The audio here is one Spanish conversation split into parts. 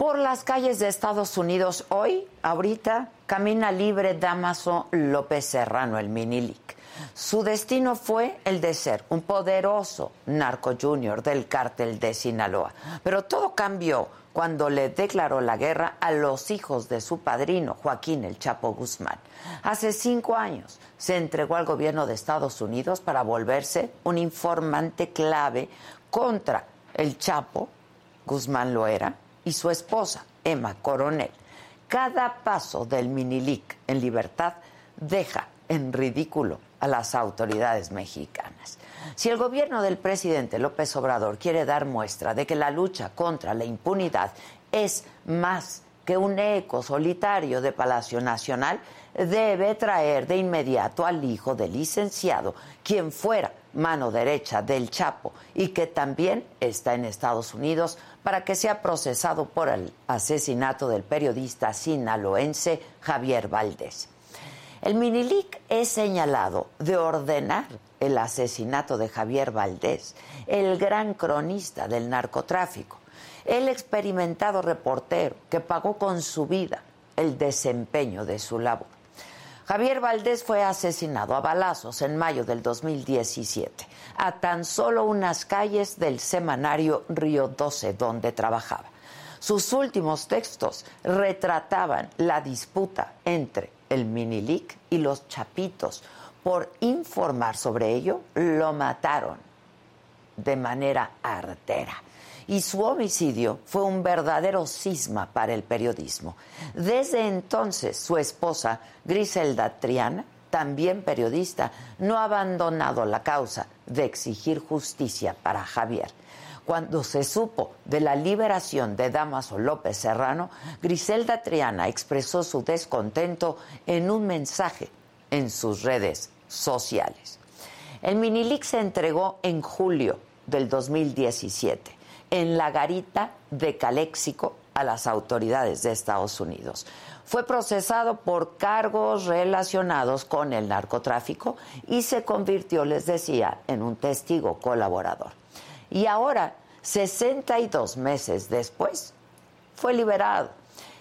Por las calles de Estados Unidos hoy, ahorita, camina libre Damaso López Serrano, el Minilic. Su destino fue el de ser un poderoso narco junior del cártel de Sinaloa. Pero todo cambió cuando le declaró la guerra a los hijos de su padrino, Joaquín El Chapo Guzmán. Hace cinco años se entregó al gobierno de Estados Unidos para volverse un informante clave contra el Chapo, Guzmán lo era, y su esposa, Emma Coronel. Cada paso del Minilic en libertad deja en ridículo a las autoridades mexicanas. Si el gobierno del presidente López Obrador quiere dar muestra de que la lucha contra la impunidad es más que un eco solitario de Palacio Nacional, debe traer de inmediato al hijo del licenciado, quien fuera mano derecha del Chapo y que también está en Estados Unidos para que sea procesado por el asesinato del periodista sinaloense Javier Valdés. El Minilic es señalado de ordenar el asesinato de Javier Valdés, el gran cronista del narcotráfico, el experimentado reportero que pagó con su vida el desempeño de su labor. Javier Valdés fue asesinado a balazos en mayo del 2017, a tan solo unas calles del semanario Río 12, donde trabajaba. Sus últimos textos retrataban la disputa entre el Minilic y los Chapitos. Por informar sobre ello, lo mataron de manera artera. Y su homicidio fue un verdadero cisma para el periodismo. Desde entonces, su esposa, Griselda Triana, también periodista, no ha abandonado la causa de exigir justicia para Javier. Cuando se supo de la liberación de Damaso López Serrano, Griselda Triana expresó su descontento en un mensaje en sus redes sociales. El Minilic se entregó en julio del 2017 en la garita de Caléxico a las autoridades de Estados Unidos. Fue procesado por cargos relacionados con el narcotráfico y se convirtió, les decía, en un testigo colaborador. Y ahora, 62 meses después, fue liberado.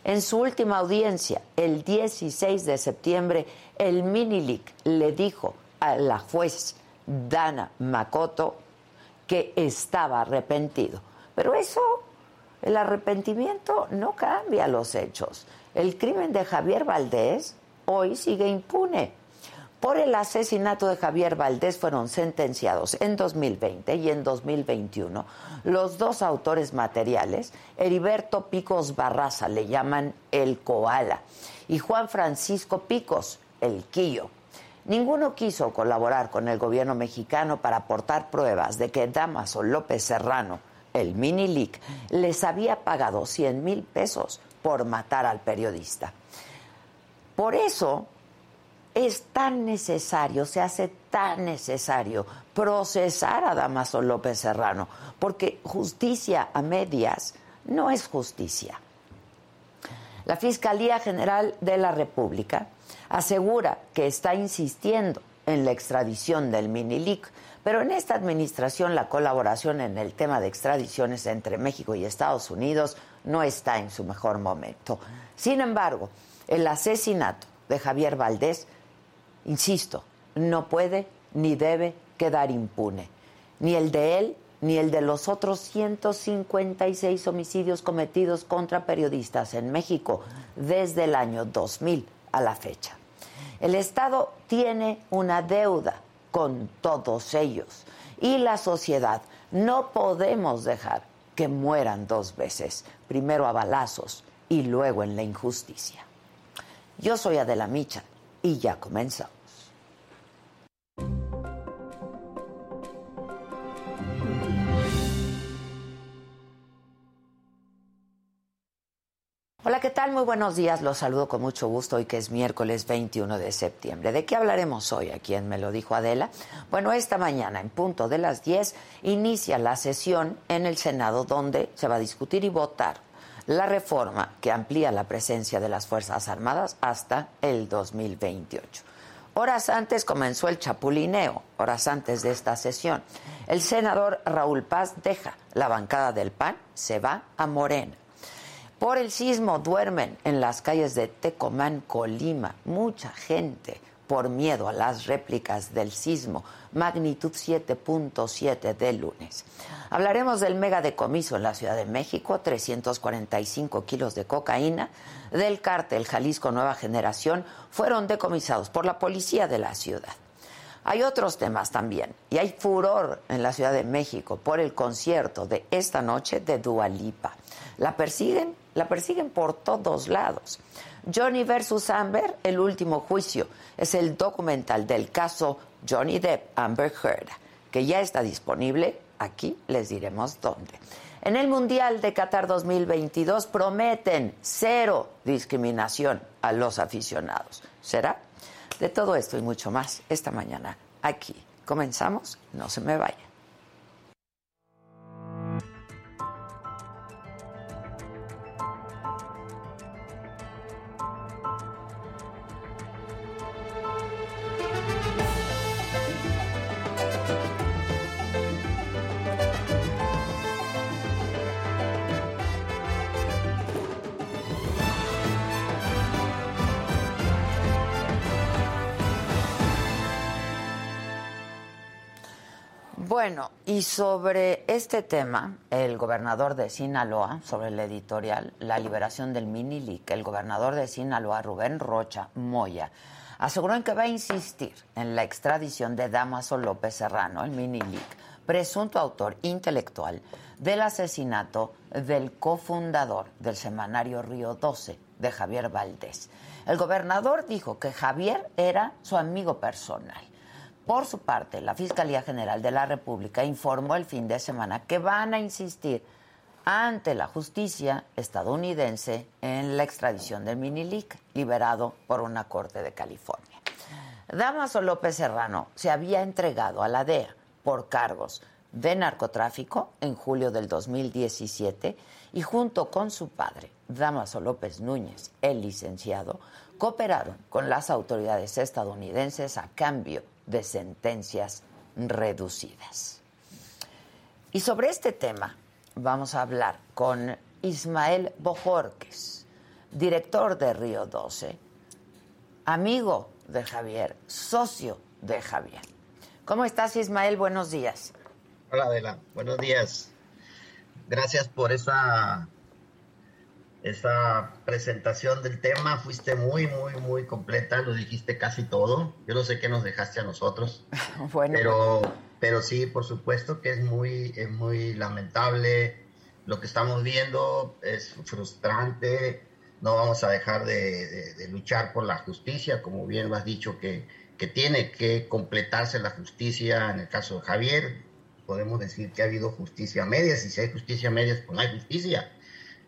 En su última audiencia, el 16 de septiembre, el Minilic le dijo a la juez Dana Makoto que estaba arrepentido. Pero eso, el arrepentimiento no cambia los hechos. El crimen de Javier Valdés hoy sigue impune. Por el asesinato de Javier Valdés fueron sentenciados en 2020 y en 2021 los dos autores materiales, Heriberto Picos Barraza, le llaman el Koala, y Juan Francisco Picos, el Quillo. Ninguno quiso colaborar con el gobierno mexicano para aportar pruebas de que Damaso López Serrano, el mini leak, les había pagado 100 mil pesos por matar al periodista. Por eso, es tan necesario, se hace tan necesario procesar a Damaso López Serrano, porque justicia a medias no es justicia. La Fiscalía General de la República asegura que está insistiendo en la extradición del Minilic, pero en esta administración la colaboración en el tema de extradiciones entre México y Estados Unidos no está en su mejor momento. Sin embargo, el asesinato de Javier Valdés insisto, no puede ni debe quedar impune. Ni el de él, ni el de los otros 156 homicidios cometidos contra periodistas en México desde el año 2000 a la fecha. El Estado tiene una deuda con todos ellos y la sociedad no podemos dejar que mueran dos veces, primero a balazos y luego en la injusticia. Yo soy Adela Micha y ya comenzamos. Tal? Muy buenos días. Los saludo con mucho gusto hoy que es miércoles 21 de septiembre. ¿De qué hablaremos hoy? ¿A quién me lo dijo Adela? Bueno, esta mañana, en punto de las 10, inicia la sesión en el Senado donde se va a discutir y votar la reforma que amplía la presencia de las Fuerzas Armadas hasta el 2028. Horas antes comenzó el chapulineo, horas antes de esta sesión. El senador Raúl Paz deja la bancada del PAN, se va a Morena. Por el sismo duermen en las calles de Tecomán, Colima, mucha gente por miedo a las réplicas del sismo, magnitud 7.7 del lunes. Hablaremos del mega decomiso en la Ciudad de México, 345 kilos de cocaína del cártel Jalisco Nueva Generación fueron decomisados por la policía de la ciudad. Hay otros temas también y hay furor en la Ciudad de México por el concierto de esta noche de Dua Lipa. La persiguen la persiguen por todos lados. Johnny versus Amber, el último juicio, es el documental del caso Johnny Depp Amber Heard, que ya está disponible. Aquí les diremos dónde. En el Mundial de Qatar 2022 prometen cero discriminación a los aficionados. ¿Será? De todo esto y mucho más esta mañana aquí. Comenzamos, no se me vayan. Bueno, y sobre este tema, el gobernador de Sinaloa, sobre el editorial La liberación del Minilic, el gobernador de Sinaloa, Rubén Rocha Moya, aseguró en que va a insistir en la extradición de Damaso López Serrano, el Minilic, presunto autor intelectual del asesinato del cofundador del semanario Río 12, de Javier Valdés. El gobernador dijo que Javier era su amigo personal por su parte, la Fiscalía General de la República informó el fin de semana que van a insistir ante la justicia estadounidense en la extradición del Minilic, liberado por una corte de California. Damaso López Serrano se había entregado a la DEA por cargos de narcotráfico en julio del 2017 y junto con su padre, Damaso López Núñez, el licenciado, cooperaron con las autoridades estadounidenses a cambio de sentencias reducidas. Y sobre este tema vamos a hablar con Ismael Bojorques, director de Río 12, amigo de Javier, socio de Javier. ¿Cómo estás, Ismael? Buenos días. Hola, Adela. Buenos días. Gracias por esa esa presentación del tema. Fuiste muy, muy, muy completa, lo dijiste casi todo. Yo no sé qué nos dejaste a nosotros. bueno. Pero, pero sí, por supuesto que es muy, es muy lamentable lo que estamos viendo, es frustrante. No vamos a dejar de, luchar por la justicia, como bien lo has dicho, que, que tiene que completarse la justicia en el caso de Javier. Podemos decir que ha habido justicia media, si hay justicia media, pues no hay justicia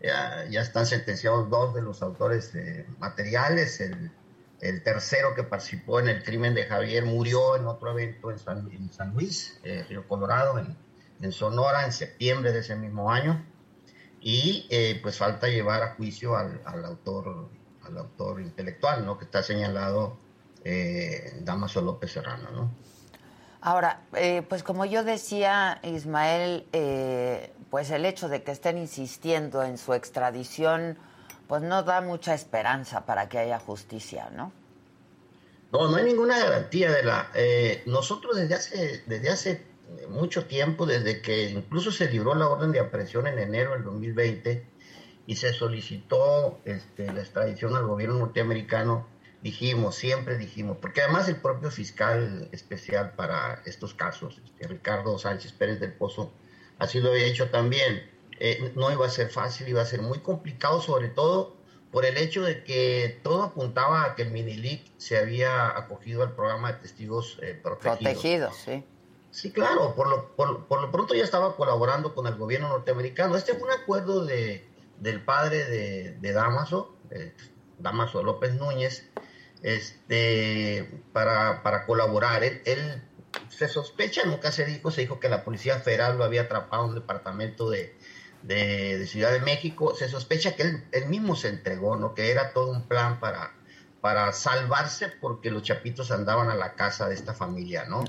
ya, están sentenciados dos de los autores materiales. El, tercero que participó en el crimen de Javier murió en otro evento en San, Luis, eh, Río Colorado, en, Sonora, en septiembre de ese mismo año. Y eh, pues falta llevar a juicio al, autor al autor intelectual, ¿no? Que está señalado eh, Damaso López Serrano, ¿no? Ahora, eh, pues como yo decía, Ismael, eh, pues el hecho de que estén insistiendo en su extradición, pues no da mucha esperanza para que haya justicia, ¿no? No, no hay ninguna garantía de la. Eh, nosotros desde hace, desde hace mucho tiempo, desde que incluso se libró la orden de aprehensión en enero del 2020 y se solicitó este, la extradición al gobierno norteamericano, dijimos, siempre dijimos, porque además el propio fiscal especial para estos casos, este, Ricardo Sánchez Pérez del Pozo, así lo había dicho también, eh, no iba a ser fácil, iba a ser muy complicado, sobre todo por el hecho de que todo apuntaba a que el Minilic se había acogido al programa de testigos eh, protegidos. Protegidos, sí. Sí, claro, por lo, por, lo pronto ya estaba colaborando con el gobierno norteamericano. Este fue un acuerdo de, del padre de, de Damaso, eh, Damaso López Núñez, este, para, para colaborar. Él, se sospecha, nunca se dijo, se dijo que la Policía Federal lo había atrapado en un departamento de, de, Ciudad de México. Se sospecha que él, él, mismo se entregó, ¿no? que era todo un plan para, para salvarse porque los chapitos andaban a la casa de esta familia, ¿no?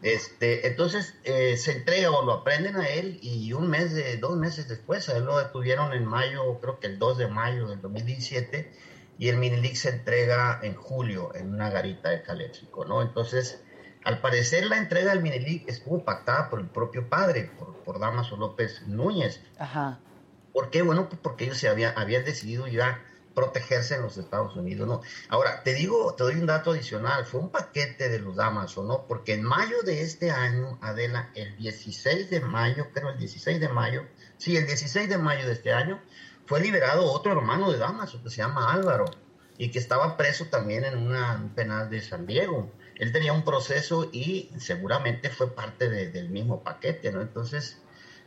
Este, entonces eh, se entrega o lo aprenden a él y un mes de, dos meses después, a él lo detuvieron en mayo, creo que el 2 de mayo del 2017, y el Minilic se entrega en julio en una garita de Caléxico, ¿no? Entonces, al parecer la entrega del Minilic estuvo pactada por el propio padre, por, por Damaso López Núñez. Ajá. ¿Por qué? Bueno, pues porque ellos se había, habían decidido ya protegerse en los Estados Unidos, ¿no? Ahora, te digo, te doy un dato adicional, fue un paquete de los Damaso, ¿no? Porque en mayo de este año, Adela, el 16 de mayo, creo el 16 de mayo, sí, el 16 de mayo de este año, fue liberado otro hermano de Damaso que se llama Álvaro y que estaba preso también en una, un penal de San Diego. Él tenía un proceso y seguramente fue parte del mismo paquete, ¿no? Entonces,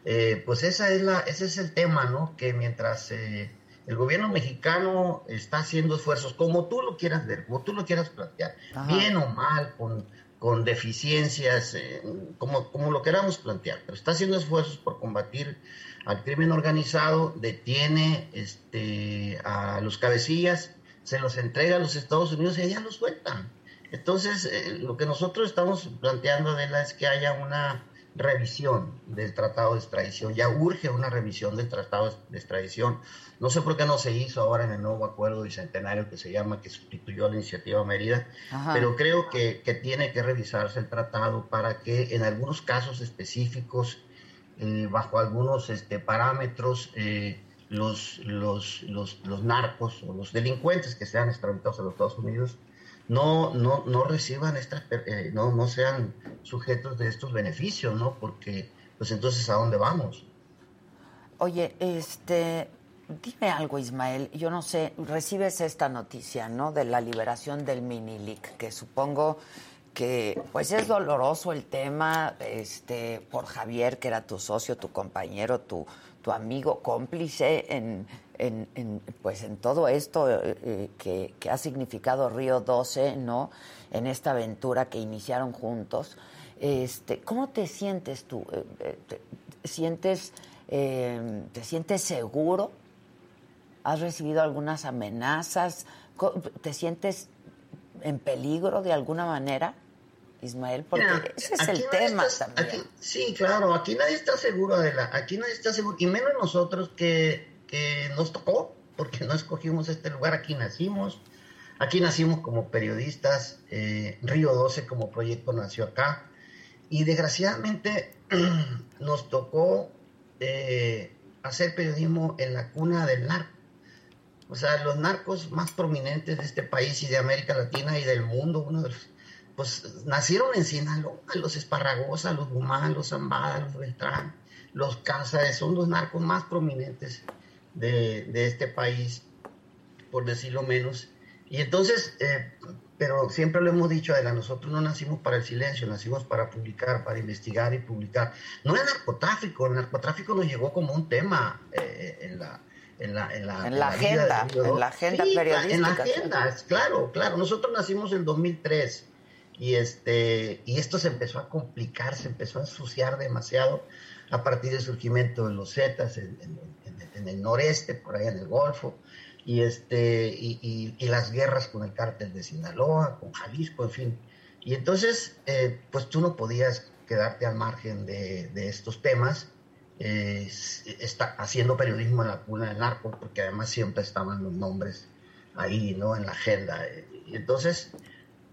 eh, pues esa es la, ese es el tema, ¿no? Que mientras... Eh, el gobierno mexicano está haciendo esfuerzos, como tú lo quieras ver, como tú lo quieras plantear, bien o mal, con, con deficiencias, eh, como, como lo queramos plantear, pero está haciendo esfuerzos por combatir al crimen organizado, detiene este, a los cabecillas, se los entrega a los Estados Unidos y allá los sueltan. Entonces, eh, lo que nosotros estamos planteando, Adela, es que haya una revisión del tratado de extradición, ya urge una revisión del tratado de extradición. No sé por qué no se hizo ahora en el nuevo acuerdo bicentenario que se llama, que sustituyó la iniciativa Mérida, pero creo que, tiene que revisarse el tratado para que en algunos casos específicos, eh, bajo algunos este, parámetros, eh, los, los, los, los narcos o los delincuentes que sean extraditados a los Estados Unidos no, no, no reciban estas, eh, no, no sean sujetos de estos beneficios, ¿no? Porque, pues entonces, ¿a dónde vamos? Oye, este, dime algo, Ismael. Yo no sé, recibes esta noticia, ¿no? De la liberación del Minilic, que supongo que, pues, es doloroso el tema, este, por Javier, que era tu socio, tu compañero, tu, tu amigo, cómplice en, en, pues en todo esto eh, que, ha significado Río 12, ¿no? En esta aventura que iniciaron juntos. Este, ¿Cómo te sientes tú? Eh, eh, ¿Te sientes, ¿Te sientes seguro? ¿Has recibido algunas amenazas? ¿Te sientes en peligro de alguna manera? Ismael, porque ese es el tema también. sí, claro, aquí nadie está seguro de la, aquí nadie está seguro, y menos nosotros que nos tocó, porque no escogimos este lugar, aquí nacimos, aquí nacimos como periodistas, eh, Río 12 como proyecto nació acá, y desgraciadamente nos tocó eh, hacer periodismo en la cuna del narco. O sea, los narcos más prominentes de este país y de América Latina y del mundo, uno pues nacieron en Sinaloa, los Esparragosa, los Guzmán, los Zambada, los Beltrán, los Cázares, son los narcos más prominentes de, este país, por decirlo menos. Y entonces, eh, pero siempre lo hemos dicho, Adela, nosotros no nacimos para el silencio, nacimos para publicar, para investigar y publicar. No es narcotráfico, el narcotráfico nos llegó como un tema eh, en la... En la, en la, agenda, en la agenda periodística. En la agenda, claro, claro. Nosotros nacimos en 2003 y, este, y esto se empezó a complicar, se empezó a ensuciar demasiado a partir del surgimiento de los Zetas en, en el noreste, por allá en el Golfo, y, este, y, las guerras con el cártel de Sinaloa, con Jalisco, en fin. Y entonces, eh, pues tú no podías quedarte al margen de, estos temas, eh, está haciendo periodismo en la cuna del narco, porque además siempre estaban los nombres ahí, ¿no? En la agenda. Y entonces...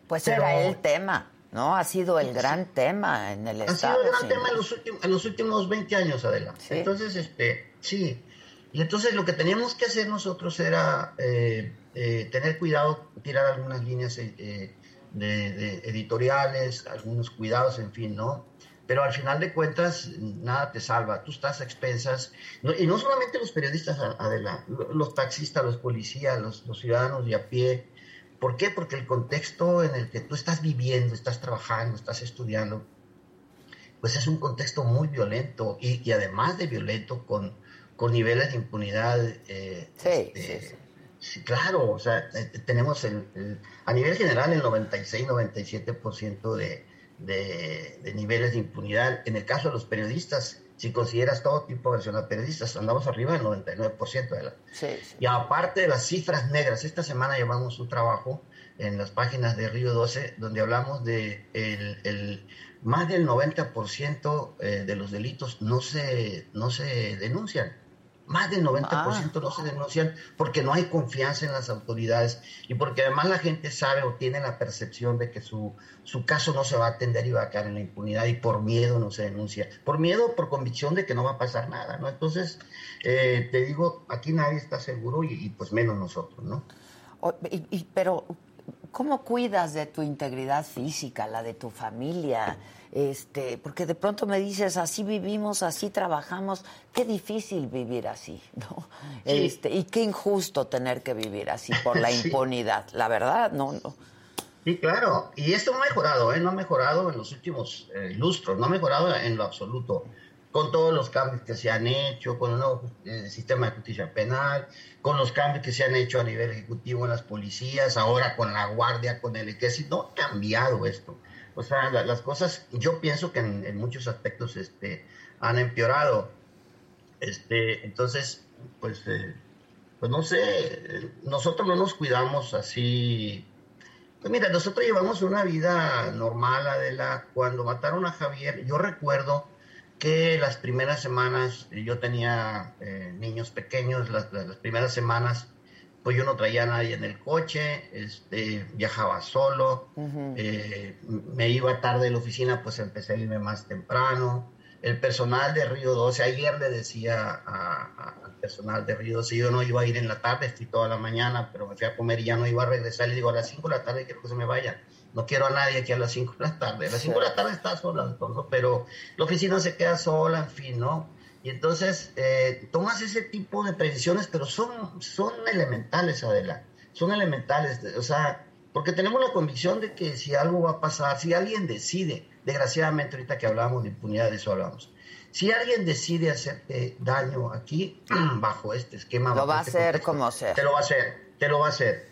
Pues era el tema, ¿no? Ha sido el gran tema en el Estado. Ha sido el gran tema en los, últimos, en los últimos 20 años, adelante. Entonces, este, sí, y entonces lo que teníamos que hacer nosotros era eh, eh, tener cuidado, tirar algunas líneas eh, de, editoriales, algunos cuidados, en fin, ¿no? Pero al final de cuentas, nada te salva. Tú estás a expensas, y no solamente los periodistas, adelante, los taxistas, los policías, los, ciudadanos de a pie. ¿Por qué? Porque el contexto en el que tú estás viviendo, estás trabajando, estás estudiando, pues es un contexto muy violento y, y además de violento con con niveles de impunidad. Eh, este, sí, claro, o sea, eh, tenemos el, a nivel general el 96-97% de, de, de niveles de impunidad. En el caso de los periodistas, si consideras todo tipo de versión periodistas, andamos arriba del 99% de la... Sí, Y aparte de las cifras negras, esta semana llevamos un trabajo en las páginas de Río 12 donde hablamos de el, más del 90% de los delitos no se, no se denuncian. Más del 90% ah. no se denuncian porque no hay confianza en las autoridades y porque además la gente sabe o tiene la percepción de que su, su caso no se va a atender y va a caer en la impunidad y por miedo no se denuncia. Por miedo, por convicción de que no va a pasar nada, ¿no? Entonces, eh, te digo, aquí nadie está seguro y, pues menos nosotros, ¿no? pero, ¿cómo cuidas de tu integridad física, la de tu familia? Este, porque de pronto me dices, así vivimos, así trabajamos, qué difícil vivir así, ¿no? Este, y qué injusto tener que vivir así por la impunidad, la verdad, no, no. Sí, claro, y esto no ha mejorado, ¿eh? no ha mejorado en los últimos eh, lustros, no ha mejorado en lo absoluto, con todos los cambios que se han hecho, con el nuevo eh, sistema de justicia penal, con los cambios que se han hecho a nivel ejecutivo en las policías, ahora con la guardia, con el ejército, no ha cambiado esto. O sea, las cosas, yo pienso que en, muchos aspectos este, han empeorado. Este, entonces, pues, eh, pues no sé, nosotros no nos cuidamos así. Pues mira, nosotros llevamos una vida normal, Adela. Cuando mataron a Javier, yo recuerdo que las primeras semanas, yo tenía eh, niños pequeños, las, las primeras semanas pues yo no traía a nadie en el coche, este, viajaba solo, eh, me iba tarde de la oficina, pues empecé a irme más temprano. El personal de Río 12, ayer le decía al personal de Río 12, yo no iba a ir en la tarde, fui toda la mañana, pero me fui a comer y ya no iba a regresar. Le digo, a las 5 de la tarde quiero que se me vaya. No quiero a nadie aquí a las 5 de la tarde. A las 5 de la tarde está sola, pero la oficina se queda sola, en fin, ¿no? Y entonces eh, tomas ese tipo de previsiones, pero son, son elementales, Adela, son elementales, o sea, porque tenemos la convicción de que si algo va a pasar, si alguien decide, desgraciadamente ahorita que hablábamos de impunidad, de eso hablamos, si alguien decide hacerte daño aquí, bajo este esquema... Lo va a este hacer como sea. Te lo va a hacer, te lo va a hacer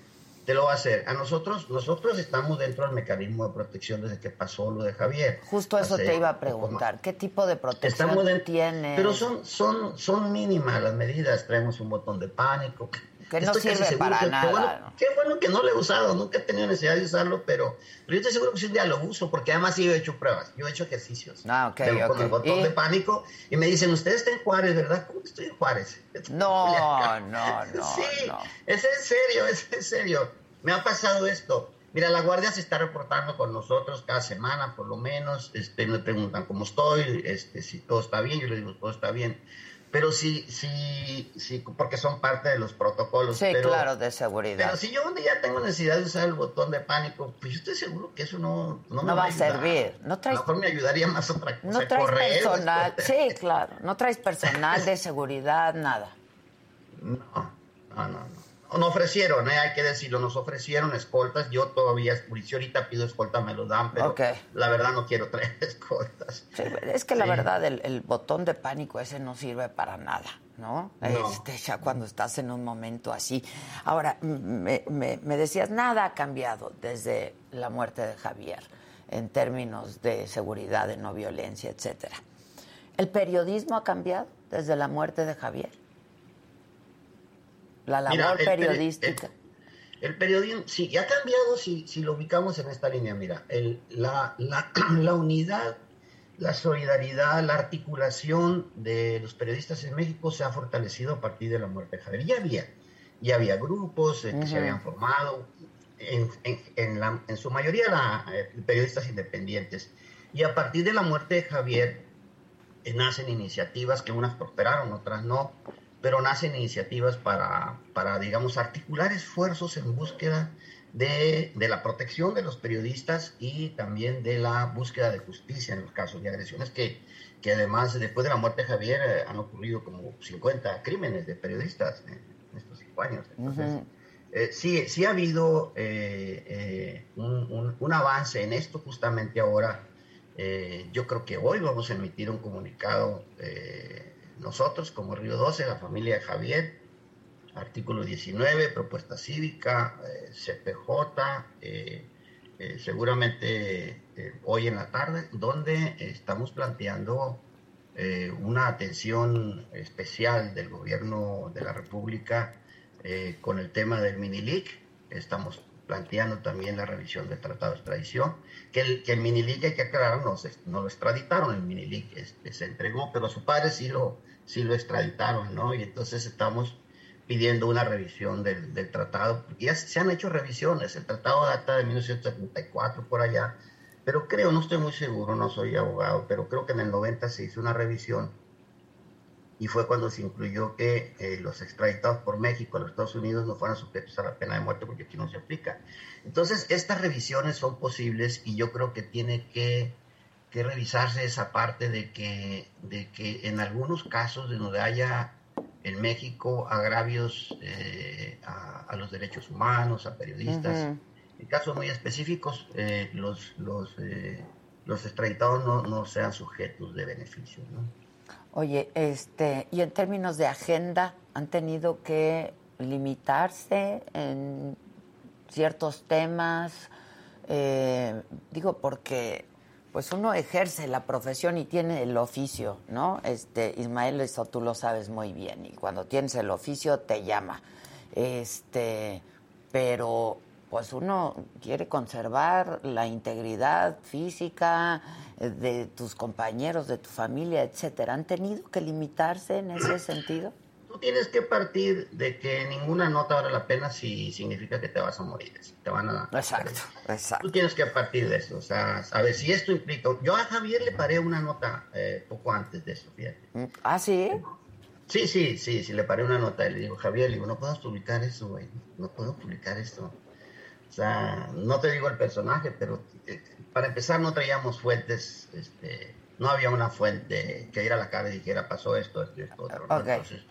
te lo va a hacer. A nosotros, nosotros estamos dentro del mecanismo de protección desde que pasó lo de Javier. Justo eso te iba a preguntar. ¿Qué tipo de protección estamos tiene? Pero son, son, son mínimas las medidas. Traemos un botón de pánico. Que no sirve para nada. Qué bueno, que no lo he usado, nunca he tenido necesidad de usarlo, pero, pero yo estoy seguro que si un día lo uso, porque además sí he hecho pruebas, yo he hecho ejercicios. Ah, ok, Con el botón de pánico y me dicen, usted está en Juárez, ¿verdad? ¿Cómo estoy en Juárez? No, no, no. Sí, es en serio, es en serio. Me ha pasado esto. Mira, la guardia se está reportando con nosotros cada semana, por lo menos. Este, me preguntan cómo estoy, este, si todo está bien. Yo les digo, todo está bien pero sí, sí, sí, porque son parte de los protocolos. Sí, claro, de seguridad. Pero si yo un día tengo necesidad de usar el botón de pánico, pues yo estoy seguro que eso no, no, me va, a servir. No traes, a lo mejor me ayudaría más otra cosa. No traes personal, sí, claro, no traes personal de seguridad, nada. No, no, no nos ofrecieron, ¿eh? hay que decirlo, nos ofrecieron escoltas. Yo todavía, si ahorita pido escolta, me lo dan, pero la verdad no quiero traer escoltas. es que la verdad, el, botón de pánico ese no sirve para nada, ¿no? Este, ya cuando estás en un momento así. Ahora, me, me decías, nada ha cambiado desde la muerte de Javier en términos de seguridad, de no violencia, etcétera. ¿El periodismo ha cambiado desde la muerte de Javier? La labor periodística. El, periodismo, sí, ha cambiado si, si, lo ubicamos en esta línea. Mira, el, la, la, la, unidad, la solidaridad, la articulación de los periodistas en México se ha fortalecido a partir de la muerte de Javier. Ya había, ya había grupos eh, que se habían formado, en, en, la, en su mayoría eh, periodistas independientes. Y a partir de la muerte de Javier eh, nacen iniciativas que unas prosperaron, otras no pero nacen iniciativas para, para digamos, articular esfuerzos en búsqueda de, de, la protección de los periodistas y también de la búsqueda de justicia en los casos de agresiones que, que además después de la muerte de Javier eh, han ocurrido como 50 crímenes de periodistas en, estos cinco años. Entonces, eh, sí, sí ha habido eh, un, un, avance en esto justamente ahora. yo creo que hoy vamos a emitir un comunicado nosotros como Río 12, la familia de Javier, artículo 19, propuesta cívica, eh, CPJ, eh, eh, seguramente hoy en la tarde, donde estamos planteando una atención especial del gobierno de la República con el tema del Minilic. Estamos planteando también la revisión del tratado de extradición, que el, que hay que aclarar, no, no lo extraditaron, el Minilic este, se entregó, pero su padre sí lo, sí lo extraditaron, ¿no? Y entonces estamos pidiendo una revisión del, del tratado, porque ya se han hecho revisiones, el tratado data de 1974 por allá, pero creo, no estoy muy seguro, no soy abogado, pero creo que en el 90 se hizo una revisión y fue cuando se incluyó que eh, los extraditados por México a los Estados Unidos no fueran sujetos a la pena de muerte porque aquí no se aplica. Entonces, estas revisiones son posibles y yo creo que tiene que, que revisarse esa parte de que, de que en algunos casos de donde haya en México agravios eh, a, los derechos humanos, a periodistas, en casos muy específicos, eh, los, los, eh, los extraditados no, no, sean sujetos de beneficio. ¿no? Oye, este, y en términos de agenda, ¿han tenido que limitarse en ciertos temas? Eh, digo, porque pues uno ejerce la profesión y tiene el oficio, ¿no? Este, Ismael, eso tú lo sabes muy bien, y cuando tienes el oficio te llama. Este, pero pues uno quiere conservar la integridad física de tus compañeros, de tu familia, etcétera. ¿Han tenido que limitarse en ese sentido? Tú tienes que partir de que ninguna nota vale la pena si significa que te vas a morir, te van a... Exacto, exacto. Tú tienes que partir de eso, o sea, a ver, si esto implica... Yo a Javier le paré una nota eh, poco antes de eso, fíjate. Mm, ¿Ah, sí? Sí, sí, sí, sí, le paré una nota y le digo, Javier, le digo, no puedo publicar eso, güey, no puedo publicar esto o sea, no te digo el personaje, pero eh, para empezar no traíamos fuentes, este, no había una fuente que diera la cara y dijera pasó esto, esto esto otro. Entonces,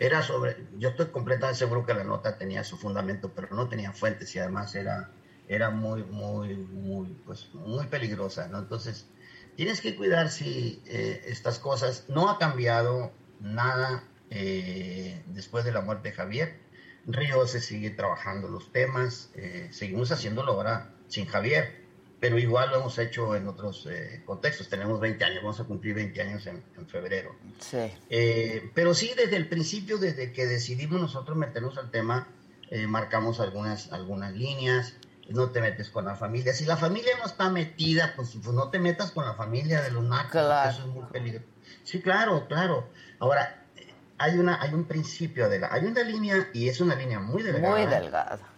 era sobre, yo estoy completamente seguro que la nota tenía su fundamento, pero no tenía fuentes y además era, era muy, muy, muy, pues, muy peligrosa, ¿no? Entonces, tienes que cuidar si eh, estas cosas, no ha cambiado nada eh, después de la muerte de Javier Río se sigue trabajando los temas, eh, seguimos haciéndolo ahora sin Javier, pero igual lo hemos hecho en otros eh, contextos. Tenemos 20 años, vamos a cumplir 20 años en, febrero. Sí. Eh, pero sí, desde el principio, desde que decidimos nosotros meternos al tema, marcamos algunas, algunas líneas. No te metes con la familia. Si la familia no está metida, pues, pues no te metas con la familia de los narcos. Eso es muy peligroso. Sí, claro, claro. Ahora, hay, una, hay un principio, de la, hay una línea, y es una línea muy delgada. Muy delgada.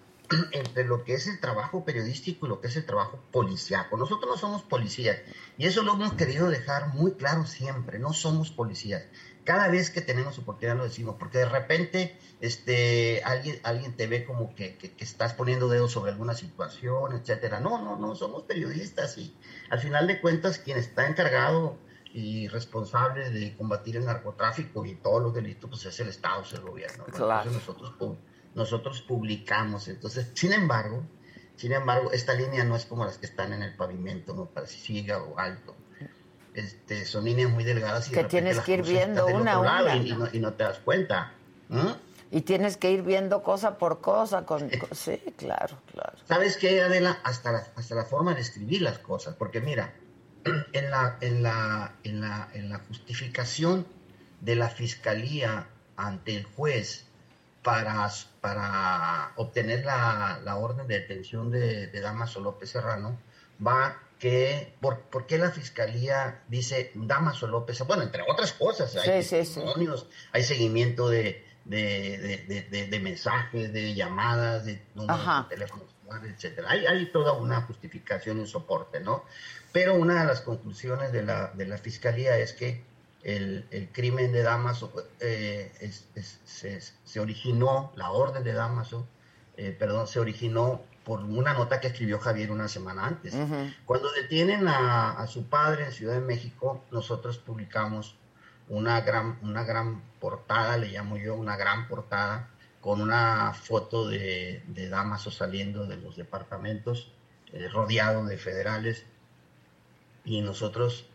Entre lo que es el trabajo periodístico y lo que es el trabajo policiaco. Nosotros no somos policías, y eso lo hemos querido dejar muy claro siempre, no somos policías. Cada vez que tenemos oportunidad lo decimos, porque de repente este, alguien, alguien te ve como que, que, que estás poniendo dedos sobre alguna situación, etcétera. No, no, no, somos periodistas y al final de cuentas quien está encargado y responsable de combatir el narcotráfico y todos los delitos, pues es el Estado, es el gobierno. Entonces nosotros, nosotros publicamos. Entonces, sin embargo, sin embargo, esta línea no es como las que están en el pavimento, no para si siga o alto. Este, son líneas muy delgadas y que tienes que ir viendo una a una y, no, te das cuenta. Y tienes que ir viendo cosa por cosa. Con, sí, claro, claro. ¿Sabes qué, Adela? Hasta la, hasta la forma de escribir las cosas. Porque mira, en la, en la, en la, en la justificación de la fiscalía ante el juez para, para obtener la, la orden de detención de, de, Damaso López Serrano, va que, por, ¿por qué la fiscalía dice Damaso López? Bueno, entre otras cosas, hay testimonios, hay seguimiento de, de, de, de, mensajes, de llamadas, de números de teléfonos, etcétera. Hay, hay toda una justificación y soporte, ¿no? Pero una de las conclusiones de la, de la Fiscalía es que el, el crimen de Damaso eh, se, se, originó, la orden de Damaso, eh, perdón, se originó por una nota que escribió Javier una semana antes. Cuando detienen a, a, su padre en Ciudad de México, nosotros publicamos una gran, una gran portada, le llamo yo, una gran portada, con una foto de, de Damaso saliendo de los departamentos, eh, rodeado de federales, y nosotros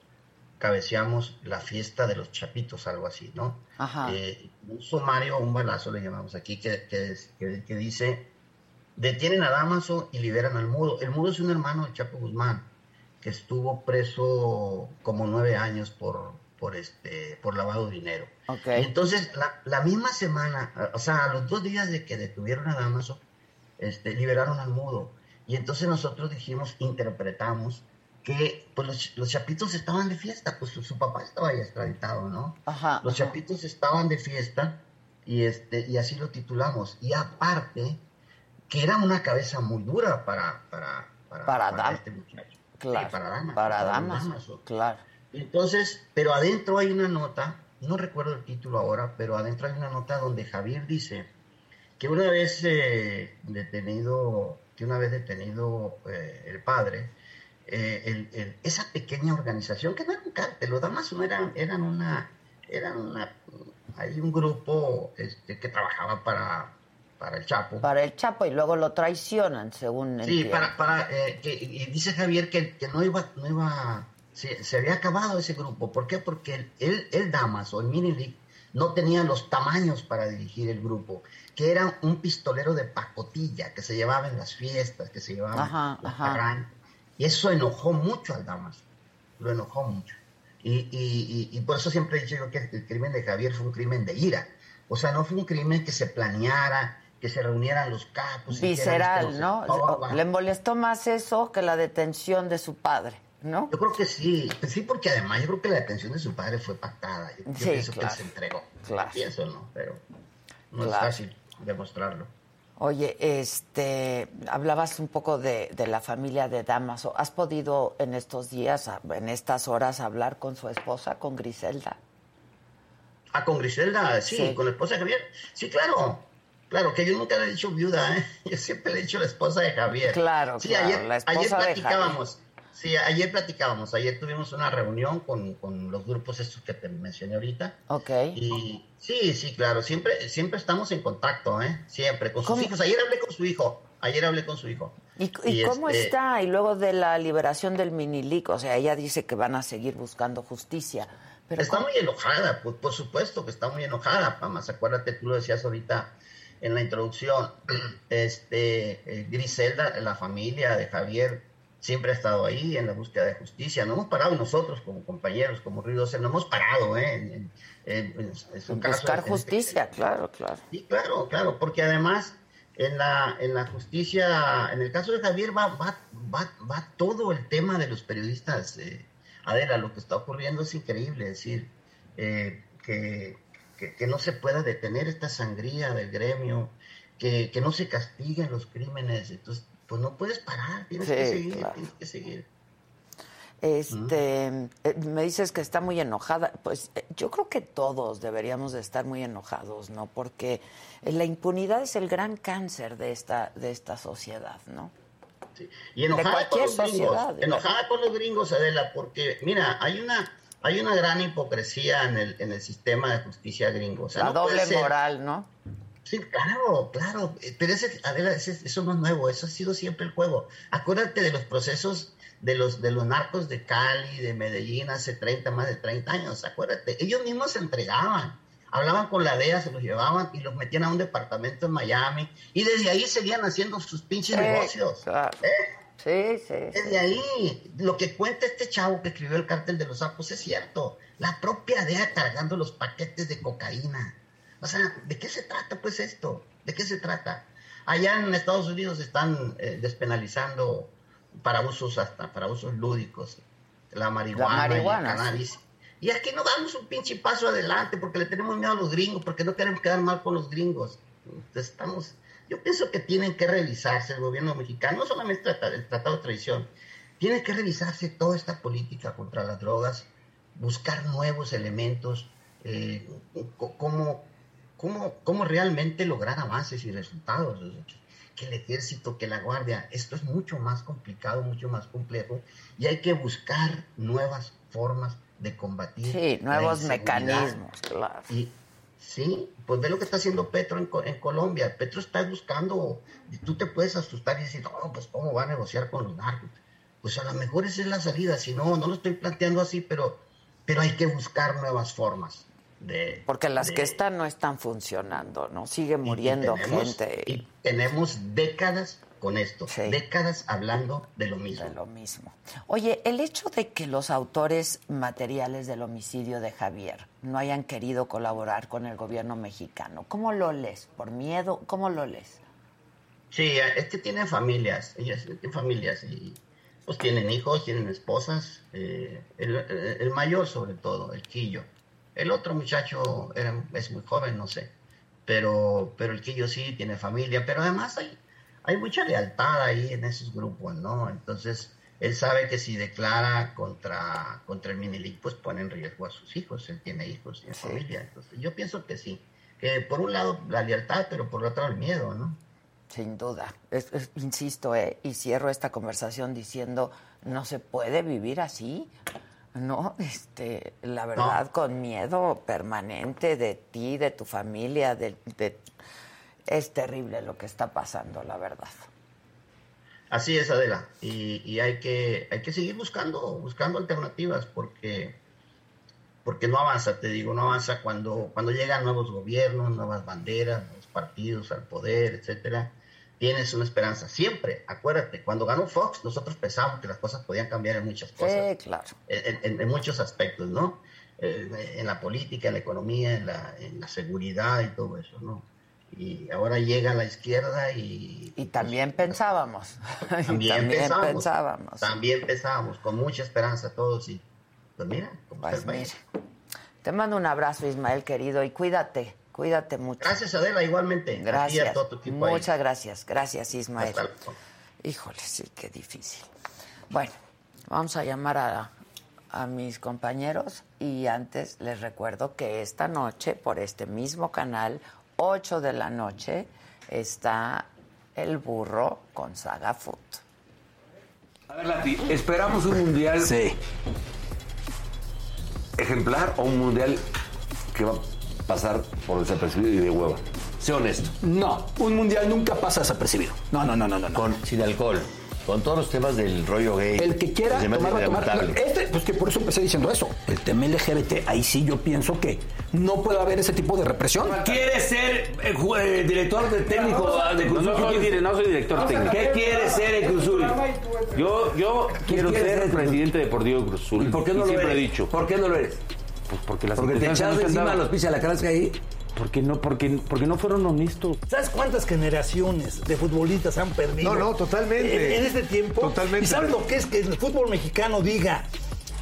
cabeceamos la fiesta de los chapitos, algo así, ¿no? Eh, un sumario, un balazo le llamamos aquí, que, que, dice, detienen a Damaso y liberan al Mudo. El Mudo es un hermano de Chapo Guzmán, que estuvo preso como nueve años por, por, este, por lavado de dinero. Okay. entonces, la, la, misma semana, o sea, a los dos días de que detuvieron a Damaso, este, liberaron al mudo. Y entonces nosotros dijimos, interpretamos que pues, los, chapitos estaban de fiesta, pues su, papá estaba ya extraditado, ¿no? los chapitos estaban de fiesta y, este, y así lo titulamos. Y aparte, que era una cabeza muy dura para, para, para, este muchacho. Claro, para damas. Para, damas, claro. Entonces, pero adentro hay una nota, no recuerdo el título ahora, pero adentro hay una nota donde Javier dice que una vez eh, detenido, que una vez detenido eh, el padre, eh, esa pequeña organización, que no era un cártel, los damas eran, eran una, eran una, hay un grupo este, que trabajaba para, para el Chapo. Para el Chapo y luego lo traicionan, según Sí, para, para que, y dice Javier que, que no iba, no iba, se, se, había acabado ese grupo. ¿Por qué? Porque el, el, el Damas o el Mini no tenía los tamaños para dirigir el grupo que era un pistolero de pacotilla que se llevaba en las fiestas, que se llevaba en Y eso enojó mucho al Damas, lo enojó mucho. Y, y, y, por eso siempre he dicho que el crimen de Javier fue un crimen de ira. O sea, no fue un crimen que se planeara, que se reunieran los capos. Visceral, ¿no? Le molestó más eso que la detención de su padre, ¿no? Yo creo que sí, pues sí, porque además yo creo que la detención de su padre fue pactada. Yo, pienso que se entregó. Claro. Pienso, ¿no? Pero no es fácil demostrarlo. Oye, este, hablabas un poco de, la familia de Damaso. ¿Has podido en estos días, en estas horas, hablar con su esposa, con Griselda? Ah, con Griselda, sí, con la esposa de Javier. Sí, claro. Claro, que yo nunca le he dicho viuda, ¿eh? Yo siempre le he dicho la esposa de Javier. Claro, sí, claro, ayer, la esposa ayer platicábamos. Sí, ayer platicábamos, ayer tuvimos una reunión con, con, los grupos estos que te mencioné ahorita. Ok. Y sí, sí, claro, siempre, siempre estamos en contacto, ¿eh? Siempre, con sus hijos. Ayer hablé con su hijo, ayer hablé con su hijo. ¿Y, cómo este está? Y luego de la liberación del Minilic, o sea, ella dice que van a seguir buscando justicia. Pero está muy enojada, por, por, supuesto que está muy enojada, Pamas. Acuérdate, tú lo decías ahorita en la introducción, este, eh, Griselda, la familia de Javier, siempre ha estado ahí en la búsqueda de justicia. No hemos parado nosotros como compañeros, como Ruido, no hemos parado ¿eh? en, buscar justicia, claro, claro. Sí, claro, claro, porque además en la, en la justicia, en el caso de Javier va, va, va, va todo el tema de los periodistas. Eh, Adela, lo que está ocurriendo es increíble, es decir, eh, que, que, no se pueda detener esta sangría del gremio, que, que no se castiguen los crímenes. Entonces, pues no puedes parar, tienes que seguir, tienes que seguir. Este, eh, me dices que está muy enojada. Pues eh, yo creo que todos deberíamos de estar muy enojados, ¿no? Porque la impunidad es el gran cáncer de esta de esta sociedad, ¿no? Sí. Y enojada con los gringos, enojada con los gringos, Adela, porque mira, hay una hay una gran hipocresía en el en el sistema de justicia gringo. la doble moral, ¿no? Sí, claro, claro. Pero ese, Adela, eso no es nuevo, eso ha sido siempre el juego. Acuérdate de los procesos de los, de los narcos de Cali, de Medellín, hace 30, más de 30 años, acuérdate. Ellos mismos se entregaban, hablaban con la DEA, se los llevaban y los metían a un departamento en Miami y desde ahí seguían haciendo sus pinches negocios. ¿eh? Sí, sí. Desde ahí, lo que cuenta este chavo que escribió el cártel de los sapos es cierto. La propia DEA cargando los paquetes de cocaína o sea, ¿de qué se trata pues esto? ¿De qué se trata? Allá en Estados Unidos están eh, despenalizando para usos hasta para usos lúdicos la marihuana, y el cannabis. Y aquí no damos un pinche paso adelante porque le tenemos miedo a los gringos, porque no queremos quedar mal con los gringos. Entonces estamos, yo pienso que tienen que revisarse el gobierno mexicano, no solamente el tratado de traición, tiene que revisarse toda esta política contra las drogas, buscar nuevos elementos, eh, cómo, cómo, cómo realmente lograr avances y resultados. Que el ejército, que la guardia, esto es mucho más complicado, mucho más complejo y hay que buscar nuevas formas de combatir. Sí, nuevos mecanismos, claro. Y, sí, pues ve lo que está haciendo Petro en, en, Colombia. Petro está buscando, tú te puedes asustar y decir, no, pues cómo va a negociar con los narcos. Pues a lo mejor esa es la salida, si no, no lo estoy planteando así, pero, pero hay que buscar nuevas formas. Porque las que están no están funcionando, ¿no? Sigue muriendo gente. Y tenemos décadas con esto, décadas hablando de lo mismo. De lo mismo. Oye, el hecho de que los autores materiales del homicidio de Javier no hayan querido colaborar con el gobierno mexicano, ¿cómo lo lees? ¿Por miedo? ¿Cómo lo lees? Sí, es que tienen familias, ellas tienen familias y pues tienen hijos, tienen esposas, eh, el, mayor sobre todo, el Quillo. El otro muchacho era, es muy joven, no sé, pero, pero el Quillo sí tiene familia, pero además hay, hay mucha lealtad ahí en esos grupos, ¿no? Entonces, él sabe que si declara contra, contra el Minilic, pues pone en riesgo a sus hijos, él tiene hijos, tiene familia. Entonces, yo pienso que sí, que por un lado la lealtad, pero por otro el miedo, ¿no? Sin duda. insisto, eh, y cierro esta conversación diciendo, no se puede vivir así, ¿no? Este, la verdad, con miedo permanente de ti, de tu familia, de, es terrible lo que está pasando, la verdad. Así es, Adela, y, hay que hay que seguir buscando buscando alternativas porque porque no avanza, te digo, no avanza cuando cuando llegan nuevos gobiernos, nuevas banderas, nuevos partidos al poder, etcétera tienes una esperanza. Siempre, acuérdate, cuando ganó Fox, nosotros pensábamos que las cosas podían cambiar en muchas cosas. Sí, claro. En, muchos aspectos, ¿no? En la política, en la economía, en la, en la, seguridad y todo eso, ¿no? Y ahora llega a la izquierda y... Y también pensábamos. También, pensábamos, También pensábamos, con mucha esperanza todos y... Pues mira, pues mira. Te mando un abrazo, Ismael, querido, y cuídate. Cuídate mucho. Gracias, Adela, igualmente. Gracias. Muchas gracias. Gracias, Ismael. Híjole, sí, qué difícil. Bueno, vamos a llamar a, a mis compañeros y antes les recuerdo que esta noche, por este mismo canal, 8 de la noche, está El Burro con Saga Food. A ver, Lati, esperamos un mundial. Sí. Ejemplar o un mundial que va pasar por desapercibido y de hueva. Sé honesto. No, un mundial nunca pasa desapercibido. No, no, no, no, no. Con, sin alcohol. Con todos los temas del rollo gay. El que quiera tomar, tomar. Este, pues que por eso empecé diciendo eso. El tema LGBT, ahí sí yo pienso que no puede haber ese tipo de represión. ¿Quiere ser eh, eh, director de técnico de Cruz no, no, soy director técnico. ¿Qué quiere ser el Cruzul? Yo, yo quiero ser el presidente deportivo de Cruzul. ¿Y por qué no lo siempre he dicho. ¿Por qué no lo eres? Pues porque las Porque te echaste encima a los pisos a la crasca ahí. Porque no, porque, porque no fueron honestos. ¿Sabes cuántas generaciones de futbolistas han perdido? No, no, totalmente. En, este tiempo. Totalmente. ¿Y sabes lo que es que el fútbol mexicano diga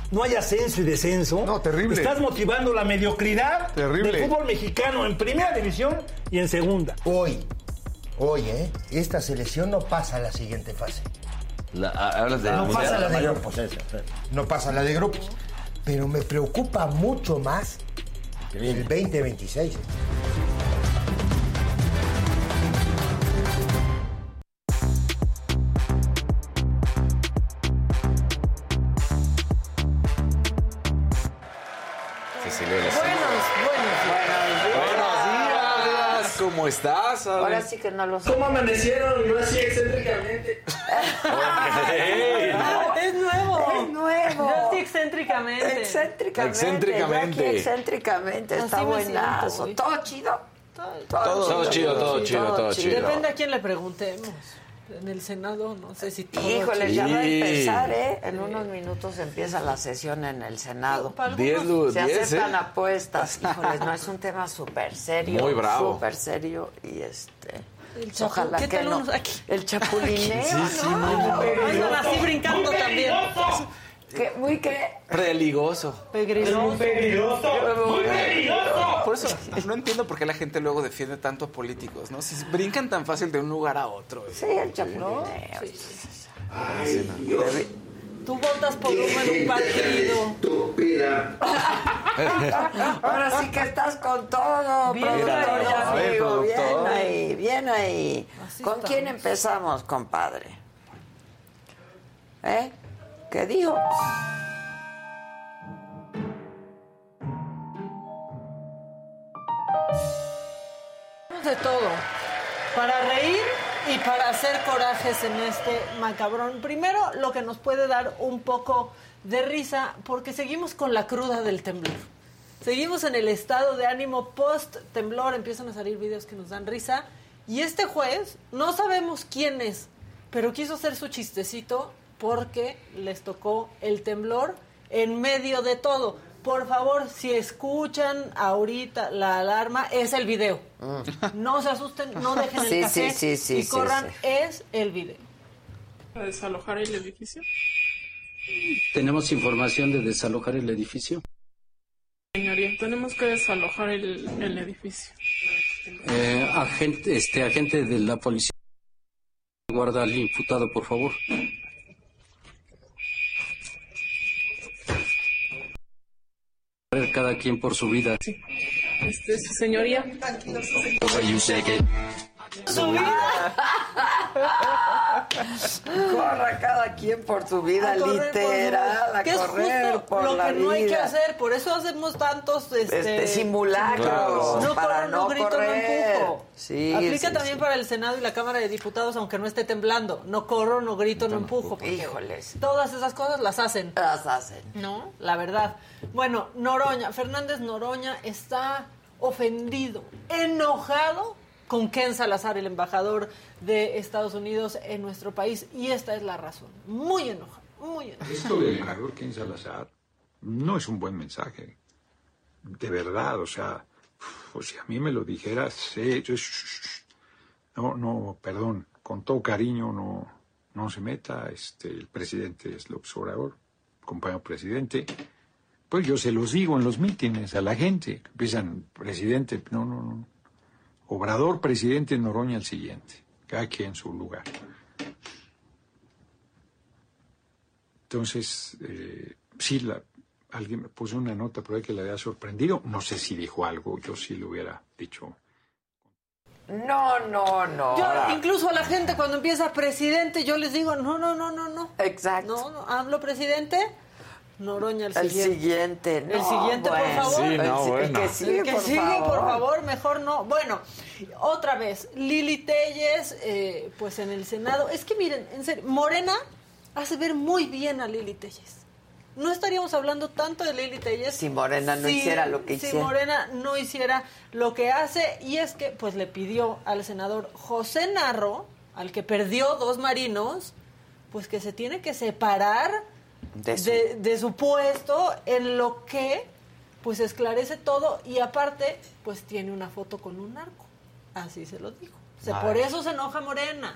no hay ascenso y descenso? No, terrible. Estás motivando la mediocridad terrible. del fútbol mexicano en primera división y en segunda. Hoy, hoy, ¿eh? Esta selección no pasa a la siguiente fase. hablas de no pasa la de grupos. No pasa la de grupos pero me preocupa mucho más el 2026. ¿Cómo estás? Ahora sí que no lo sé. ¿Cómo amanecieron? No así excéntricamente. es nuevo. Es nuevo. Yo sí excéntricamente. Excéntricamente. Excéntricamente. excéntricamente. Está buenazo. Todo chido. Todo, chido, todo chido, todo chido. Depende a quién le preguntemos en el Senado, no sé si todo Híjole, ya va a empezar, ¿eh? En unos minutos empieza la sesión en el Senado. Diez, Se aceptan ¿eh? apuestas. Híjole, no, es un tema súper serio. Muy bravo. Súper serio y este... El Ojalá que no. Aquí? El chapulineo, sí, sí, no, no, así brincando también. ¿Qué? Muy qué? Pegriloso. Muy pegriloso. Por eso no entiendo por qué la gente luego defiende tanto a políticos, ¿no? Si brincan tan fácil de un lugar a otro. Sí, el chapulineo. Ay, Tú votas por uno en un partido. Estúpida. Ahora sí que estás con todo, bien productor ahí, amigo. Bien ahí, bien ahí. ¿Con quién empezamos, compadre? ¿Eh? ¿Qué dijo? De todo. Para reír y para hacer corajes en este macabrón. Primero, lo que nos puede dar un poco de risa, porque seguimos con la cruda del temblor. Seguimos en el estado de ánimo post-temblor, empiezan a salir videos que nos dan risa. Y este juez, no sabemos quién es, pero quiso hacer su chistecito porque les tocó el temblor en medio de todo. por favor, si escuchan ahorita la alarma, es el video. Mm. No se asusten, no dejen el café y corran, es el video. ¿Desalojar el edificio? Tenemos información de desalojar el edificio. Señoría, tenemos que desalojar el, el edificio. Eh, agente, este agente de la policía. Guarda al imputado, por favor. Cada quien por su vida. Sí. Este, señoría. Su vida. Corra cada quien por su vida, literal, a correr por, lo que no hay que hacer. Por eso hacemos tantos este, este simulacros no para no, grito, correr. no Sí, Aplica también para el Senado y la Cámara de Diputados, aunque no esté temblando. No corro, no grito, no, empujo. Híjoles. Todas esas cosas las hacen. Las hacen. No, la verdad. Bueno, Noroña, Fernández Noroña está ofendido, enojado con Ken Salazar, el embajador de Estados Unidos en nuestro país. Y esta es la razón. Muy enojado, muy enojado. Esto del embajador Ken Salazar no es un buen mensaje. De verdad, o sea, pues si a mí me lo dijeras, sí, no, no, perdón, con todo cariño no, no se meta, este, el presidente es López Obrador, compañero presidente, pues yo se los digo en los mítines a la gente, empiezan, presidente, no, no, no, Obrador, presidente, Noroña el siguiente. Cada quien en su lugar. Entonces, eh, sí, la, alguien me puso una nota por ahí que le había sorprendido. No sé si dijo algo, yo sí lo hubiera dicho. No, no, no. Yo, incluso a la gente cuando empieza presidente, yo les digo, no, no, no, no, no. Exacto. No, no, hablo presidente Noroña, el siguiente. El siguiente, El siguiente, por favor. Sí, no, el, que sigue, que por, sigue favor. por favor, mejor no. Bueno, otra vez, Lili Telles, eh, pues en el Senado. Es que miren, en serio, Morena hace ver muy bien a Lili Telles. No estaríamos hablando tanto de Lili Telles si Morena no hiciera lo que hiciera. Si Morena no hiciera lo que hace, y es que pues le pidió al senador José Narro, al que perdió dos marinos, pues que se tiene que separar de su... puesto en lo que pues esclarece todo y aparte pues tiene una foto con un narco. Así se lo dijo. por eso se enoja Morena.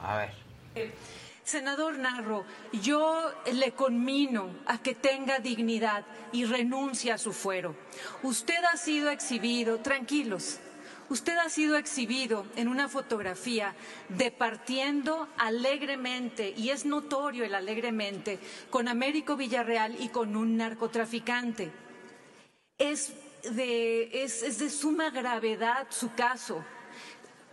A ver. Senador Narro, yo le conmino a que tenga dignidad y renuncie a su fuero. Usted ha sido exhibido, tranquilos, Usted ha sido exhibido en una fotografía departiendo alegremente, y es notorio el alegremente, con Américo Villarreal y con un narcotraficante. Es de, es, de suma gravedad su caso.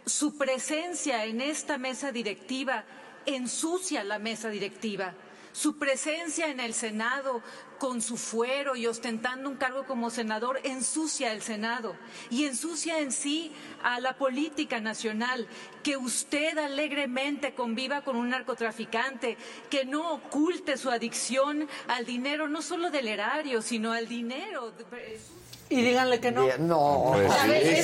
Su presencia en esta mesa directiva ensucia la mesa directiva. Su presencia en el Senado con su fuero y ostentando un cargo como senador ensucia el Senado y ensucia en sí a la política nacional. Que usted alegremente conviva con un narcotraficante, que no oculte su adicción al dinero, no solo del erario, sino al dinero. Y díganle que no. no. Pues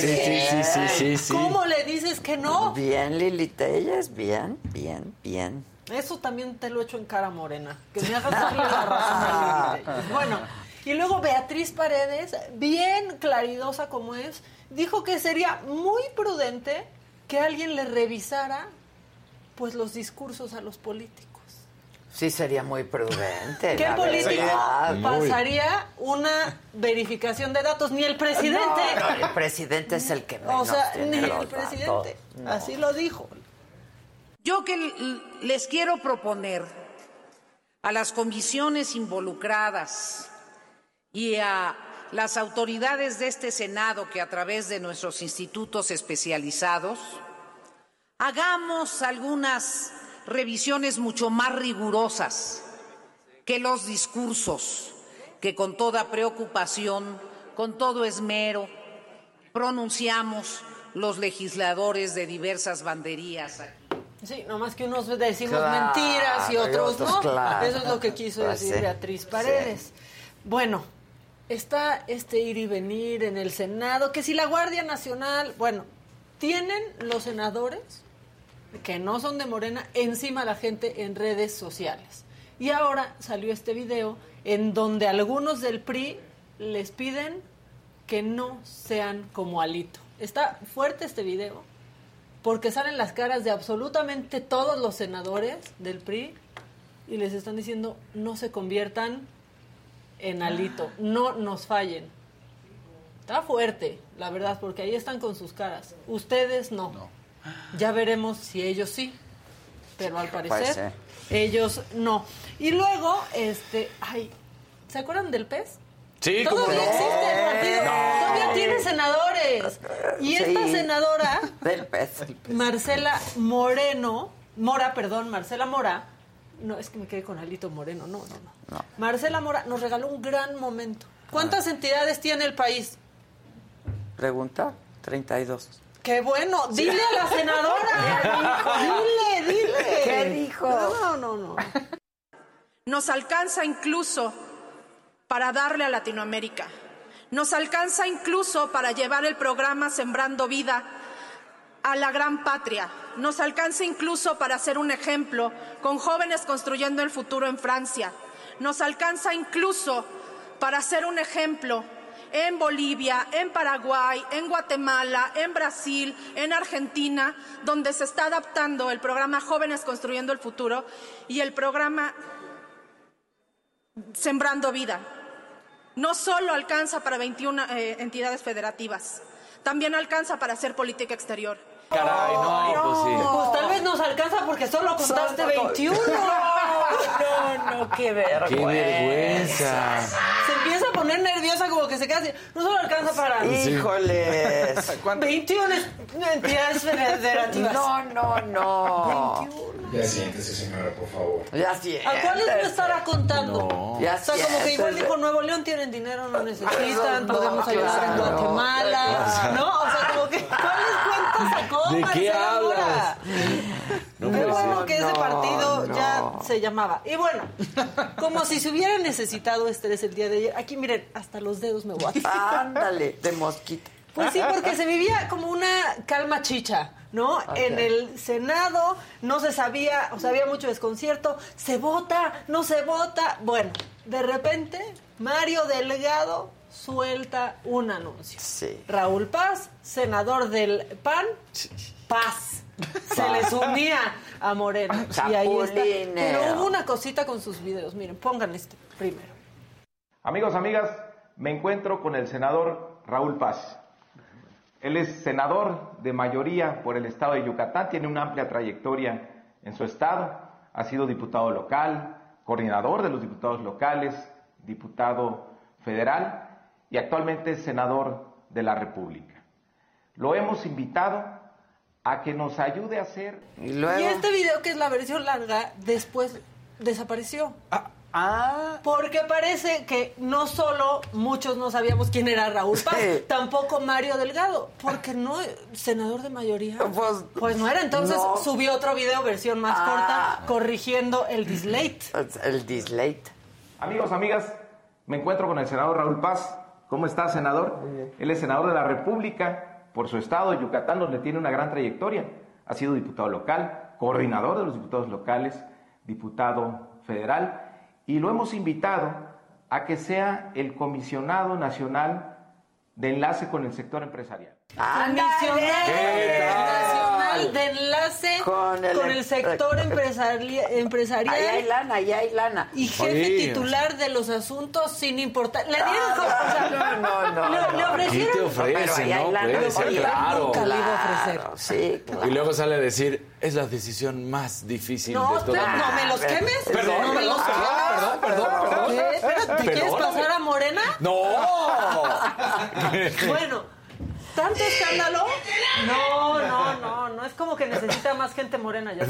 sí, sí, sí, sí, sí, ¿Cómo le dices que no? Bien, Lili Telles, bien, bien, bien. Eso también te lo echo en cara morena, que me hagas darle la razón Bueno, y luego Beatriz Paredes, bien claridosa como es, dijo que sería muy prudente que alguien le revisara pues los discursos a los políticos. Sí, sería muy prudente. ¿Qué político pasaría una verificación de datos? Ni el presidente. el presidente es el que menos O sea, ni el presidente. Así lo dijo. Yo que les quiero proponer a las comisiones involucradas y a las autoridades de este Senado que a través de nuestros institutos especializados hagamos algunas revisiones mucho más rigurosas que los discursos que con toda preocupación, con todo esmero, pronunciamos los legisladores de diversas banderías. Sí, nomás que unos decimos mentiras y otros, no. Eso es lo que quiso pues decir Beatriz Paredes. Bueno, está este ir y venir en el Senado, que si la Guardia Nacional, bueno, tienen los senadores que no son de Morena encima la gente en redes sociales. Y ahora salió este video en donde algunos del PRI les piden que no sean como Alito. Está fuerte este video porque salen las caras de absolutamente todos los senadores del PRI y les están diciendo no se conviertan en Alito, no nos fallen. Está fuerte, la verdad, porque ahí están con sus caras. Ustedes no. Ya veremos si ellos sí, pero al parecer ellos no. Y luego, este, ay, ¿se acuerdan del pez? Sí, Todavía existe el partido. Todavía tiene senadores. Y esta senadora, del pez. Marcela Moreno, Mora, perdón, Marcela Mora, no, es que me quedé con Alito Moreno, no, no, no. Marcela Mora nos regaló un gran momento. ¿Cuántas entidades tiene el país? Pregunta, 32. Qué bueno, dile a la senadora. dile, dile. ¿Qué dijo? No, no, no. Nos alcanza incluso para darle a Latinoamérica. Nos alcanza incluso para llevar el programa Sembrando Vida a la gran patria. Nos alcanza incluso para ser un ejemplo con jóvenes construyendo el futuro en Francia. Nos alcanza incluso para ser un ejemplo en Bolivia, en Paraguay, en Guatemala, en Brasil, en Argentina, donde se está adaptando el programa Jóvenes Construyendo el Futuro y el programa Sembrando Vida no solo alcanza para 21 eh, entidades federativas, también alcanza para hacer política exterior. Caray, no, pues sí. Pues tal vez nos alcanza porque solo contaste 21. No, no, qué vergüenza. Qué vergüenza. Se empieza a poner nerviosa como que se queda así. No solo alcanza para... Híjoles. 21 entidades federativas. No, no, no. 21. Ya siéntese, señora, por favor. Ya siéntese. ¿A cuáles me estará contando? No. Ya O sea, como que igual dijo Nuevo León tienen dinero, no necesitan, No, podemos ayudar en claro. Guatemala, ¿no? O sea, como que ¿cuáles cuentas sacó? ¿De qué hablas? No bueno que ese partido no. ya se llamaba. Y bueno, como si se hubiera necesitado estrés el día de ayer. Aquí miren, hasta los dedos me voy a Ándale, de mosquito. pues sí, porque se vivía como una calma chicha, ¿no? En el Senado no se sabía, o sea, había mucho desconcierto, se vota, no se vota. Bueno, de repente, Mario Delgado suelta un anuncio. Sí. Raúl Paz, senador del PAN, Paz. Se les unía a Morena. Y ahí está. Chapulineo. Pero hubo una cosita con sus videos. Miren, pongan este primero. Amigos, amigas, me encuentro con el senador Raúl Paz. Él es senador de mayoría por el estado de Yucatán, tiene una amplia trayectoria en su estado, ha sido diputado local, coordinador de los diputados locales, diputado federal y actualmente es senador de la República. Lo hemos invitado a que nos ayude a hacer... Y Y este video, que es la versión larga, después desapareció. Ah, Porque parece que no solo muchos no sabíamos quién era Raúl Paz, Sí. tampoco Mario Delgado, porque no, senador de mayoría. Pues, Pues no era, entonces no. subió otro video, versión más Ah. corta, corrigiendo el dislate. El dislate. Amigos, amigas, me encuentro con el senador Raúl Paz. ¿Cómo está, senador? Él es senador de la República por su estado, Yucatán, donde tiene una gran trayectoria. Ha sido diputado local, coordinador de los diputados locales, diputado federal, y lo hemos invitado a que sea el comisionado nacional de enlace con el sector empresarial. Nacional, ¿Qué de enlace Con con el- el, sector empresari- empresarial. Ahí hay lana, ahí hay lana. Y jefe Oye. titular de los asuntos sin importar. Le dieron como- o sea, no, no, no, le, no. le ofrecieron. te ofrecen, ahí hay ¿no? lana. Puede ser, Oye, claro. nunca le iba a ofrecer. Claro, Sí, claro. Y luego sale a decir, es la decisión más difícil No, de todo. espera, no me los quemes. Perdón, no me los quemes. perdón, perdón, perdón. ¿Qué? ¿Te quieres pasar a Morena? ¡No! Bueno, ¿tanto escándalo? No, no, no, no es como que necesita más gente morena ya.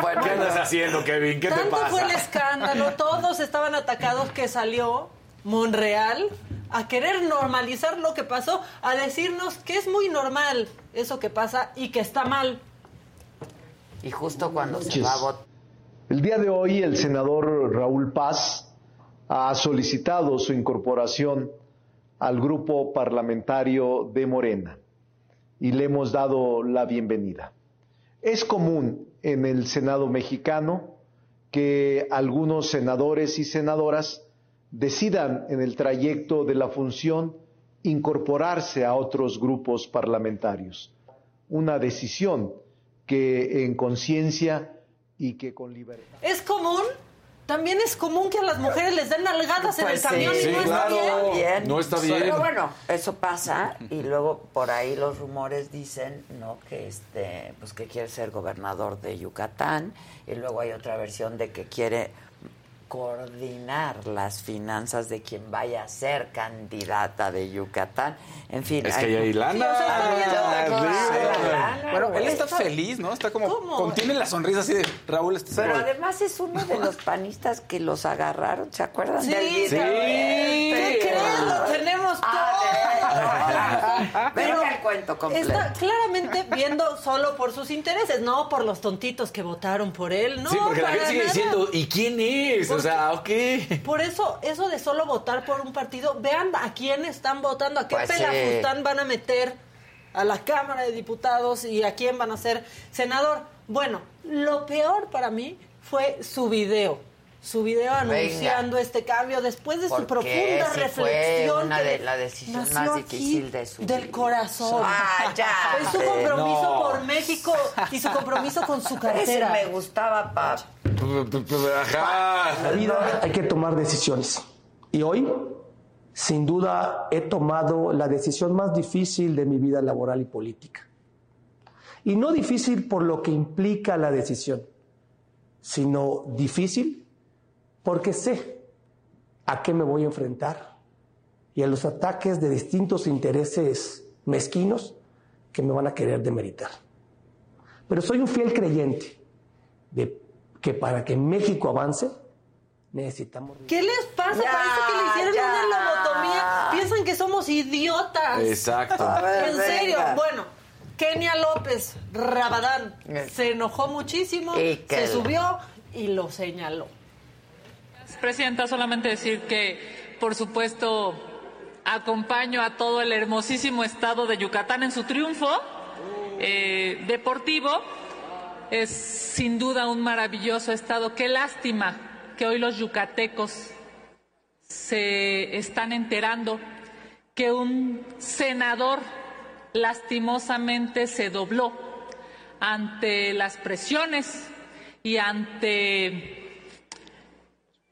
Bueno, ¿Qué andas haciendo, Kevin? ¿Qué te Tanto pasa? fue el escándalo, todos estaban atacados que salió Monreal a querer normalizar lo que pasó, a decirnos que es muy normal eso que pasa y que está mal. y justo cuando se va a votar. El día de hoy el senador Raúl Paz ha solicitado su incorporación al grupo parlamentario de Morena y le hemos dado la bienvenida. Es común en el Senado mexicano que algunos senadores y senadoras decidan en el trayecto de la función incorporarse a otros grupos parlamentarios. Una decisión que en conciencia y que con libertad. Es común también es común que a las mujeres les den nalgadas en el pues camión y no está bien. No está bien. Pero bueno, eso pasa y luego por ahí los rumores dicen, ¿no? Que este, pues que quiere ser gobernador de Yucatán y luego hay otra versión de que quiere coordinar las finanzas de quien vaya a ser candidata de Yucatán. En fin. Es que hay lana. Bueno, él está feliz, ¿no? Está como. Contiene la sonrisa así de Raúl. Este Pero además es uno de los panistas que los agarraron. ¿Se acuerdan sí. ¿Qué creen? Lo tenemos todo. Pero el cuento completo. Está claramente viendo solo por sus intereses, no por los tontitos que votaron por él. No, sí, porque la gente sigue diciendo, ¿y quién es? O sea, ok. Por eso, eso de solo votar por un partido, vean a quién están votando, a qué pues pelafustán van a meter a la Cámara de Diputados y a quién van a ser senador. Bueno, lo peor para mí fue su video su video anunciando este cambio después de su profunda reflexión. Fue una de la decisión más difícil de su Del corazón. Ah, ya. Es su compromiso por México y su compromiso con su cartera. Ese me gustaba, pap. La vida hay que tomar decisiones. Y hoy, sin duda, he tomado la decisión más difícil de mi vida laboral y política. Y no difícil por lo que implica la decisión, sino difícil porque sé a qué me voy a enfrentar y a los ataques de distintos intereses mezquinos que me van a querer demeritar. Pero soy un fiel creyente de que para que México avance necesitamos... ¿Qué les pasa? Parece que le hicieron una lobotomía. Piensan que somos idiotas. Exacto. en serio. Bueno, Kenia López Rabadán eh. se enojó muchísimo, se subió y lo señaló. Presidenta, solamente decir que, por supuesto, acompaño a todo el hermosísimo estado de Yucatán en su triunfo eh, deportivo. Es sin duda un maravilloso estado. Qué lástima que hoy los yucatecos se están enterando que un senador lastimosamente se dobló ante las presiones y ante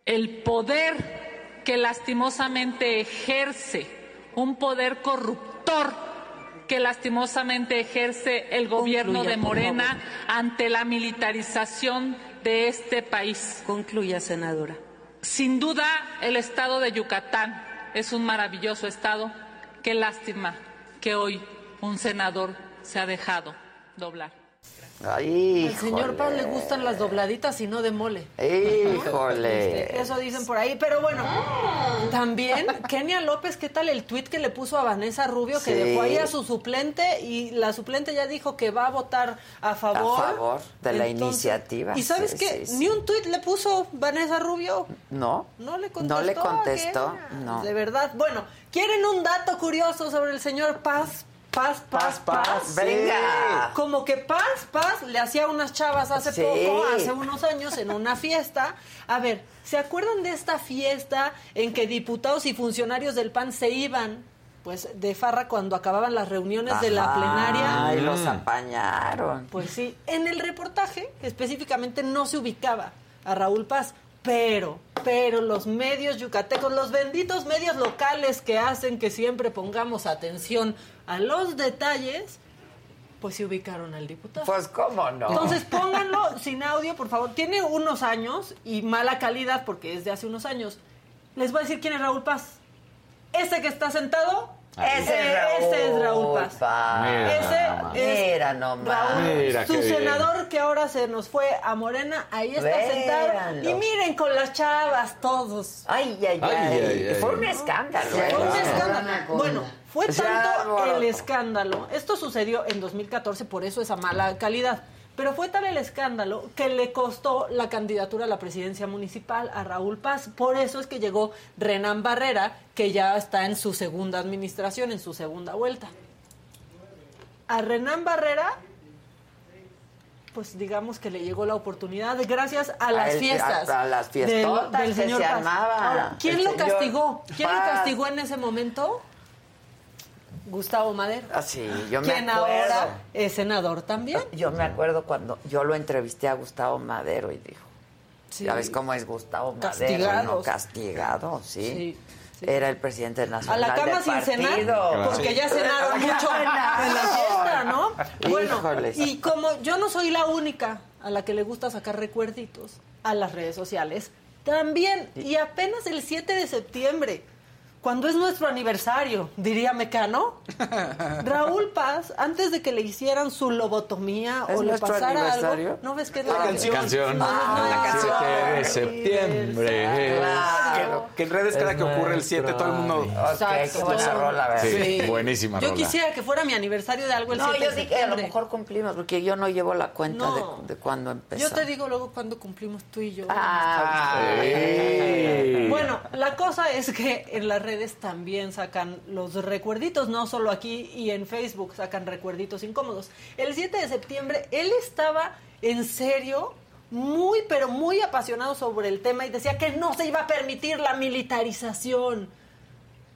el poder que lastimosamente ejerce, un poder corruptor que lastimosamente ejerce el gobierno de Morena ante la militarización de este país. Concluya, senadora. Sin duda, el estado de Yucatán es un maravilloso estado. Qué lástima que hoy un senador se ha dejado doblar. Al señor Paz le gustan las dobladitas y no de mole. Híjole. Eso dicen por ahí. Pero bueno, también Kenia López, ¿qué tal el tuit que le puso a Vanessa Rubio que dejó ahí a su suplente y la suplente ya dijo que va a votar a favor? A favor de la iniciativa. ¿Y sabes qué? Ni un tuit le puso Vanessa Rubio. No. No le contestó. No le contestó. No. De verdad. Bueno, ¿quieren un dato curioso sobre el señor Paz? Paz, paz, paz. Venga. Como que paz, paz, le hacía unas chavas hace poco, hace unos años, en una fiesta. A ver, ¿se acuerdan de esta fiesta en que diputados y funcionarios del PAN se iban pues de farra cuando acababan las reuniones de la plenaria. Ay, los mm. apañaron. Pues sí, en el reportaje específicamente no se ubicaba a Raúl Paz, pero, pero los medios yucatecos, los benditos medios locales que hacen que siempre pongamos atención a los detalles, pues se ubicaron al diputado. Pues cómo no. Entonces pónganlo sin audio, por favor. Tiene unos años y mala calidad porque es de hace unos años. Les voy a decir quién es Raúl Paz. Ese que está sentado ese, es Raúl Paz. Ese es Raúl. su senador que ahora se nos fue a Morena, ahí está sentado. Y miren con las chavas todos. Ay, ay, ay. fue un escándalo. Fue un escándalo. Bueno, fue tanto el escándalo. Esto sucedió en 2014, por eso esa mala calidad. Pero fue tal el escándalo que le costó la candidatura a la presidencia municipal a Raúl Paz. Por eso es que llegó Renan Barrera, que ya está en su segunda administración, en su segunda vuelta. A Renan Barrera, pues digamos que le llegó la oportunidad gracias a las el- fiestas. a- a las del- señor se Paz. Ahora, ¿Quién lo señor castigó? ¿Quién lo castigó en ese momento? Gustavo Madero. Ah, sí, yo me quien acuerdo. ahora es senador también. Yo me acuerdo cuando yo lo entrevisté a Gustavo Madero y dijo, Sí. ¿ya ves cómo es Gustavo Madero? ¿no? Castigado, sí. Sí, Era el presidente A nacional la cama del sin cenar, porque ya cenaron mucho en la fiesta, ¿no? Bueno, Híjoles. y como yo no soy la única a la que le gusta sacar recuerditos a las redes sociales, también, y apenas el 7 de septiembre, cuando es nuestro aniversario, diría Mecano, Raúl Paz, antes de que le hicieran su lobotomía ¿Es o le nuestro pasara aniversario? algo, ¿no ves que es La canción. canción? Ah, la canción. 7 de septiembre. Que, que en redes cada que ocurre el 7 todo el mundo... qué buena rola, ¿verdad? Sí, buenísima Yo rola. quisiera que fuera mi aniversario de algo el No, 7 yo de dije, a lo septiembre. mejor cumplimos, porque yo no llevo la cuenta No. de, de cuándo empezó. Yo te digo luego cuando cumplimos tú y yo. Ay. Bueno, la cosa es que en las redes también sacan los recuerditos, no solo aquí y en Facebook sacan recuerditos incómodos. El 7 de septiembre él estaba en serio muy, pero muy apasionado sobre el tema y decía que no se iba a permitir la militarización.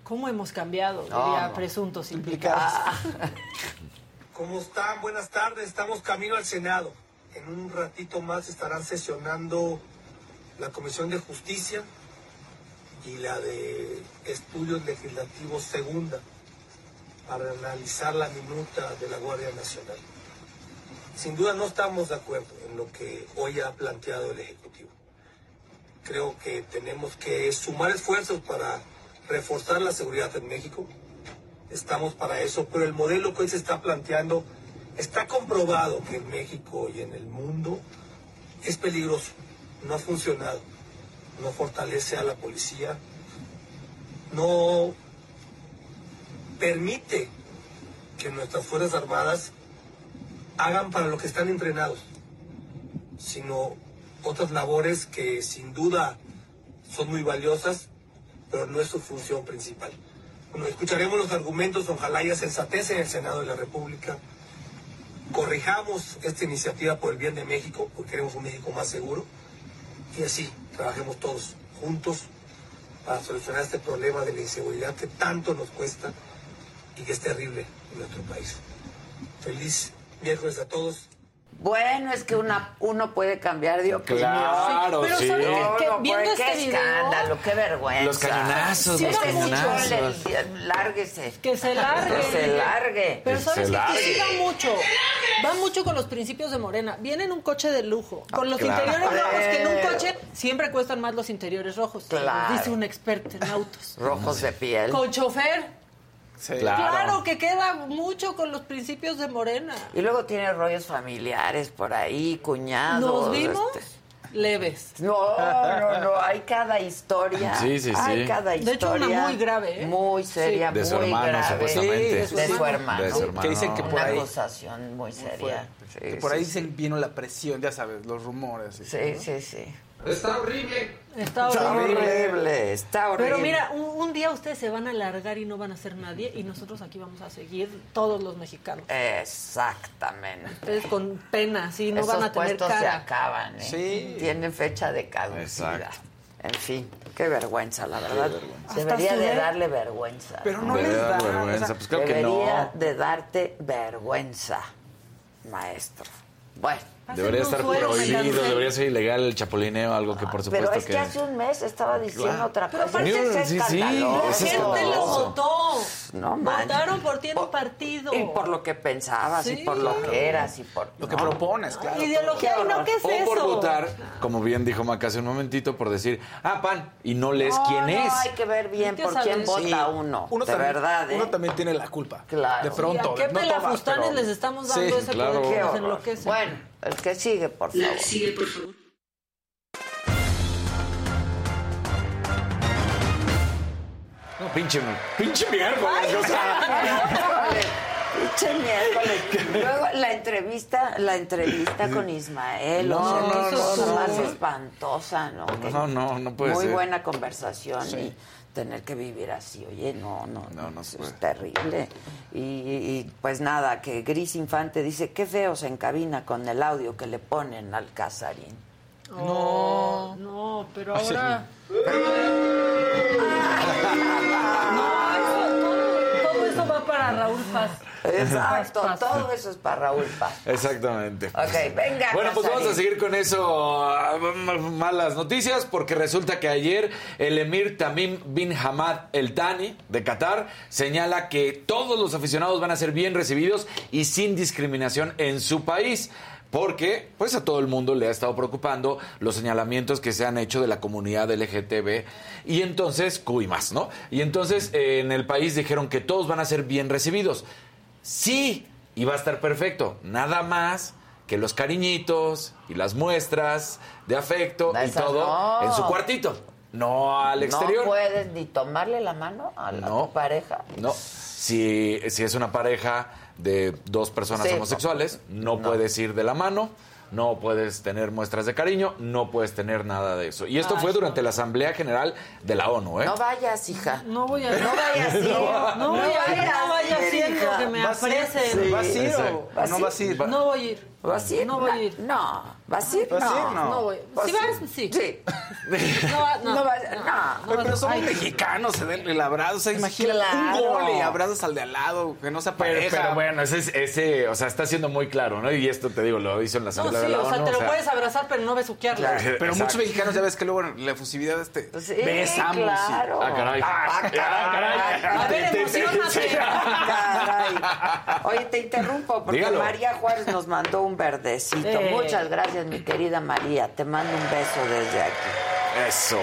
¿Cómo hemos cambiado? Diría No. presuntos implicados. ¿Cómo están? Buenas tardes. Estamos camino al Senado. En un ratito más estarán sesionando la Comisión de Justicia y la de Estudios Legislativos Segunda para analizar la minuta de la Guardia Nacional. Sin duda no estamos de acuerdo en lo que hoy ha planteado el Ejecutivo. Creo que tenemos que sumar esfuerzos para reforzar la seguridad en México, estamos para eso, pero el modelo que hoy se está planteando está comprobado que en México y en el mundo es peligroso, no ha funcionado, no fortalece a la policía, no permite que nuestras Fuerzas Armadas hagan para lo que están entrenados, sino otras labores que sin duda son muy valiosas, pero no es su función principal. Bueno, escucharemos los argumentos, ojalá haya sensatez en el Senado de la República. Corrijamos esta iniciativa por el bien de México, porque queremos un México más seguro. Y así trabajemos todos juntos para solucionar este problema de la inseguridad que tanto nos cuesta y que es terrible en nuestro país. Feliz miércoles a todos. Bueno, es que una, uno puede cambiar de opinión. Claro, Pero sí. ¿saben No, qué? no, Viendo pues, este qué video- escándalo, qué vergüenza. Los cañonazos, Sí, los cañonazos. le- Lárguese. Que se largue. Que se largue. Pero Que sabes se que sí va mucho. Va mucho con los principios de Morena. Viene en un coche de lujo. Con los claro. interiores rojos, que en un coche siempre cuestan más los interiores rojos. Claro. Dice un experto en autos. Rojos de piel. Con chofer. Sí. Claro. que queda mucho con los principios de Morena. Y luego tiene rollos familiares por ahí, cuñados. ¿Nos vimos? este. Leves. No, no, no, hay cada historia. Sí, sí, Hay sí. cada De historia. hecho, una muy grave, ¿eh? Muy seria, Sí. De su muy hermano, grave. supuestamente. Sí, de su, De su hermano. De su hermano. Que dicen que por Una ahí... acusación muy seria. Sí, que por sí, ahí sí. dicen vino la presión, ya sabes, los rumores. y Sí, todo, ¿no? sí, sí. Está horrible. Está Está horrible. está horrible. Pero mira, un, un día ustedes se van a largar y no van a ser nadie y nosotros aquí vamos a seguir todos los mexicanos. Exactamente. Ustedes con pena, sí, no Esos van a tener puestos se cara. acaban, ¿eh? Sí. Tienen fecha de caducidad. Exacto. En fin, qué vergüenza, la verdad. Hasta Debería de darle vergüenza. Pero no les da. vergüenza. o sea, Pues claro que Debería no. de darte vergüenza, maestro. Bueno, Debería estar prohibido, debería ser ilegal el chapulineo, algo que por supuesto pero es que, que... hace un mes estaba diciendo Claro. otra Pero cosa. aparte Eso es sí, sí. La gente lo votó. No manches. Votaron por ti en un partido. Y por lo que pensabas, y por lo que eras, y por... Lo que ¿no? propones, claro. Ideología, y no, ¿qué es O eso? por votar, como bien dijo Maca hace un momentito, por decir, ah, pan, y no lees No, quién no, es. hay que ver bien por saber. quién vota Sí. uno. Uno de también, verdad, ¿eh? Uno también tiene la culpa. Claro. De pronto. ¿Y a qué pelafustanes pero- les estamos dando ese poder que nos enloquece? Bueno, el que sigue, por favor. La que sigue, por favor. No, pinche, pinche miércoles, o sea. Pinche miércoles. Luego la entrevista, la entrevista con Ismael, No, o sea, no, no, más espantosa, ¿no? No, no, no puede Muy ser. buena conversación y tener que vivir así, oye, no, no, no, no es terrible. Y, pues nada, que Gris Infante dice, qué feo se encabina con el audio que le ponen al Casarín. no, no, pero ahora... todo, eso va para Raúl Paz. Exacto, todo eso es para Raúl Paz. Exactamente. Ok, venga. Bueno, pues vamos a seguir con eso. ah, Malas noticias, porque resulta que ayer el emir Tamim bin Hamad El Thani de Qatar señala que todos los aficionados van a ser bien recibidos y sin discriminación en su país. Porque, pues a todo el mundo le ha estado preocupando los señalamientos que se han hecho de la comunidad LGTB y entonces, y más, ¿no? Y entonces eh, en el país dijeron que todos van a ser bien recibidos. Sí, y va a estar perfecto. Nada más que los cariñitos y las muestras de afecto y todo no. en su cuartito. No al exterior. No puedes ni tomarle la mano a la No. tu pareja. No. Si, si es una pareja de dos personas Sí, homosexuales, no, no. puedes ir de la mano, no puedes tener muestras de cariño, no puedes tener nada de eso. Y esto Ay, fue no. durante la Asamblea General de la ONU, ¿eh? No vayas, hija. No voy a No vayas. No, no voy a ir, no vaya ir, siendo hija. que me ¿Vas a ir? Sí, ¿Vas a ir o- no vas a ir? No voy a ir. ¿Vas a ir? No voy a ir. No. ¿Vas a ir? ¿Vas a ir? No. No. No voy. ¿Vas Si a vas, ir? sí. Sí. No, va- no. No pero somos Ay, mexicanos, se den el abrazo. O sea, imagina Claro. un gol y abrazas al de al lado, que no sea Pero, pareja. pero bueno, ese, es- ese, o sea, está siendo muy claro, ¿no? Y esto te digo, lo hizo en la Asamblea sí, o sea, te lo o sea, puedes abrazar, pero no besuquearlo. Claro. Pero Exacto. muchos mexicanos ya ves que luego en la efusividad este Sí, besamos. y- claro. Ah, caray. Ah, caray. A ver, Te- te- emocionate. Caray. Oye, te interrumpo porque Dígalo. María Juárez nos mandó un verdecito. Eh. Muchas gracias, mi querida María. Te mando un beso desde aquí. Eso.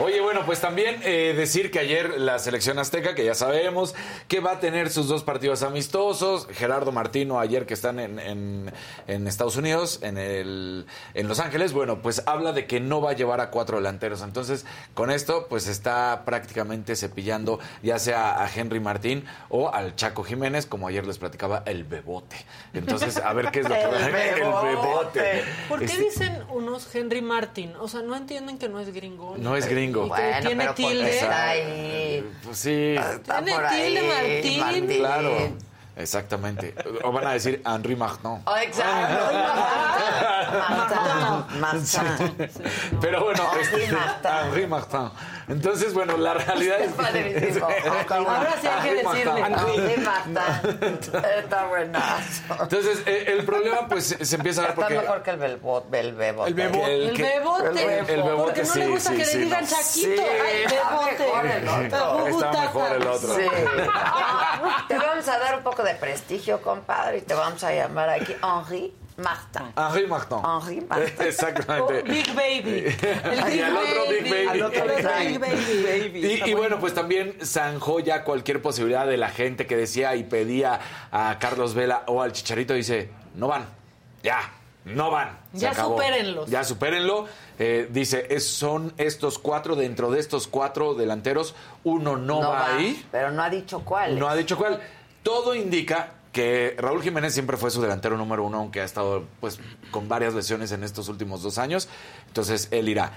Oye, bueno, pues también eh, decir que ayer la selección azteca, que ya sabemos, que va a tener sus dos partidos amistosos. Gerardo Martino ayer que están en, en- en Estados Unidos, en, el, en Los Ángeles, bueno, pues habla de que no va a llevar a cuatro delanteros. Entonces, con esto, pues está prácticamente cepillando ya sea a Henry Martín o al Chaco Jiménez, como ayer les platicaba, el bebote. Entonces, a ver qué es lo que va a bebote. El bebote. ¿Por qué dicen unos Henry Martin? O sea, no entienden que no es gringo. No es gringo. Que Bueno, tiene pero tilde. está ahí. Pues sí. Está Tiene por tilde ahí, Martín. Claro, exactamente. O van a decir Henri Martin. Oh, exacto. Martín. Martín. Pero bueno, Henri este, Martin. Henri Martin. Entonces, bueno, la realidad es Padrísimo. Ahora sí hay que decirle. Está buenazo. Entonces, eh, el problema pues se empieza a dar Está porque mejor que el bebote. El bebote. El bebote. el bebote. el bebote, Porque no le gusta sí, que sí, le digan no. Chaquito. Sí, Ay, está bebote. mejor el otro. Está mejor el otro. Sí. Te vamos a dar un poco de prestigio, compadre, y te vamos a llamar aquí Henri Martin. Henri Martin. Henri Martin. Oh, Exactamente. Big Baby. El Y al otro Big Baby. Al otro Big Baby. Y, y bueno, pues también zanjó ya cualquier posibilidad de la gente que decía y pedía a Carlos Vela o al Chicharito, dice, no van, ya, no van. se Ya acabó. supérenlos. Ya supérenlo. Eh, dice, es- son estos cuatro, dentro de estos cuatro delanteros, uno no, No va, va, a ir. Pero no ha dicho cuál. No ha dicho cuál. Todo indica que Raúl Jiménez siempre fue su delantero número uno, aunque ha estado pues con varias lesiones en estos últimos dos años. Entonces él irá.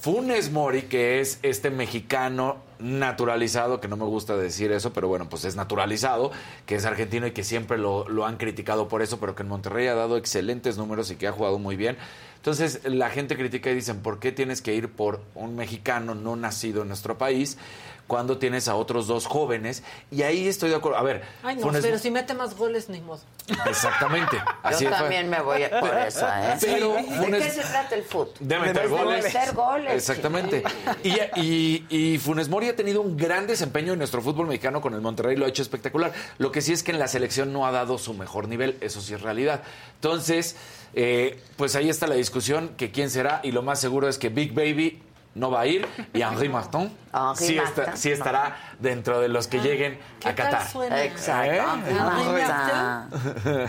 Funes Mori, que es este mexicano naturalizado, que no me gusta decir eso, pero bueno, pues es naturalizado, que es argentino y que siempre lo, lo han criticado por eso, pero que en Monterrey ha dado excelentes números y que ha jugado muy bien. Entonces la gente critica y dicen, ¿por qué tienes que ir por un mexicano no nacido en nuestro país cuando tienes a otros dos jóvenes? Y ahí estoy de acuerdo. A ver, Ay, no, Funes- pero si mete más goles, ni modo. Exactamente. Así Yo fue. también me voy a- por esa, ¿eh? Pero ¿De Funes- qué se trata el fútbol? de meter De goles. meter goles. Exactamente. Y, y, y Funes Mori ha tenido un gran desempeño en nuestro fútbol mexicano con el Monterrey, lo ha hecho espectacular. Lo que sí es que en la selección no ha dado su mejor nivel, eso sí es realidad. Entonces, eh, pues ahí está la discusión, que quién será, y lo más seguro es que Big Baby no va a ir y Henri Martin Henri sí, Martin. está- sí estará dentro de los que lleguen ¿Qué a tal Qatar. suena? Exacto. ¿Eh?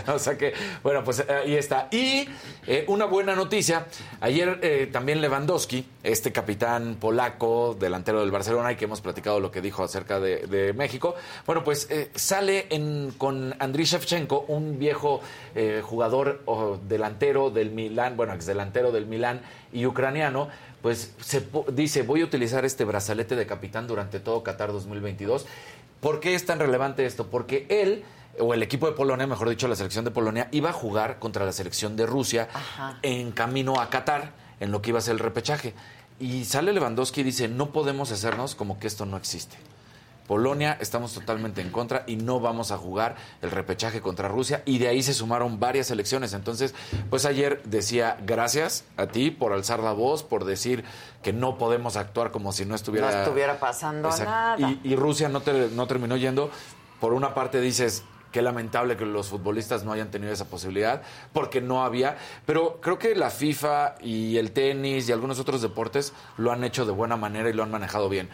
O sea que, bueno, pues eh, ahí está. Y eh, una buena noticia, ayer eh, también Lewandowski, este capitán polaco, delantero del Barcelona, y que hemos platicado lo que dijo acerca de, de México, bueno, pues eh, sale en, con Andriy Shevchenko, un viejo eh, jugador o delantero del Milán, bueno, ex delantero del Milán y ucraniano, pues se dice, voy a utilizar este brazalete de capitán durante todo Qatar 2022. ¿Por qué es tan relevante esto? Porque él, o el equipo de Polonia, mejor dicho, la selección de Polonia, iba a jugar contra la selección de Rusia en camino a Qatar, en lo que iba a ser el repechaje. Y sale Lewandowski y dice, no podemos hacernos como que esto no existe. Polonia estamos totalmente en contra y no vamos a jugar el repechaje contra Rusia y de ahí se sumaron varias elecciones. Entonces, pues ayer decía gracias a ti por alzar la voz, por decir que no podemos actuar como si no estuviera, No estuviera pasando nada. Y, y Rusia no, te- no terminó yendo. Por una parte dices, qué lamentable que los futbolistas no hayan tenido esa posibilidad, porque no había. Pero creo que la FIFA y el tenis y algunos otros deportes lo han hecho de buena manera y lo han manejado bien.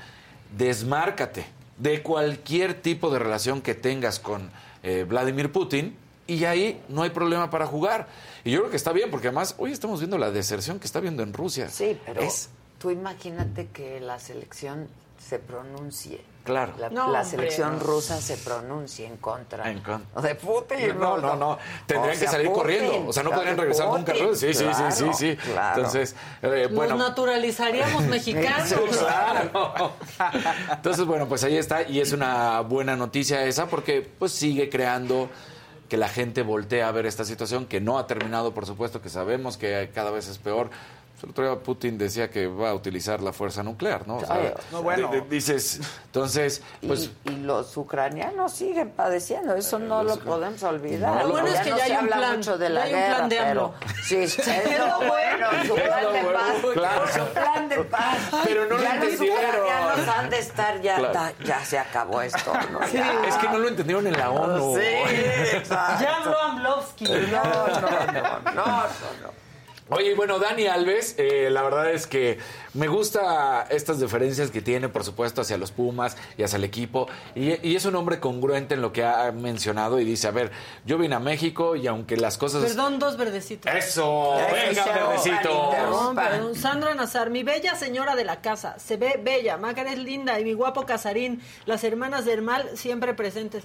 Desmárcate de cualquier tipo de relación que tengas con eh, Vladimir Putin y ahí no hay problema para jugar. Y yo creo que está bien, porque además hoy estamos viendo la deserción que está viendo en Rusia. Sí, pero Es tú imagínate que la selección se pronuncie. Claro. La, No, la hombre. selección rusa se pronuncie en contra En contra. de Putin. No, no, no. Tendrían O sea, que salir Putin, corriendo. O sea, no podrían regresar nunca. Putin, Sí, sí, sí, sí, sí. claro. Entonces, eh, bueno. Nos naturalizaríamos mexicanos. Sí, claro. Entonces, bueno, pues ahí está. Y es una buena noticia esa porque pues sigue creando que la gente voltee a ver esta situación, que no ha terminado, por supuesto, que sabemos que cada vez es peor. El otro día Putin decía que va a utilizar la fuerza nuclear, ¿no? O sea, no, bueno. de- dices, entonces, pues... y, y los ucranianos siguen padeciendo, eso no lo podemos olvidar. No, lo bueno es que no ya hay un plan, mucho de ya la hay un guerra, plan de pero sí, es lo bueno, su Es plan lo de bueno, paz, claro. su plan de paz. Pero no lo ya los entendieron. ucranianos han de estar ya, Claro. ta- ya se acabó esto, ¿no? Ya. Es que no lo entendieron en la ONU. Sí, exacto. Ya habló Amlovsky. No, no, no, no, no, no. Oye, bueno, Dani Alves, eh, la verdad es que me gusta estas diferencias que tiene, por supuesto, hacia los Pumas y hacia el equipo. Y, y es un hombre congruente en lo que ha mencionado y dice, a ver, yo vine a México y aunque las cosas... Perdón, dos verdecitos. Eso, venga, Eso, verdecito. Perdón, perdón. Sandra Nazar, mi bella señora de la casa, se ve bella, Macar es linda y mi guapo Casarín, las hermanas del mal siempre presentes.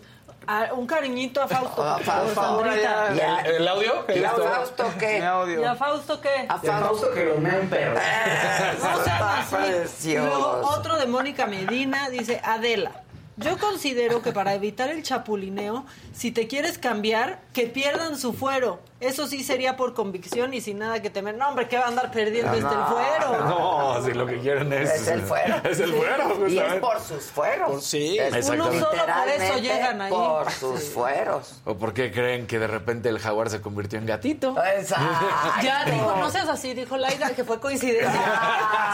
Ah, un cariñito a Fausto, por favor, Sandrita. Ya. ¿El, el audio? ¿Y a. Fausto qué? ¿Y a Fausto qué? A Fausto que lo un perro. No así. Y Luego otro de Mónica Medina dice, Adela, yo considero que para evitar el chapulineo, si te quieres cambiar, que pierdan su fuero. Eso sí sería por convicción y sin nada que temer. No, hombre, ¿qué va a andar perdiendo este el fuero? No, si lo que quieren es... Es el fuero. Es el fuero, Y es por sus fueros. sí. Es Exactamente. Uno solo por eso llegan ahí. Por sus fueros. ¿O por qué creen que de repente el jaguar se convirtió en gatito? Exacto. Ya dijo, no seas así, dijo Laida, que fue coincidencia.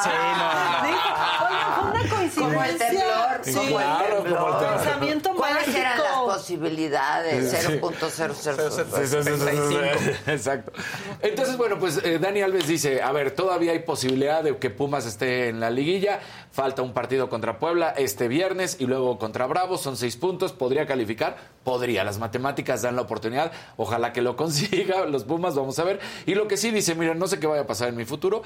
Sí, no, no. Dijo, oigan, fue una coincidencia. Como el temblor. Sí. como el Claro, temblor. como el temblor. Pensamiento ¿Cuáles eran las mágico. posibilidades? Sí. 0.0065. Exacto. Entonces, bueno, pues eh, Dani Alves dice, a ver, todavía hay posibilidad de que Pumas esté en la liguilla, falta un partido contra Puebla este viernes y luego contra Bravos, son seis puntos, podría calificar, podría, las matemáticas dan la oportunidad, ojalá que lo consiga, los Pumas, vamos a ver. Y lo que sí dice, mira, no sé qué vaya a pasar en mi futuro,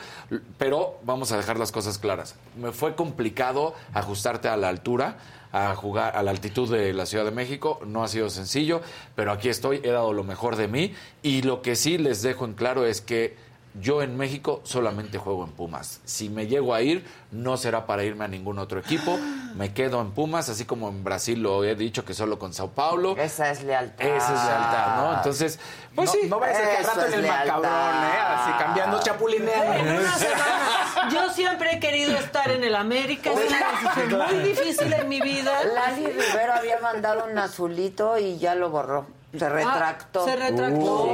pero vamos a dejar las cosas claras. Me fue complicado ajustarte a la altura, a jugar a la altitud de la Ciudad de México. No ha sido sencillo, pero aquí estoy, he dado lo mejor de mí. Y lo que sí les dejo en claro es que yo en México solamente juego en Pumas. Si me llego a ir, no será para irme a ningún otro equipo. Me quedo en Pumas, así como en Brasil lo he dicho que solo con Sao Paulo. Esa es lealtad. Esa es lealtad, ¿no? Entonces, pues no, sí. no vayas a ser que al rato es en el lealtad. macabrón, ¿eh? Así cambiando, chapulineando. Yo siempre he querido estar en el América. Es una decisión muy difícil en mi vida. Lali Rivero había mandado un azulito y ya lo borró. Se retractó. Ah, se retractó.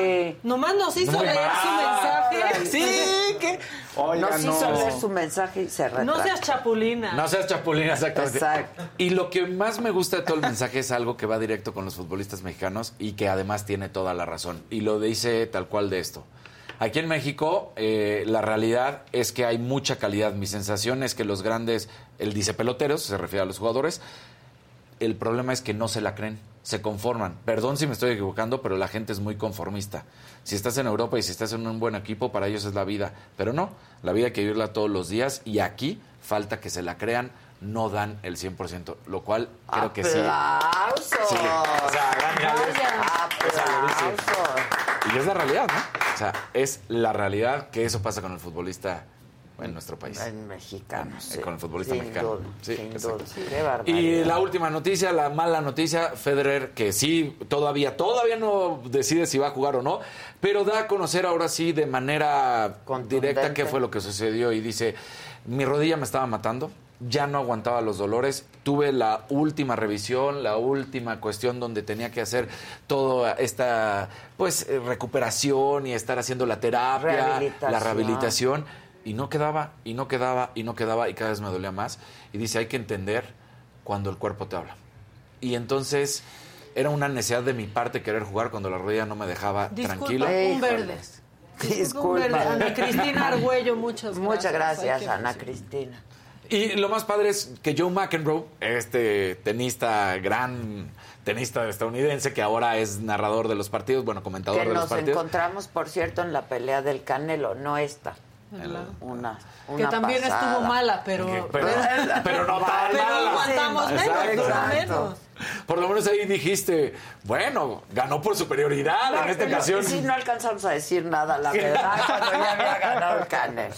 Sí. Nomás nos hizo Muy leer su mensaje. Sí, que. Oiga, Nos no. hizo leer su mensaje y se retractó. No seas chapulina. No seas chapulina, exactamente. Exacto. Y lo que más me gusta de todo el mensaje es algo que va directo con los futbolistas mexicanos y que además tiene toda la razón. Y lo dice tal cual de esto. Aquí en México, eh, la realidad es que hay mucha calidad. Mi sensación es que los grandes, él dice peloteros, se refiere a los jugadores, el problema es que no se la creen, se conforman. Perdón si me estoy equivocando, pero la gente es muy conformista. Si estás en Europa y si estás en un buen equipo, para ellos es la vida. Pero no, la vida hay que vivirla todos los días y aquí falta que se la crean, no dan el 100%, lo cual creo que sí. ¡Aplausos! Sí, o sea. ¡Aplausos! Y es la realidad, ¿no? O sea, es la realidad que eso pasa con el futbolista en nuestro país. En mexicanos. Sí. Con el futbolista Sin mexicano. duda, Sí, sin duda. Qué. Y la última noticia, la mala noticia, Federer, que sí, todavía, todavía no decide si va a jugar o no, pero da a conocer ahora sí de manera directa qué fue lo que sucedió y dice, mi rodilla me estaba matando, ya no aguantaba los dolores, tuve la última revisión, la última cuestión donde tenía que hacer toda esta pues eh, recuperación y estar haciendo la terapia, Rehabilitación. la rehabilitación y no quedaba y no quedaba y no quedaba y cada vez me dolía más y dice, hay que entender cuando el cuerpo te habla. Y entonces era una necesidad de mi parte querer jugar cuando la rodilla no me dejaba Disculpa, tranquilo. un verde. Disculpa, un verde. Ana Cristina Argüello, muchas gracias. Muchas gracias, que- Ana Cristina. Y lo más padre es que Joe McEnroe, este tenista, gran tenista estadounidense que ahora es narrador de los partidos, bueno, comentador Que de los nos partidos. encontramos, por cierto, en la pelea del Canelo, no esta. El- Una, Que también pasada. estuvo mala, pero... Pero, pero no tan Pero mala. aguantamos menos, Exacto. duró menos. Por lo menos ahí dijiste, bueno, ganó por superioridad No, en esta pero ocasión. Sí, no alcanzamos a decir nada, la verdad, cuando ya había ganado el Canelo.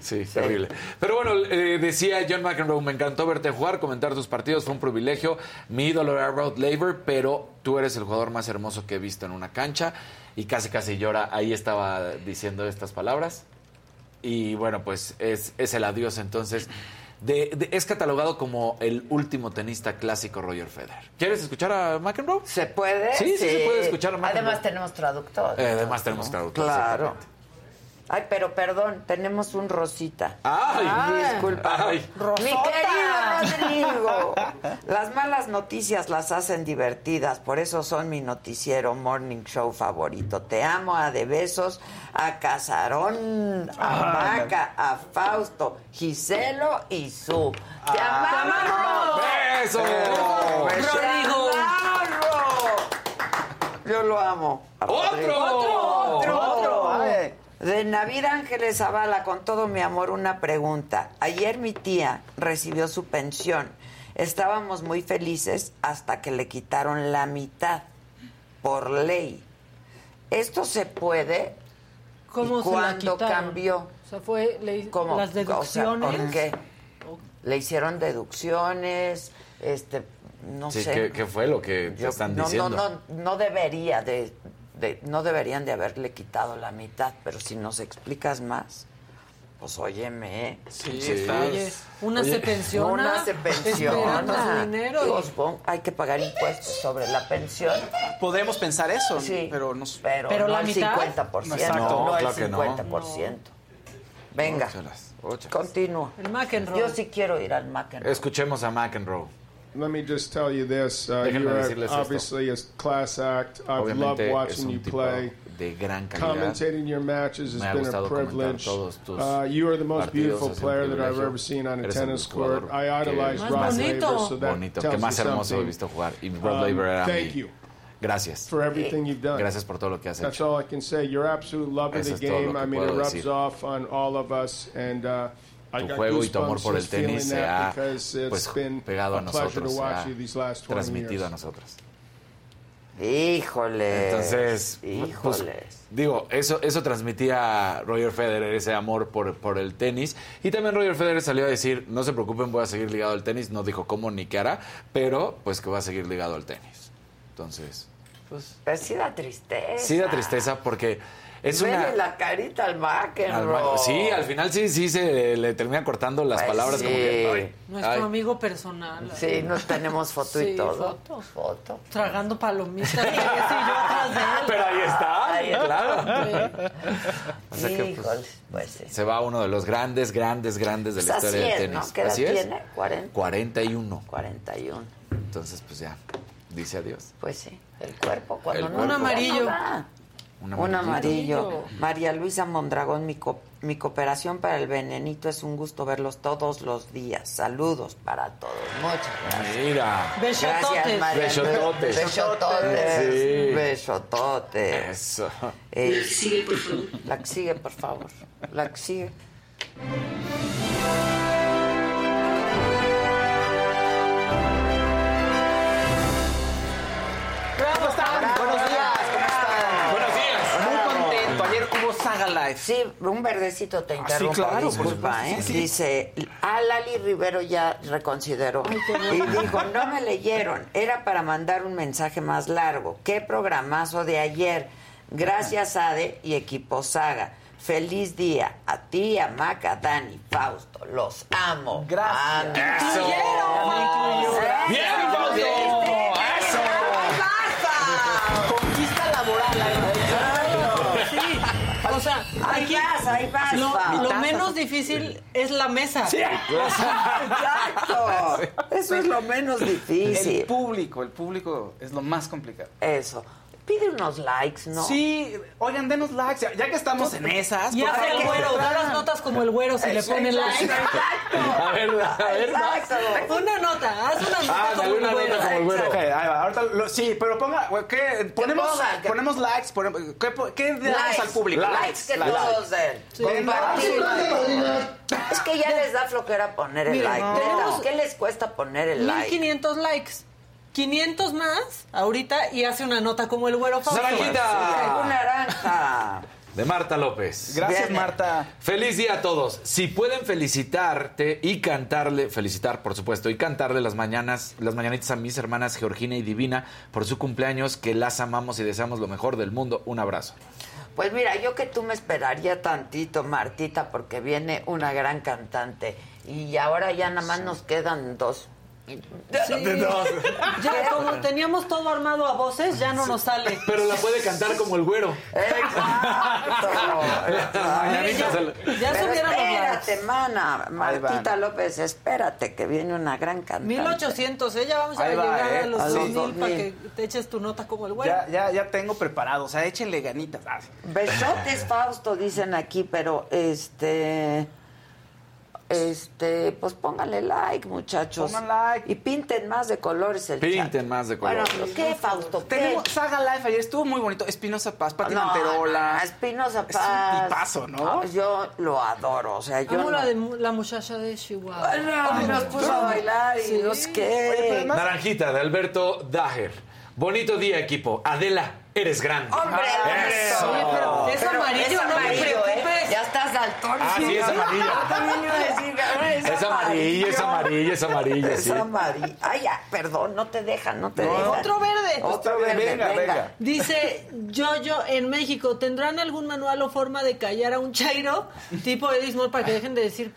Sí, terrible. Pero bueno, eh, decía John McEnroe, me encantó verte jugar, comentar tus partidos, fue un privilegio. Mi ídolo era Rod Laver, pero tú eres el jugador más hermoso que he visto en una cancha. Y casi, casi llora. Ahí estaba diciendo estas palabras. Y bueno, pues es, es el adiós entonces. De- de- es catalogado como el último tenista clásico Roger Federer. ¿Quieres escuchar a McEnroe? ¿Se puede? Sí, sí, se puede escuchar a McEnroe. Además tenemos traductor. Eh, además tenemos traductor. Claro. Ay, pero perdón, tenemos un Rosita. Ay. disculpa. Ay. Mi querido Rodrigo, las malas noticias las hacen divertidas, por eso son mi noticiero morning show favorito. Te amo a de besos, a Casarón, a Maca, a Fausto, Giselo y Su. Te amamos. ¡Besos! Rodrigo. Yo lo amo. ¡Otro! ¡Otro! ¡Otro! De Navid Ángeles Zavala, con todo mi amor, una pregunta. Ayer mi tía recibió su pensión. Estábamos muy felices hasta que le quitaron la mitad por ley. ¿Esto se puede? ¿Cómo ¿Y se la cuándo cambió? O sea, fue le- ¿Cómo? las O sea, deducciones. ¿por qué? Le hicieron deducciones, este, no Sí, sé. ¿qué, qué fue lo que te Yo- están no, diciendo? No, no, no debería de, de- no deberían de haberle quitado la mitad, pero si nos explicas más, pues óyeme. ¿eh? Sí, está- Oye, una Oye, se pensiona. Una se pensiona. Dinero. Hay que pagar impuestos sobre la pensión. Podemos pensar eso, Sí, pero nos... Pero, Pero no la el mitad. 50%, Exacto. no, No, el claro que no. 50%. Venga, Óchalas, óchalas. continúa. El McEnroe. Yo sí quiero ir al McEnroe. Escuchemos a McEnroe. Let me just tell you this. Uh, you are decirles esto. obviously a class act. I've loved Obviamente es watching you play. de gran calidad. Commentating your matches has been a privilege. Uh, you are the most beautiful player that I've ever seen on a Eres tennis court. I que idolize más Rod bonito. Laver, so that bonito, tells que más you hermoso he something. visto jugar. Y Rod Um, Laver era thank mi- you Gracias. for everything you've done. Gracias por todo lo que has That's hecho. all I can say. Your absolute love of the es todo lo game. I mean, it rubs decir. off on all of us, and uh, I Tu juego y tu amor por el tenis se ha pues, pegado a nosotros, se ha you these last 20 transmitido a nosotros. Híjole. Entonces, pues, híjoles. digo, eso, eso transmitía Roger Federer, ese amor por, por el tenis. Y también Roger Federer salió a decir, no se preocupen, voy a seguir ligado al tenis. No dijo cómo ni qué hará, pero pues que va a seguir ligado al tenis. Entonces, pues Pero sí da tristeza. sí da tristeza porque es una... la carita al McEnroe. sí, al final sí, sí se le termina cortando las Pues palabras sí. como que... ay, Nuestro ay. amigo personal. Sí, nos tenemos foto y Sí, todo. foto. Foto. Tragando palomitas. y yo atrás de él. Pero ahí está, Ahí está. claro. O sea que, pues, pues sí. Se va uno de los grandes, grandes, grandes de la Pues así historia es, del ¿no? tenis. ¿Qué edad Así es. tiene? 40. 41. 41. Entonces, pues ya, dice adiós. Pues sí, el cuerpo cuando El no cuerpo. Un amarillo. no. Un amarillo. María Luisa Mondragón, mi, co- mi cooperación para el venenito es un gusto verlos todos los días. Saludos para todos. Muchas gracias. Mira. Besototes. Gracias, María. Besototes. Besototes. Sí. Besototes. Eso. Eh, La que sigue, por favor. La que sigue. ¿Cómo están? Buenos días, ¿cómo Sí, un verdecito te Ah, sí, interrumpo, claro, por disculpa, ¿eh? sí, sí. Dice, ah, Lali Rivero ya reconsideró. y dijo, no me leyeron, era para mandar un mensaje más largo. Qué programazo de ayer. Gracias, Ade y equipo Saga. Feliz día a ti, a Maca, Dani, Fausto. Los amo. Gracias. Eso. Bien, Eso. Fausto. Ahí vas, lo menos difícil es la mesa. Sí. Exacto. Eso es lo menos difícil. El público, el público es lo más complicado. Eso. Pide unos likes, ¿no? Sí, oigan, denos likes. Ya, ya que estamos en esas. Y por hace el güero, da las notas como el güero si le pone like. exacto. A ver, a ver. Exacto. Una nota, haz una nota Ah, como el una güero. nota como el güero. Ok, ahí va, ahorita lo- sí, pero ponga, ¿qué? Ponemos, ponga, ponemos likes, ponemos- ¿qué, le damos Likes, al público? likes que todos den. Sí. Compartir. Es que ya les da flojera poner el like. no. ¿Qué les cuesta poner el like? 1500 likes. 500 más ahorita y hace una nota como el güero Fausto. Naranjita. Naranja. De Marta López. Gracias. Marta. Feliz día a todos. Si pueden felicitarte y cantarle, felicitar por supuesto, y cantarle las mañanas, las mañanitas a mis hermanas Georgina y Divina por su cumpleaños, que las amamos y deseamos lo mejor del mundo. Un abrazo. Pues mira, yo que tú me esperaría tantito, Martita, porque viene una gran cantante. Y ahora ya nada más nos quedan dos. Sí. Ya como teníamos todo armado a voces, ya no nos sale. Pero la puede cantar como el güero. Mañanitas al- Ya Pero subieron los espérate, likes. mana. Martita. López, espérate, que viene una gran cantante. 1800, ¿eh? Ya vamos a llegar ¿eh? a los A los 2000 para 2000. que te eches tu nota como el güero. Ya, ya, ya tengo preparado, o sea, échenle ganitas. Besotes, Fausto, dicen aquí, pero este. Este, pues pónganle like, muchachos. Pongan like. Y pinten más de colores el Pinten chat. más de Bueno, colores. ¿qué, Fausto? ¿Qué? Tenemos Saga Live ayer, estuvo muy bonito. Espinosa Paz, Pati No, Manterola. no, Espinosa Es un Paz. tipazo, ¿no? Yo lo adoro, o sea, yo Amo no... la de la muchacha de Chihuahua. Ay, nos puso a bailar y Sí. no sé qué. Naranjita de Alberto Dager. Bonito día, equipo. Adela, eres grande. ¡Hombre, Eso. Oye, pero es Pero amarillo, es no me amarillo, ¿eh? preocupes. Ya estás daltónico. Ah, sí, es amarillo. Yo también iba a decir, ahora es, Es amarillo, es amarillo, es amarillo, Es sí. amarillo. Ay, ya, perdón, no te dejan, no te dejan. Otro verde. Otro verde, venga, venga. venga. Dice Yoyo en México, ¿tendrán algún manual o forma de callar a un chairo tipo Edith Mol para que dejen de decir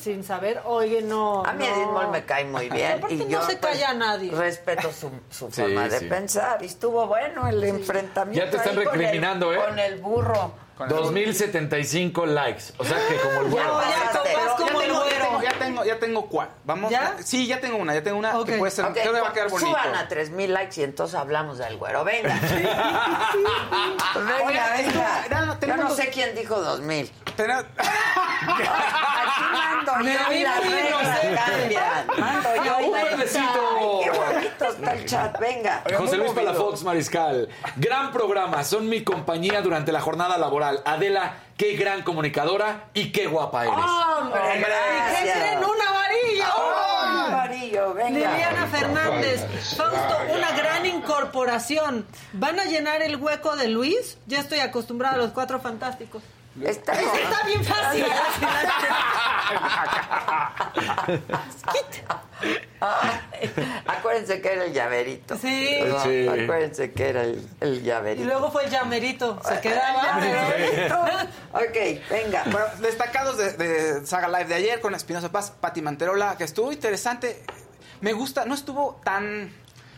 sin saber, oye, no. A mí no. Edith Mol me cae muy bien. Aparte y no yo, se pues, calla a nadie. Respeto su, su Sí, forma de sí. pensar. Y estuvo bueno el enfrentamiento. Ya te están ahí con el- recriminando, ¿eh? Con el burro. 2075 likes. O sea que como el Ya, güero. ya, Pasaste. vas Ya como el ya güero. Tengo, ya tengo, tengo cuál. Vamos. ¿Ya? Sí, ya tengo una, ya tengo una Ok. que puede ser, Ok, creo que va a quedar bonito. Suban a 3000 likes y entonces hablamos del güero. Venga. venga, Oigan, venga. tengo- ya, Yo no los- sé quién dijo 2000. Tenemos- Aquí mando Me yo y las reglas cambian. Mando yo y Qué bonito está el chat. Venga. José Luis. Palafox Mariscal. Gran programa. Son mi compañía durante la jornada laboral. Adela, qué gran comunicadora y qué guapa eres. Hombre, ¿Y qué gracias. creen? ¡Un amarillo! Oh, amarillo, venga. Liliana Fernández, Fausto, una gran incorporación. ¿Van a llenar el hueco de Luis? Ya estoy acostumbrada a los cuatro fantásticos. Está, Está bien fácil. Acuérdense que era el llaverito. Sí. No, Sí. Acuérdense que era el, el Y llaverito. luego fue el llamerito. Se quedaba. Llaverito. ok, venga. Bueno, destacados de, de Saga Live de ayer con Espinosa Paz, Pati Manterola, que estuvo interesante. Me gusta, no estuvo tan,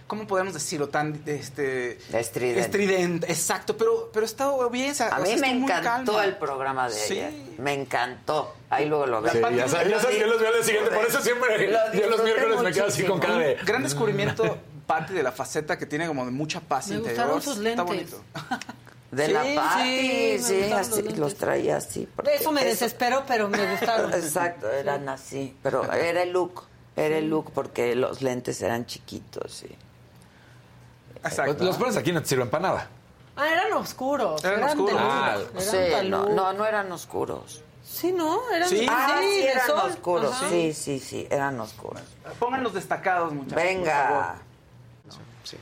¿cómo podemos decirlo? Tan, este... Estridente. Estridente, exacto, pero, pero estuvo bien. o sea, A mí me encantó calma. el programa de Sí. ayer. Me encantó. Ahí luego lo veo. Sí, ya sabes, ya sabes que los veo al día siguiente. Por eso siempre, Lo yo los miércoles me quedo así con cara de. Gran descubrimiento, parte de la faceta que tiene como de mucha paz Me interior. gustaron sus Está lentes. bonito. De Sí, la sí, me sí, así, los traía así. Eso me desesperó, pero me gustaron. Exacto, eran así. Pero era el look. Era el look porque los lentes eran chiquitos, sí. Exacto. Los pones aquí no te sirven para nada. Ah, eran oscuros. Eran Eran, oscuros. de luz, Ah, eran Sí, no, no, no eran oscuros. Sí, ¿no? Eran Sí. Ah, sí, eran sol. oscuros. Ajá. Sí, sí, sí, eran oscuros. Pongan los destacados, muchachos. Venga. por favor. Sí.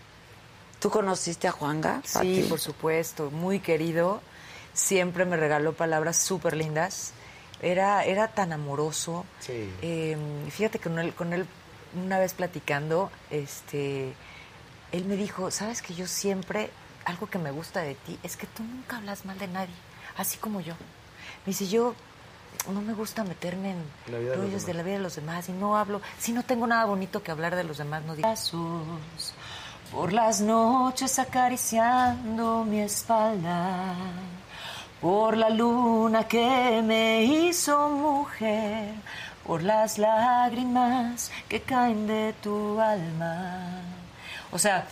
¿Tú conociste a Juanga? Sí, Pati? por supuesto, muy querido. siempre me regaló palabras súper lindas. Era, era tan amoroso. Sí. Eh, fíjate que con él, con él, una vez platicando, este, él me dijo, sabes que yo siempre, algo que me gusta de ti, es que tú nunca hablas mal de nadie, así como yo. Me dice, yo no me gusta meterme en de rollos de demás. la vida de los demás y no hablo, si no tengo nada bonito que hablar de los demás, no digo. Por las noches acariciando mi espalda, por la luna que me hizo mujer, por las lágrimas que caen de tu alma. O sea,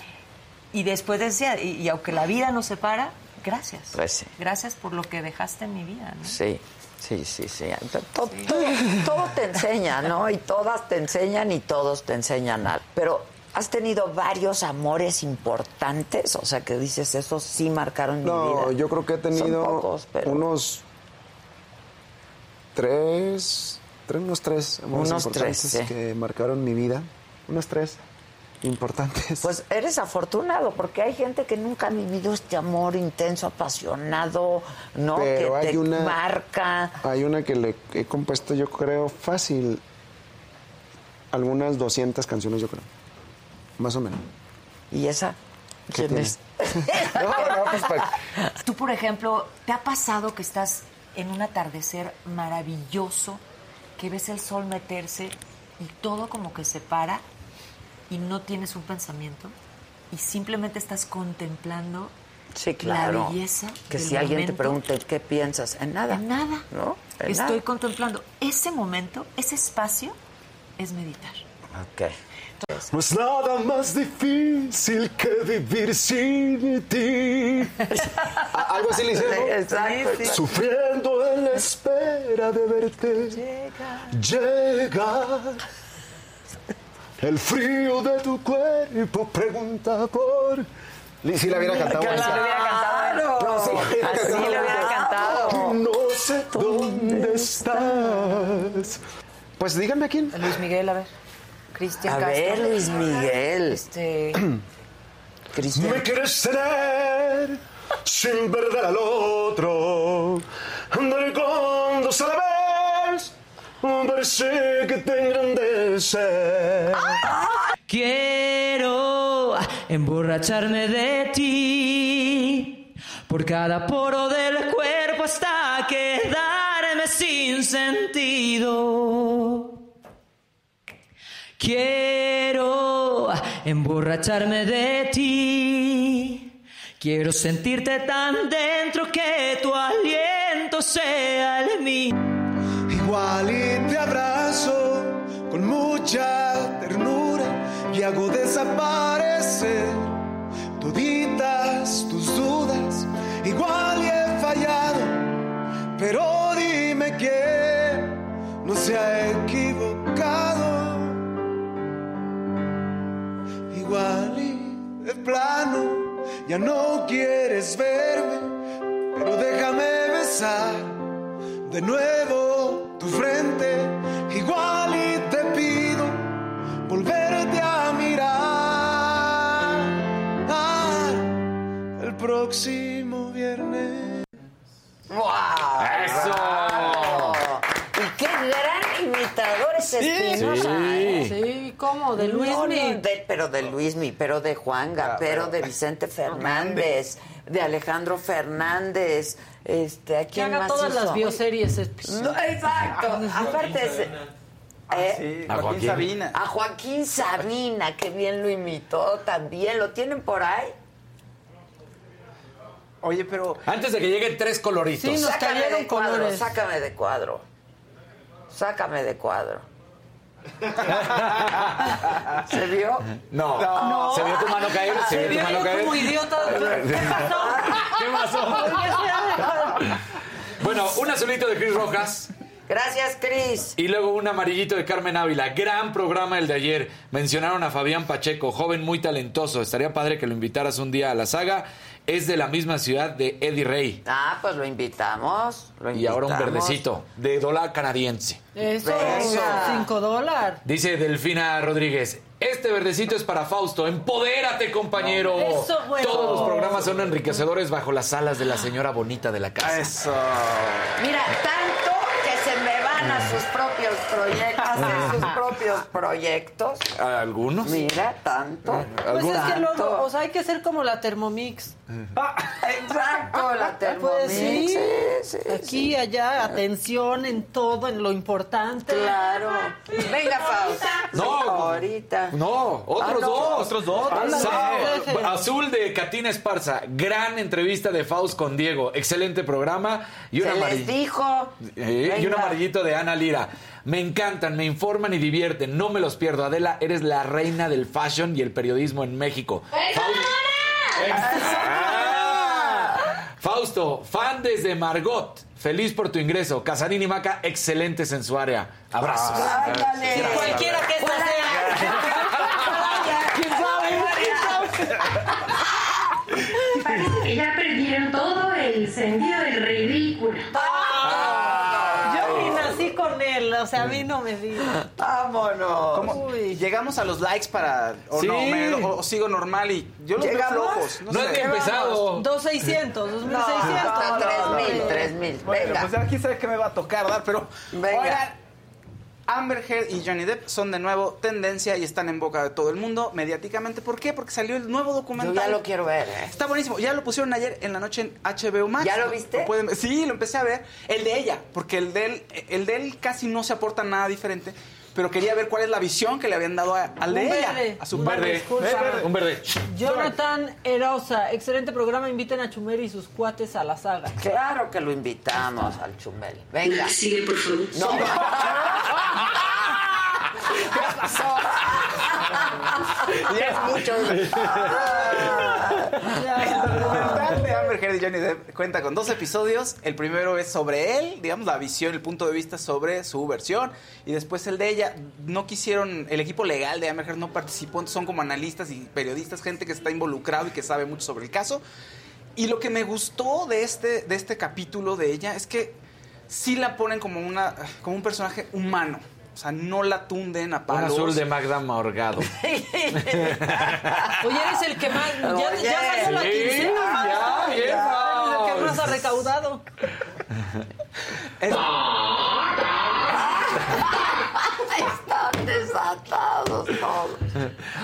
y después decía, y, y aunque la vida nos separa, gracias. Pues sí. Gracias por lo que dejaste en mi vida. ¿no? Sí, sí, sí, sí. Todo, todo- todo te enseña, ¿no? Y todas te enseñan y todos te enseñan algo. Pero has tenido varios amores importantes, o sea, que dices, esos sí marcaron mi vida. No, yo creo que he tenido Son pocos, pero... unos tres, tres, unos tres amores Unos importantes tres, sí. que marcaron mi vida. Unos tres importantes. Pues eres afortunado, porque hay gente que nunca ha vivido este amor intenso, apasionado, ¿no? Pero que hay te una- marca. Hay una que le he compuesto, yo creo, fácil. Algunas 200 canciones, yo creo. Más o menos. ¿Y esa? ¿Qué ¿Quién tiene? es? No, no, pues para- Tú, por ejemplo, ¿te ha pasado que estás en un atardecer maravilloso, que ves el sol meterse y todo como que se para y no tienes un pensamiento y simplemente estás contemplando Sí, claro. la belleza Que del si alguien te momento? pregunta, ¿qué piensas? En nada. En nada. ¿No? En Estoy nada. contemplando ese momento, ese espacio es meditar. Ok. No es nada más difícil que vivir sin ti. A- Algo así le hicieron. Exacto. Sufriendo en la espera de verte. Llegar. El frío de tu cuerpo pregunta por. Si la hubiera cantado. Claro. esa. hubiera cantado. No, sí. Así le hubiera cantado. No sé dónde estás. Pues díganme a quién. Luis Miguel, a ver. Cristian A Castro. ver, Luis Miguel. Este. Cristian. Me quieres tener sin perder al otro. Dos a la vez. Parece que te engrandece. Quiero emborracharme de ti por cada poro del cuerpo hasta quedarme sin sentido. Quiero emborracharme de ti. Quiero sentirte tan dentro que tu aliento sea el mío. Igual y te abrazo con mucha ternura y hago desaparecer toditas tus dudas. Igual y he fallado, pero dime que no se ha equivocado. Igual y de plano ya no quieres verme, pero déjame besar de nuevo tu frente, igual y te pido volverte a mirar el próximo viernes. ¡Wow! ¡Eso! Y qué gran imitador es Espinosa. ¿eh? Sí, ¿cómo? De Luis No, no, Mi. de- pero de Luismi, pero de Juanga, pero, de Vicente Fernández, de Alejandro Fernández, este, ¿a Que quién haga más todas hizo? las bioseries. No, exacto. Aparte es, ¿eh? Sí, A Joaquín Joaquín. Sabina. A Joaquín Sabina, que bien lo imitó también. ¿Lo tienen por ahí? Oye, pero Antes de que lleguen tres coloritos. Sí, nos sácame cayeron de cuadro, colores. sácame de cuadro. Sácame de cuadro. ¿Se vio? No. No. ¿Se vio tu mano caer? ¿Se, Se vio tu mano yo caer? como idiota. ¿Qué pasó? ¿Qué pasó? Bueno, un azulito de Cris Rojas. Gracias, Cris. Y luego un amarillito de Carmen Ávila. Gran programa el de ayer. Mencionaron a Fabián Pacheco, joven muy talentoso. Estaría padre que lo invitaras un día a la saga. Es de la misma ciudad de Eddie Rey. Ah, pues lo invitamos. Lo Y ahora un verdecito de dólar canadiense. Eso, Venga. cinco dólares. Dice Delfina Rodríguez, Este verdecito es para Fausto. Empodérate, compañero. Eso, bueno. Todos los programas son enriquecedores bajo las alas de la señora bonita de la casa. Eso. Mira, tanto que se me van a sus proyectos, a sus propios proyectos. ¿Algunos? Mira, tanto. Pues es que luego, o sea, hay que ser como la Thermomix. Exacto, la Thermomix. Pues sí. Sí, sí, Aquí, allá, atención en todo, en lo importante. Claro. Venga, Fausto. No. Sí, ahorita. No, otros Ah, no. dos. Otros dos. Azul de Catina Esparza. Gran entrevista de Faust con Diego. Excelente programa. Y un Se les dijo. Eh, y un amarillito de Ana Lira. Me encantan, me informan y divierten. No me los pierdo. Adela, eres la reina del fashion y el periodismo en México. Ah. Fausto, fan desde Margot. Feliz por tu ingreso. Casarín y Maca, excelentes en su área. Abrazos. Ándale. Gracias. Cualquiera que esta sea. ¿Quién Parece que ya perdieron todo el sentido del ridículo. Yo ni nací con él, o sea, a mí no me diga. Vámonos. ¿Cómo? Llegamos a los likes para. O Sí. no, me- o, o sigo normal y. Yo los veo ¿Llegamos? flojos. No, No sé. es ni empezado. 2600, 2600. No, no, 3000, hombre. 3000. Bueno, Venga. pues ya quién sabe qué me va a tocar dar, pero. Venga. Oigan, Amber Heard y Johnny Depp son de nuevo tendencia y están en boca de todo el mundo mediáticamente. ¿Por qué? Porque salió el nuevo Yo documental. ya lo quiero ver. ¿eh? Está buenísimo. Ya lo pusieron ayer en la noche en HBO Max. ¿Ya lo viste? pueden- sí, lo empecé a ver. El de ella, porque el de él, el de él casi no se aporta nada diferente. Pero quería ver cuál es la visión que le habían dado a- al de ella. verde. A su Un padre. verde. Un verde. Jonathan Erosa, excelente programa. Inviten a Chumel y sus cuates a la saga. Claro que lo invitamos al Chumel. Venga. Sigue, por favor. No. ¿Qué pasó? Ya es mucho. Documental de Johnny Depp cuenta con dos episodios. El primero es sobre él, digamos, la visión, el punto de vista sobre su versión. Y después el de ella. No quisieron, el equipo legal de Amber no participó, son como analistas y periodistas, gente que está involucrado y que sabe mucho sobre el caso. Y lo que me gustó de este, de este capítulo de ella es que sí la ponen como, una, como un personaje humano. O sea, no la tunden a Un palos. azul de Magda Morgado. Oye, eres el que más. Ya, Oye, ya salió la quincena. ya, bien, Eres el que más ha recaudado. Están desatados todos.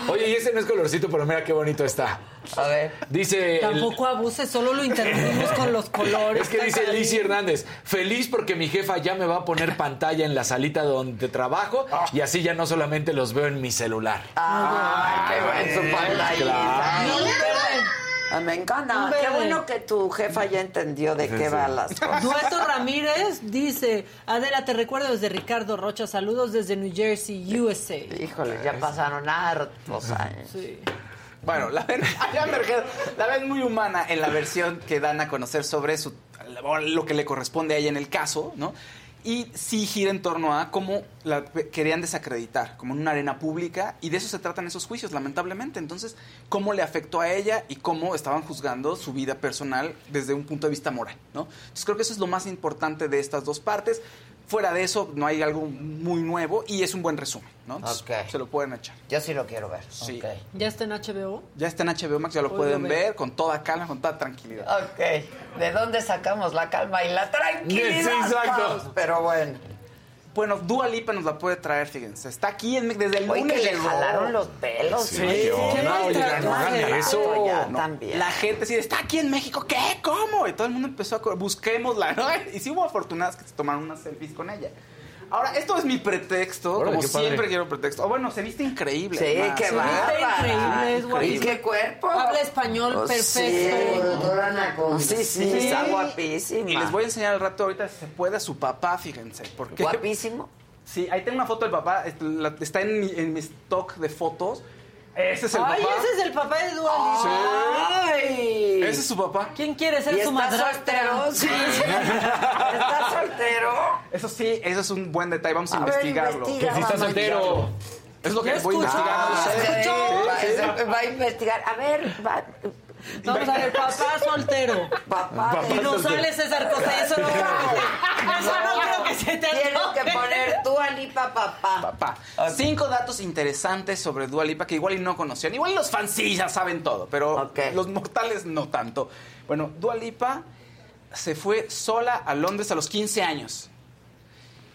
Oye, y ese no es colorcito, pero mira qué bonito está. A ver. Dice. el- Tampoco abuses, solo lo interrumpimos con los colores. Es que dice. Lizzy Hernández, feliz porque mi jefa ya me va a poner pantalla en la salita donde trabajo y así ya no solamente los veo en mi celular. Ay, qué buen su pantallita. Claro. Ah, Me encanta. Un Qué bueno que tu jefa ya entendió de qué van las cosas. Dueto Ramírez dice, Adela, te recuerdo desde Ricardo Rocha, saludos desde New Jersey, USA. Híjole, ya pasaron hartos años. Sí. Bueno, la ven, la ven muy humana en la versión que dan a conocer sobre su, lo que le corresponde a ella en el caso, ¿no? Y sí gira en torno a cómo la querían desacreditar, como en una arena pública, y de eso se tratan esos juicios, lamentablemente. Entonces, cómo le afectó a ella y cómo estaban juzgando su vida personal desde un punto de vista moral, ¿no? Entonces, creo que eso es lo más importante de estas dos partes. Fuera de eso, no hay algo muy nuevo y es un buen resumen, ¿no? Entonces. Se lo pueden echar. Yo sí lo quiero ver. Sí. Ok. ¿Ya está en HBO? Ya está en HBO Max, ya lo Hoy pueden lo veo. ver con toda calma, con toda tranquilidad. Ok. ¿De dónde sacamos la calma y la tranquilidad? Sí, exacto. Pero bueno. Bueno, Dua Lipa nos la puede traer, fíjense. Está aquí en- desde el Oye, lunes. que le jalaron los pelos. Sí, ¿no? ¿qué onda? Qué no hagan maltrato, eso. ya No. también. La gente sí, está aquí en México, ¿qué? ¿Cómo? Y todo el mundo empezó a... Busquémosla, ¿no? Y sí hubo afortunadas que se tomaron unas selfies con ella. Ahora, esto es mi pretexto, Órale, como padre. siempre quiero pretexto. O bueno, se viste increíble. Sí, además. qué Sí. bárbara. increíble, es ¿Y qué cuerpo? Habla español Oh, perfecto. Sí, sí, sí, Sí. está guapísima. Y les voy a enseñar al rato ahorita si se puede a su papá, fíjense. Porque Guapísimo. Sí, ahí tengo una foto del papá. Está en mi, en mi stock de fotos. Ese es el Ay, papá. ese es el papá de Dua Lipa. Sí. Ay. Ese es su papá. ¿Quién quiere ser ¿Y su está madrastra? soltero? Sí. ¿Está soltero? Eso sí, eso es un buen detalle. Vamos a, A ver, investigarlo. investiga, Que está soltero. Es lo que voy escuchó. sí. Va, va a investigar. A ver, va. Vamos a ver, papá soltero. Papá. Y no sale César Costa. Eso no creo que se, eso no creo que se te Tienes que poner tú Lipa papá. Papá. Cinco datos interesantes sobre Dua Lipa que igual y no conocían. Igual los fans sí ya saben todo, pero los mortales no tanto. Bueno, Dua Lipa se fue sola a Londres a los 15 años.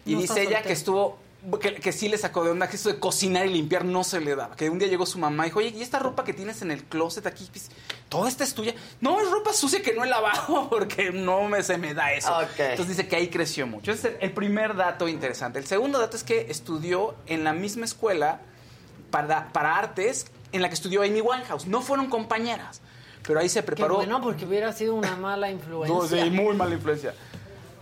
Y No dice ella que estuvo que, que sí le sacó de onda que eso de cocinar y limpiar no se le daba. Que un día llegó su mamá y dijo, oye, ¿y esta ropa que tienes en el closet aquí? Pues, Toda esta es tuya. No, es ropa sucia que no he lavado porque no me, se me da eso. Entonces dice que ahí creció mucho. Ese es el, primer dato interesante. El segundo dato es que estudió en la misma escuela para, para artes en la que estudió Amy Winehouse. No fueron compañeras, pero ahí se Qué preparó. bueno, porque hubiera sido una mala influencia. No, sí, muy mala influencia.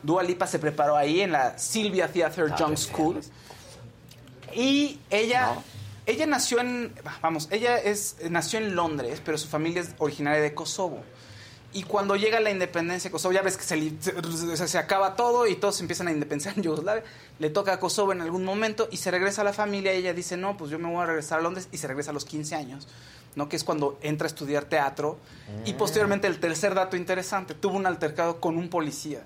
Dua Lipa se preparó ahí en la Sylvia Theatre Young School. Y ella, ella nació en, vamos, ella es, nació en Londres, pero su familia es originaria de Kosovo. Y cuando llega la independencia de Kosovo, ya ves que se, se, se acaba todo y todos empiezan a independizar en Yugoslavia. Le toca a Kosovo en algún momento y se regresa a la familia. Y ella dice, no, pues yo me voy a regresar a Londres y se regresa a los 15 años. ¿no? Que es cuando entra a estudiar teatro. Y posteriormente, el tercer dato interesante, tuvo un altercado con un policía.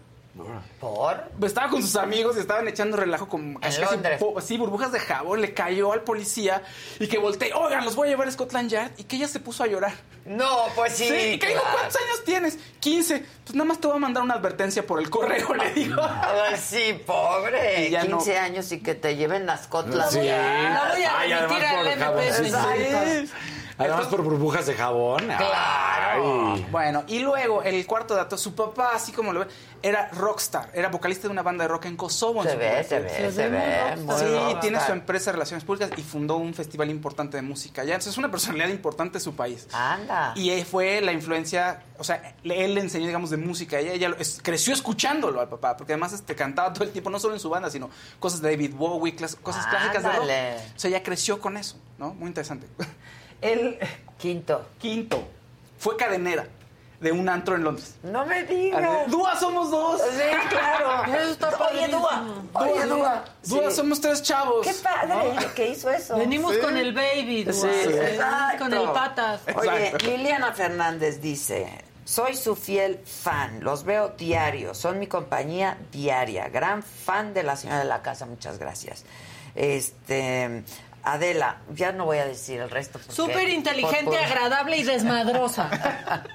¿Por? Estaba con sus amigos y estaban echando relajo con casi, casi sí, burbujas de jabón. Le cayó al policía y que volteé, oigan, los voy a llevar a Scotland Yard. Y que ella se puso a llorar. No, pues sí. y que. ¿cuántos años tienes? 15. Pues nada más te voy a mandar una advertencia por el correo, le digo. Ay, sí, pobre. Y ya no- 15 años y que te lleven a Scotland. Sí. La voy a Ay, además al por MP. Además por burbujas de jabón. Ay. Bueno, y luego el cuarto dato, su papá, así como lo ve, era rockstar, era vocalista de una banda de rock en Kosovo. en Se su ve, se ve, se ve. muy Sí, rockstar. tiene su empresa de relaciones públicas y fundó un festival importante de música allá. Entonces es una personalidad importante de su país. Anda. Y fue la influencia, o sea, él le enseñó, digamos, de música. Ella, ella es- creció escuchándolo al papá, porque además este, cantaba todo el tiempo, no solo en su banda, sino cosas de David Bowie, clas- cosas clásicas de rock. O sea, ella creció con eso, ¿no? Muy interesante. El Quinto. quinto fue cadenera de un antro en Londres. No me digas. Dúa somos dos. Sí, claro. Eso está Oye, Dúa. Oye, Dúa. Dúa Sí. somos tres chavos. Qué padre que hizo eso. Venimos Sí. con el baby, Dua. Sí, exacto. con el patas. Oye, Exacto. Liliana Fernández dice, soy su fiel fan, los veo diario, son mi compañía diaria, gran fan de la señora de la casa, muchas gracias. Este, Adela, ya no voy a decir el resto. Súper inteligente, por- por- agradable y desmadrosa.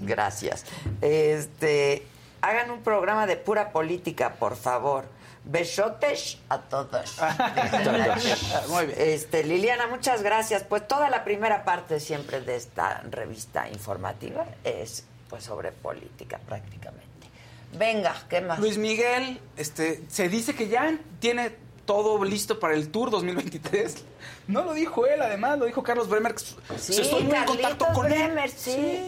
Gracias. Este, hagan un programa de pura política, por favor. Besotes a todos. Muy bien. Este, Liliana, muchas gracias. Pues toda la primera parte siempre de esta revista informativa es pues sobre política prácticamente. Venga, ¿qué más? Luis Miguel, este, se dice que ya tiene todo listo para el Tour 2023. No lo dijo él, además, lo dijo Carlos Bremer. Sí, Estoy muy en contacto con él. Bremer, sí.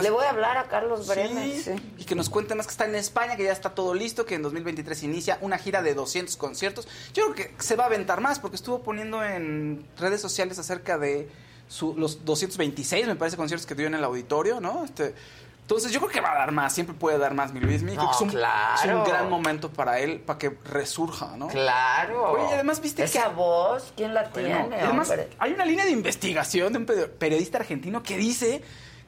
Le voy a hablar a Carlos Bremer, Sí, sí. Y que nos cuente más que está en España, que ya está todo listo, que en 2023 inicia una gira de 200 conciertos. Yo creo que se va a aventar más, porque estuvo poniendo en redes sociales acerca de su- los 226, me parece, conciertos que dio en el auditorio, ¿no? Este, entonces yo creo que va a dar más, siempre puede dar más mi Luis. Creo No, es un, claro. es un gran momento para él, para que resurja, ¿no? Claro. Oye, y además viste Esa que... voz, ¿quién la Bueno, tiene, además, hombre? hay una línea de investigación de un peri- periodista argentino que dice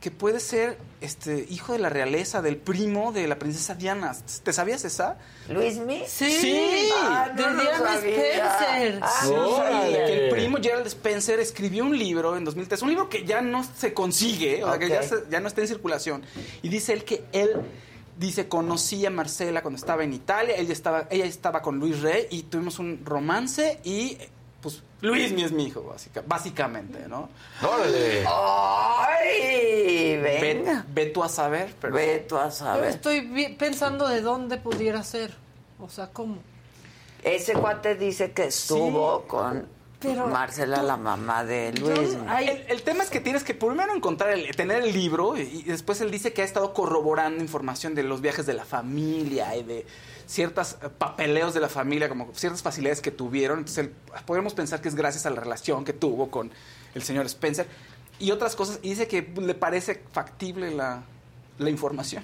que puede ser este hijo de la realeza, del primo de la princesa Diana. ¿Te sabías esa? ¿Luis Mi? Sí, Ah, no de Diana sabía. Spencer. Ah, Sí, no sabía. que el primo Gerald Spencer escribió un libro en 2003, un libro que ya no se consigue, o sea, que ya, Ok. se- ya no está en circulación. Y dice él que él, dice, conocí a Marcela cuando estaba en Italia, ella estaba, ella estaba con Luis Rey y tuvimos un romance y pues Luis mi es mi hijo, básica- básicamente, ¿no? ¡Órale! ¡Ay! Ve, Venga. ve tú a saber, pero... Ve tú a Yo saber. estoy vi- pensando de dónde pudiera ser. O sea, ¿cómo? Ese cuate dice que estuvo con Pero Marcela, la mamá de Luis. El, el tema es que tienes que primero encontrar, el, tener el libro y, y después él dice que ha estado corroborando información de los viajes de la familia y de ciertos papeleos de la familia, como ciertas facilidades que tuvieron. Entonces podemos pensar que es gracias a la relación que tuvo con el señor Spencer y otras cosas. Y dice que le parece factible la, la información.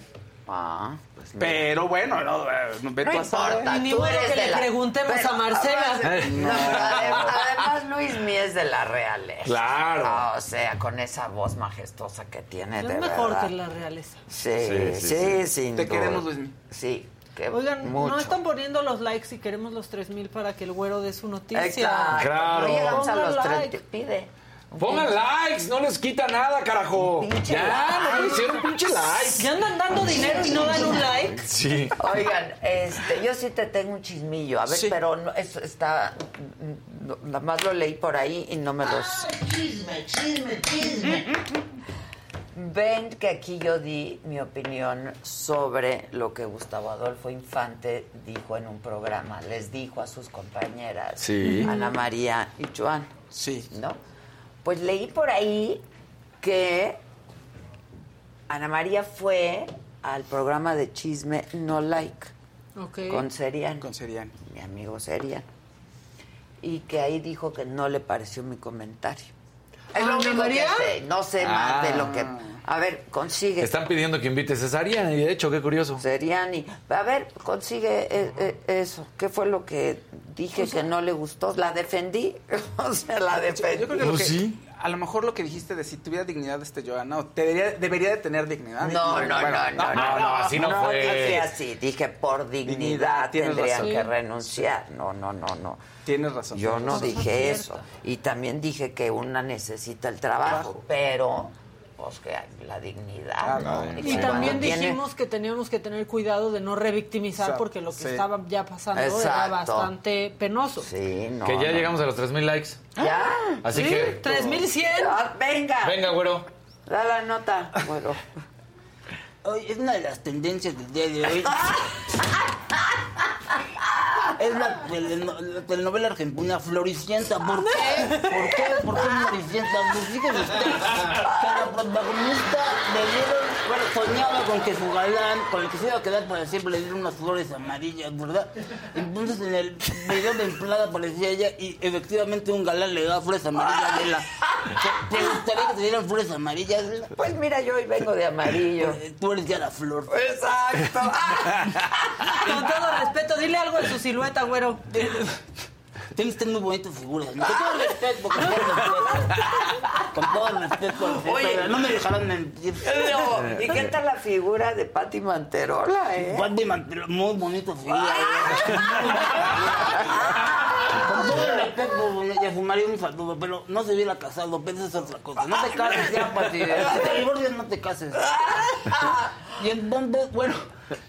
Ah, pues mira. Pero bueno, no, eh, no, No importa, Ni tú eres que de le la- preguntemos Pero a Marcela. No, pero además, Luis Mí es de la realeza. Claro. Ah, o sea, con esa voz majestuosa que tiene, Es de mejor verdad. que la realeza. Sí, Sí, sí, sí, sin Te duda. queremos, Luismi. Sí, que Oigan, mucho. no están poniendo los likes y queremos los 3000 para que el güero dé su noticia. Exacto. Claro. No llegamos a Pongan los like. 30. Pide. Pongan likes, no les quita nada, carajo. pinche Ya, like. no hicieron pinche like. Ya andan dando dinero y no dan un like. Sí. Oigan, este, yo sí te tengo un chismillo, a ver, Sí. pero no, eso está, nada más lo leí por ahí y no me los... Chisme, chisme, chisme. Ven que aquí yo di mi opinión sobre lo que Gustavo Adolfo Infante dijo en un programa. Les dijo a sus compañeras, Sí. Ana María y Joan, Sí. ¿no? Pues leí por ahí que Ana María fue al programa de chisme No Like Ok. con Serian, Con Serian. mi amigo Serian, y que ahí dijo que no le pareció mi comentario. Es lo ¿Ana único que sé, no sé más de lo que... Ah. A ver, consigue. Están pidiendo que invite a Cesaria, y de hecho, qué curioso. Seriani. A ver, consigue eh, eh, eso. ¿Qué fue lo que dije que no le gustó? ¿La defendí? o sea, la defendí. Yo creo que, lo Pues que sí. A lo mejor lo que dijiste de si tuviera dignidad este Joana, o debería, debería de tener dignidad. No, no, no, Bueno, no, no, no, así no fue. dije así, dije por dignidad, Dignidad, tendrían razón. que renunciar. No, no, no, no. Tienes razón. Yo tienes no razón. dije es eso. Y también dije que una necesita el trabajo, Trabajo. pero pues que la dignidad, Ah, ¿no? Y también dijimos que teníamos que tener cuidado de no revictimizar Exacto, porque lo que sí. estaba ya pasando era bastante penoso. Sí, no. que ya no. llegamos a los 3000 likes. ¿Ya? Así Sí, que. 3100. Ah, venga. Venga, güero. Da la nota. Bueno. Hoy es una de las tendencias del día de hoy. Es la, teleno- la telenovela argentina Floricienta. ¿Por qué? ¿Por qué? ¿Por qué Floricienta? Pues fíjese usted que la protagonista le dieron, bueno, soñaba con que su galán, con el que se iba a quedar para siempre, le dieron unas flores amarillas, ¿verdad? Entonces en el video de Emplada aparecía ella y efectivamente un galán le daba flores amarillas a Lela. ¿Te, gustaría que te dieran flores amarillas? Pues mira, yo hoy vengo de amarillo. Eh, Tú eres ya la flor. Exacto. Con todo respeto, dile algo de su silueta, güero. Usted muy bonita figura. Con todo el respeto, con todo respeto. Con todo respeto. Oye. no me dejarán mentir. ¿Y qué tal la figura de Patti Manterola, eh? Pati Mantelo, muy bonita figura. eh. Con todo el respeto, y a su marido un saludo, pero no se hubiera casado, pero es otra cosa. No te cases ya, Pati. Si te divorcias, no te cases. Y entonces, bueno,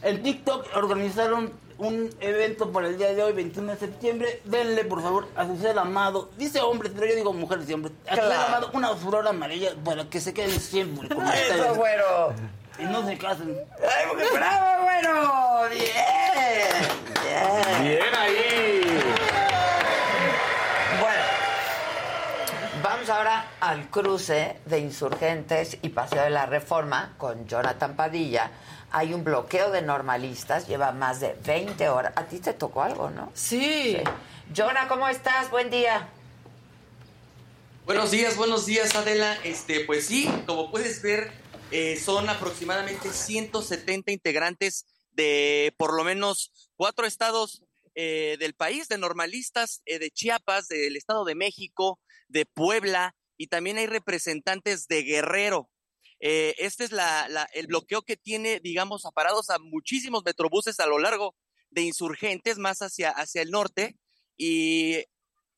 en TikTok organizaron un evento para el día de hoy, 21 de septiembre. Denle, por favor, a su ser amado. Dice hombres, pero yo digo mujeres siempre. A su ser amado una flor amarilla para que se queden siempre con ustedes. Eso, güero. Y no se casen. ¡Ay, porque bravo, güero! ¡Bien! ¡Bien! Bien ahí. Bueno, vamos ahora al cruce de insurgentes y Paseo de la Reforma con Jonathan Padilla. Hay un bloqueo de normalistas, lleva más de 20 horas. A ti te tocó algo, ¿no? Sí. Jonah, ¿cómo estás? Buen día. Buenos días, buenos días Adela. Este, pues sí, como puedes ver, eh, son aproximadamente 170 integrantes de por lo menos cuatro estados eh, del país, de normalistas eh, de Chiapas, del Estado de México, de Puebla y también hay representantes de Guerrero. Eh, este es la- el bloqueo que tiene, digamos, aparados a muchísimos metrobuses a lo largo de insurgentes, más hacia, hacia el norte. Y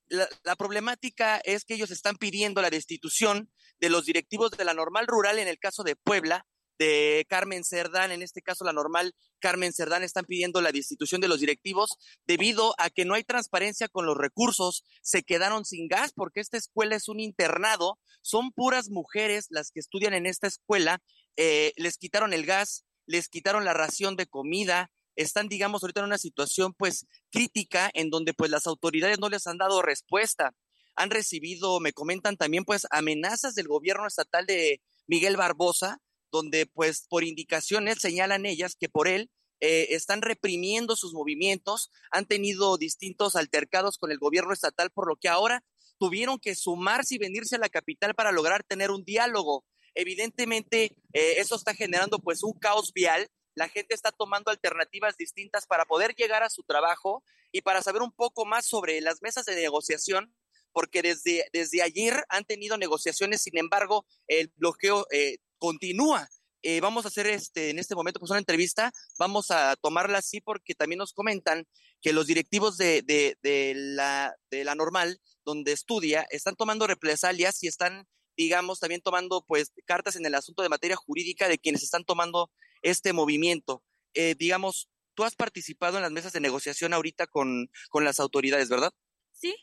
la problemática es que ellos están pidiendo la destitución de los directivos de la normal rural en el caso de Puebla, de Carmen Cerdán, en este caso la normal Carmen Cerdán, están pidiendo la destitución de los directivos debido a que no hay transparencia con los recursos, se quedaron sin gas porque esta escuela es un internado, son puras mujeres las que estudian en esta escuela, eh, les quitaron el gas, les quitaron la ración de comida, están, digamos, ahorita en una situación pues crítica en donde pues las autoridades no les han dado respuesta. Han recibido, me comentan también pues amenazas del gobierno estatal de Miguel Barbosa, donde pues por indicaciones señalan ellas que por él eh, están reprimiendo sus movimientos, han tenido distintos altercados con el gobierno estatal, por lo que ahora tuvieron que sumarse y venirse a la capital para lograr tener un diálogo. Evidentemente, eh, eso está generando pues un caos vial la gente está tomando alternativas distintas para poder llegar a su trabajo y para saber un poco más sobre las mesas de negociación, porque desde, desde ayer han tenido negociaciones, sin embargo, el bloqueo eh, continúa. Eh, vamos a hacer este, en este momento pues una entrevista, vamos a tomarla así porque también nos comentan que los directivos de, de, de la, de la normal, donde estudia, están tomando represalias y están, digamos, también tomando pues cartas en el asunto de materia jurídica de quienes están tomando este movimiento. Eh, digamos, tú has participado en las mesas de negociación ahorita con, con las autoridades, ¿verdad? Sí,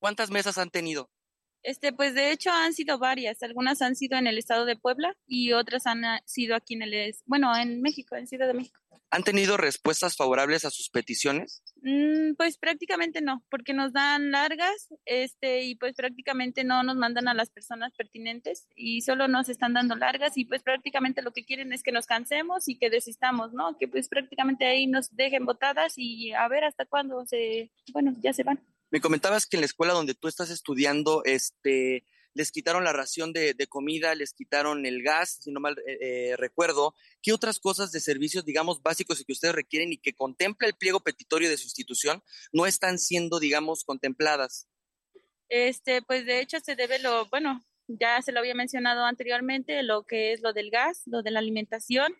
¿Cuántas mesas han tenido? Este, pues de hecho han sido varias. Algunas han sido en el estado de Puebla y otras han ah, sido aquí en el, bueno, en México, en Ciudad de México. ¿Han tenido respuestas favorables a sus peticiones? Mm, pues prácticamente no, porque nos dan largas, este, y pues prácticamente no nos mandan a las personas pertinentes y solo nos están dando largas y pues prácticamente lo que quieren es que nos cansemos y que desistamos, ¿no? Que pues prácticamente ahí nos dejen botadas y a ver hasta cuándo se, bueno, ya se van. Me comentabas que en la escuela donde tú estás estudiando, este, les quitaron la ración de, comida, les quitaron el gas, si no mal eh, eh, recuerdo. ¿Qué otras cosas de servicios, digamos, básicos que ustedes requieren y que contempla el pliego petitorio de su institución no están siendo, digamos, contempladas? Este, pues de hecho se debe lo, bueno, ya se lo había mencionado anteriormente, lo que es lo del gas, lo de la alimentación.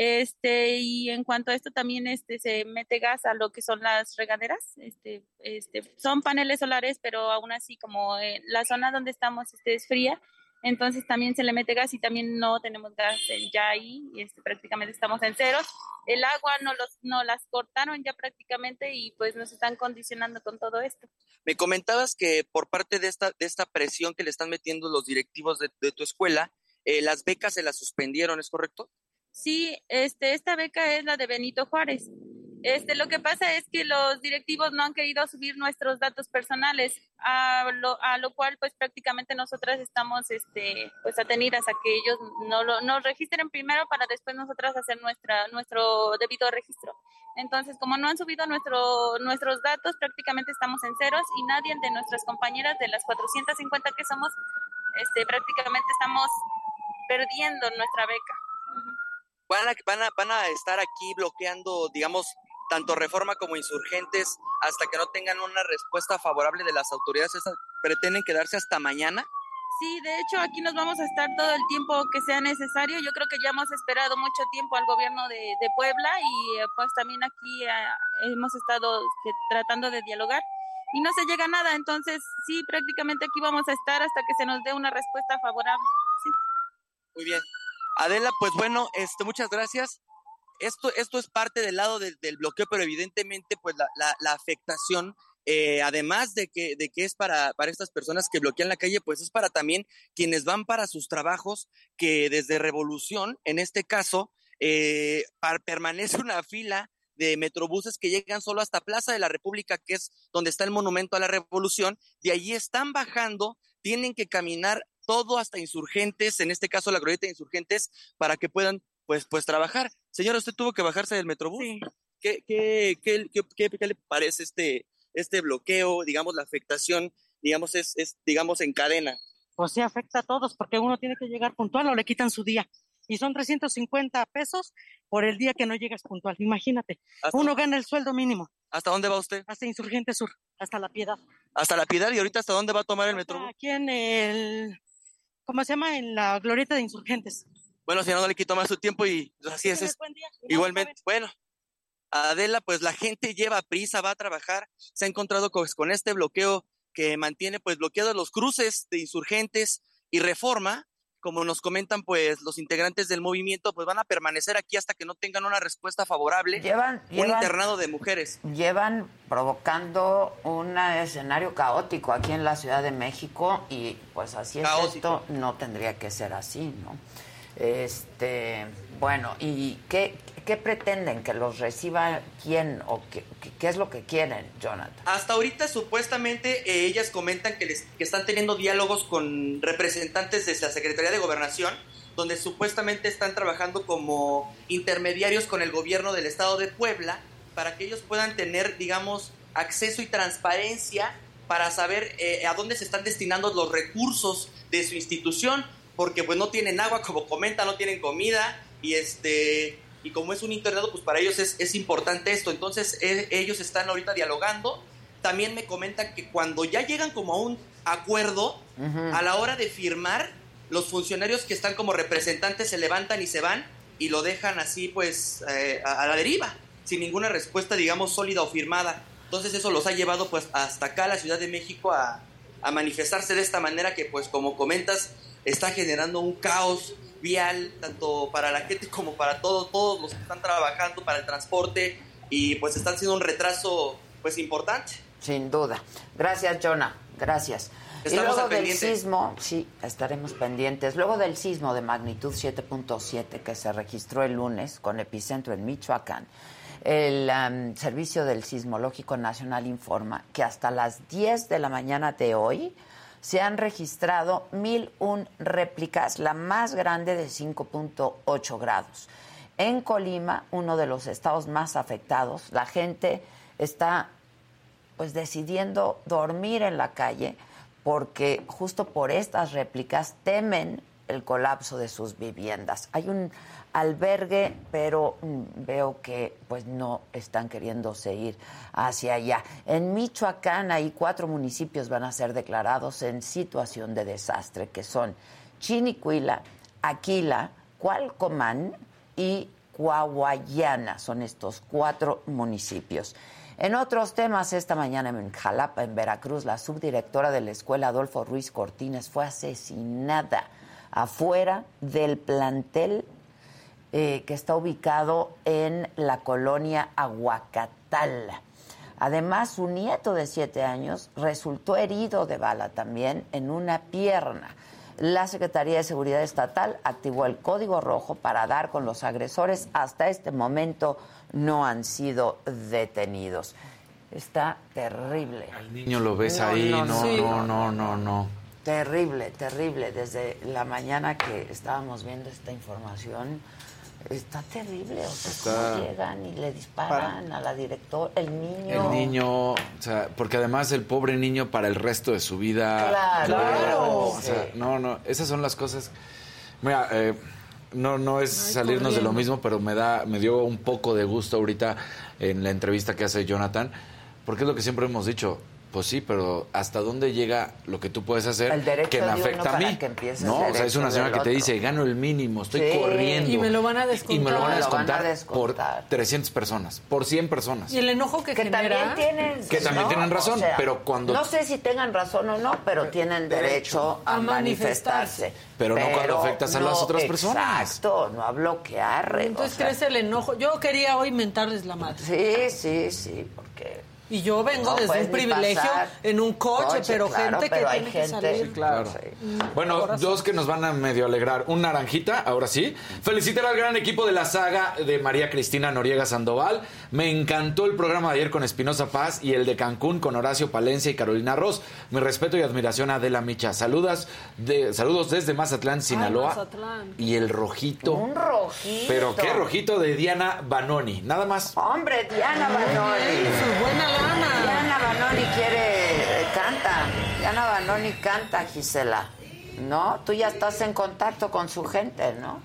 Este, y en cuanto a esto también este se mete gas a lo que son las regaderas, este, este, son paneles solares, pero aún así como la zona donde estamos este, es fría, entonces también se le mete gas y también no tenemos gas ya ahí, prácticamente estamos en ceros. El agua no, los, no las cortaron ya prácticamente y pues nos están condicionando con todo esto. Me comentabas que por parte de esta, de esta presión que le están metiendo los directivos de, de tu escuela, eh, las becas se las suspendieron, ¿es correcto? Sí, este, esta beca es la de Benito Juárez. Este, lo que pasa es que los directivos no han querido subir nuestros datos personales, a lo, a lo cual pues prácticamente nosotras estamos este, pues atenidas a que ellos no lo, nos registren primero para después nosotras hacer nuestra, nuestro debido registro. Entonces, como no han subido nuestro, nuestros datos, prácticamente estamos en ceros y nadie de nuestras compañeras de las 450 que somos, este, prácticamente estamos perdiendo nuestra beca. Van a, van a, van a estar aquí bloqueando, digamos, tanto reforma como insurgentes hasta que no tengan una respuesta favorable de las autoridades. ¿Esas ¿Pretenden quedarse hasta mañana? Sí, de hecho aquí nos vamos a estar todo el tiempo que sea necesario. Yo creo que ya hemos esperado mucho tiempo al gobierno de, de Puebla y eh, pues también aquí eh, hemos estado tratando de dialogar y no se llega a nada. Entonces sí, prácticamente aquí vamos a estar hasta que se nos dé una respuesta favorable. Sí. Muy bien. Adela, pues bueno, este, muchas gracias. Esto, esto es parte del lado del, bloqueo, pero evidentemente, pues la, afectación, eh, además de que, de que es para, para estas personas que bloquean la calle, pues es para también quienes van para sus trabajos, que desde Revolución, en este caso, eh, permanece una fila de metrobuses que llegan solo hasta Plaza de la República, que es donde está el monumento a la Revolución, de allí están bajando, tienen que caminar todo hasta insurgentes, en este caso la glorieta de insurgentes, para que puedan pues, pues trabajar. Señora, ¿usted tuvo que bajarse del metrobús? ¿Qué, qué, qué, qué, qué- le parece este, este bloqueo, digamos, la afectación, digamos, es, es, digamos, en cadena? Pues sí afecta a todos porque uno tiene que llegar puntual o le quitan su día. Y son 350 pesos por el día que no llegas puntual. Imagínate, uno gana el sueldo mínimo. ¿Hasta dónde va usted? Hasta Insurgente Sur, hasta La Piedad. Hasta la Piedad y ahorita hasta dónde va a tomar el metrobús. Aquí en el, ¿cómo se llama? En la glorieta de Insurgentes. Bueno, señora, no le quito más su tiempo y así es. es- Buen día. Igualmente, bueno, Adela, pues la gente lleva prisa, va a trabajar, se ha encontrado pues, con este bloqueo que mantiene pues bloqueados los cruces de insurgentes y reforma, como nos comentan pues los integrantes del movimiento, pues van a permanecer aquí hasta que no tengan una respuesta favorable. Llevan- un llevan- internado de mujeres. Llevan provocando un escenario caótico aquí en la Ciudad de México y pues así es esto, no tendría que ser así, ¿no? Este, bueno, ¿y qué, qué pretenden? ¿Que los reciba quién o qué, es lo que quieren, Jonathan? Hasta ahorita supuestamente eh, ellas comentan que, les, que están teniendo diálogos con representantes de la Secretaría de Gobernación, donde supuestamente están trabajando como intermediarios con el gobierno del estado de Puebla para que ellos puedan tener, digamos, acceso y transparencia para saber eh, a dónde se están destinando los recursos de su institución, porque pues no tienen agua, como comenta, no tienen comida y este y como es un internado, pues para ellos es, es importante esto. Entonces e- ellos están ahorita dialogando. También me comentan que cuando ya llegan como a un acuerdo, a la hora de firmar, los funcionarios que están como representantes se levantan y se van y lo dejan así pues eh, a, a la deriva, sin ninguna respuesta digamos sólida o firmada. Entonces eso los ha llevado pues hasta acá a la Ciudad de México a, a manifestarse de esta manera que pues como comentas está generando un caos vial tanto para la gente como para todos todos los que están trabajando para el transporte y pues están siendo un retraso pues importante. Sin duda. Gracias, Jonah. Gracias. y luego del pendiente. sismo, sí, estaremos pendientes. Luego del sismo de magnitud 7.7 que se registró el lunes con epicentro en Michoacán, el am, Servicio del Sismológico Nacional informa que hasta las 10 de la mañana de hoy se han registrado 1001 réplicas, la más grande de 5.8 grados. En Colima, uno de los estados más afectados, la gente está pues decidiendo dormir en la calle porque justo por estas réplicas temen el colapso de sus viviendas. Hay un albergue, pero mm, veo que pues no están queriendo seguir hacia allá. En Michoacán, ahí cuatro municipios van a ser declarados en situación de desastre, que son Chinicuila, Aquila, Cualcomán y Coahuayana. Son estos cuatro municipios. En otros temas, esta mañana en Jalapa, en Veracruz, la subdirectora de la escuela Adolfo Ruiz Cortines fue asesinada afuera del plantel eh, que está ubicado en la colonia Aguacatal. Además, su nieto de siete años resultó herido de bala también en una pierna. La Secretaría de Seguridad Estatal activó el código rojo para dar con los agresores. Hasta este momento no han sido detenidos. Está terrible. Al niño lo ves ahí, no no, no, no, no, no, Terrible, terrible. Desde la mañana que estábamos viendo esta información, está terrible. O sea, Está- cómo llegan y le disparan a la directora, el niño. El niño, o sea, porque además el pobre niño para el resto de su vida. Claro. Claro. O sea, Sí. no, no, esas son las cosas. Mira, eh, no, no es Ay, salirnos de lo mismo, pero me da, me dio un poco de gusto ahorita en la entrevista que hace Jonathan, porque es lo que siempre hemos dicho. Pues sí, pero ¿hasta dónde llega lo que tú puedes hacer El derecho que me de uno afecta a para mí? el no, o sea, es una señora que te dice, gano el mínimo, estoy Sí. corriendo. Y me lo van a Y me lo van a descontar. Van a descontar, descontar. por 300 personas, por 100 personas. Y el enojo que, Que genera. también tienen, Que también ¿no? tienen razón, O sea, pero cuando- No sé si tengan razón o no, pero tienen derecho a, A manifestarse. manifestarse. Pero no cuando afectas a las otras personas. Exacto, no a bloquear. Entonces o sea, crece el enojo. Yo quería hoy mentarles la madre. Sí, sí, sí, porque... Y yo vengo No desde un privilegio pasar. en un coche, Coche, pero claro, gente pero que hay tiene gente- que salir. Sí, claro. Mm, Bueno, dos que nos van a medio alegrar. Un naranjita, ahora sí. Felicitar al gran equipo de la saga de María Cristina Noriega Sandoval. Me encantó el programa de ayer con Espinosa Paz y el de Cancún con Horacio Palencia y Carolina Ross. Mi respeto y admiración a Adela Micha. Saludas de, saludos desde Mazatlán, Sinaloa. Mazatlán. Y el rojito. Un rojito. Pero qué rojito de Diana Banoni. Nada más. Hombre, Diana Banoni. Su buena lana. Diana Banoni quiere, eh, canta. Diana Banoni canta, Gisela. ¿No? Tú ya estás en contacto con su gente, ¿no?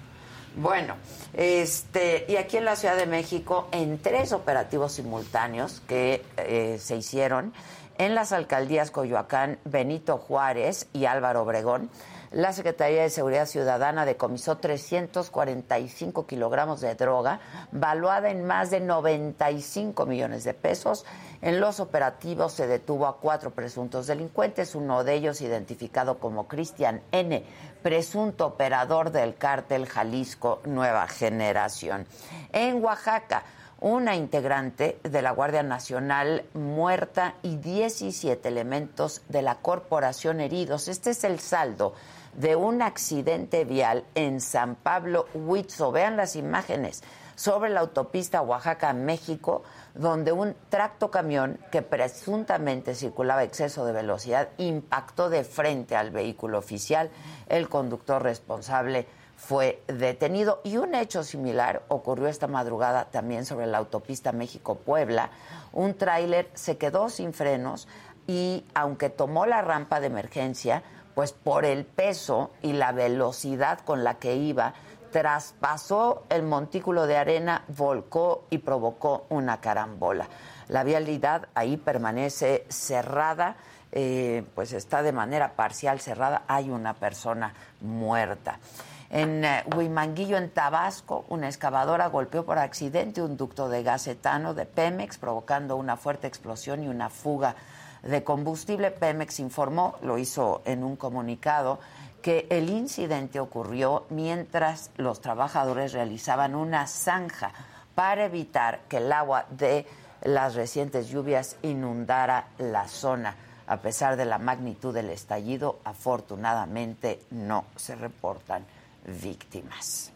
Bueno, este, y aquí en la Ciudad de México, en tres operativos simultáneos que eh, se hicieron en las alcaldías Coyoacán, Benito Juárez y Álvaro Obregón, la Secretaría de Seguridad Ciudadana decomisó 345 kilogramos de droga, valuada en más de 95 millones de pesos. En los operativos se detuvo a cuatro presuntos delincuentes, uno de ellos identificado como Cristian N., presunto operador del cártel Jalisco Nueva Generación. En Oaxaca, una integrante de la Guardia Nacional muerta y 17 elementos de la corporación heridos. Este es el saldo de un accidente vial en San Pablo, Huitzo. Vean las imágenes sobre la autopista Oaxaca-México, donde un tractocamión que presuntamente circulaba a exceso de velocidad impactó de frente al vehículo oficial. El conductor responsable fue detenido y un hecho similar ocurrió esta madrugada también sobre la autopista México-Puebla. Un tráiler se quedó sin frenos y aunque tomó la rampa de emergencia, pues por el peso y la velocidad con la que iba, traspasó el montículo de arena, volcó y provocó una carambola. La vialidad ahí permanece cerrada, eh, pues está de manera parcial cerrada, hay una persona muerta. En eh, Huimanguillo, en Tabasco, una excavadora golpeó por accidente un ducto de gas etano de Pemex, provocando una fuerte explosión y una fuga de combustible. Pemex informó, lo hizo en un comunicado, que el incidente ocurrió mientras los trabajadores realizaban una zanja para evitar que el agua de las recientes lluvias inundara la zona. A pesar de la magnitud del estallido, afortunadamente no se reportan víctimas.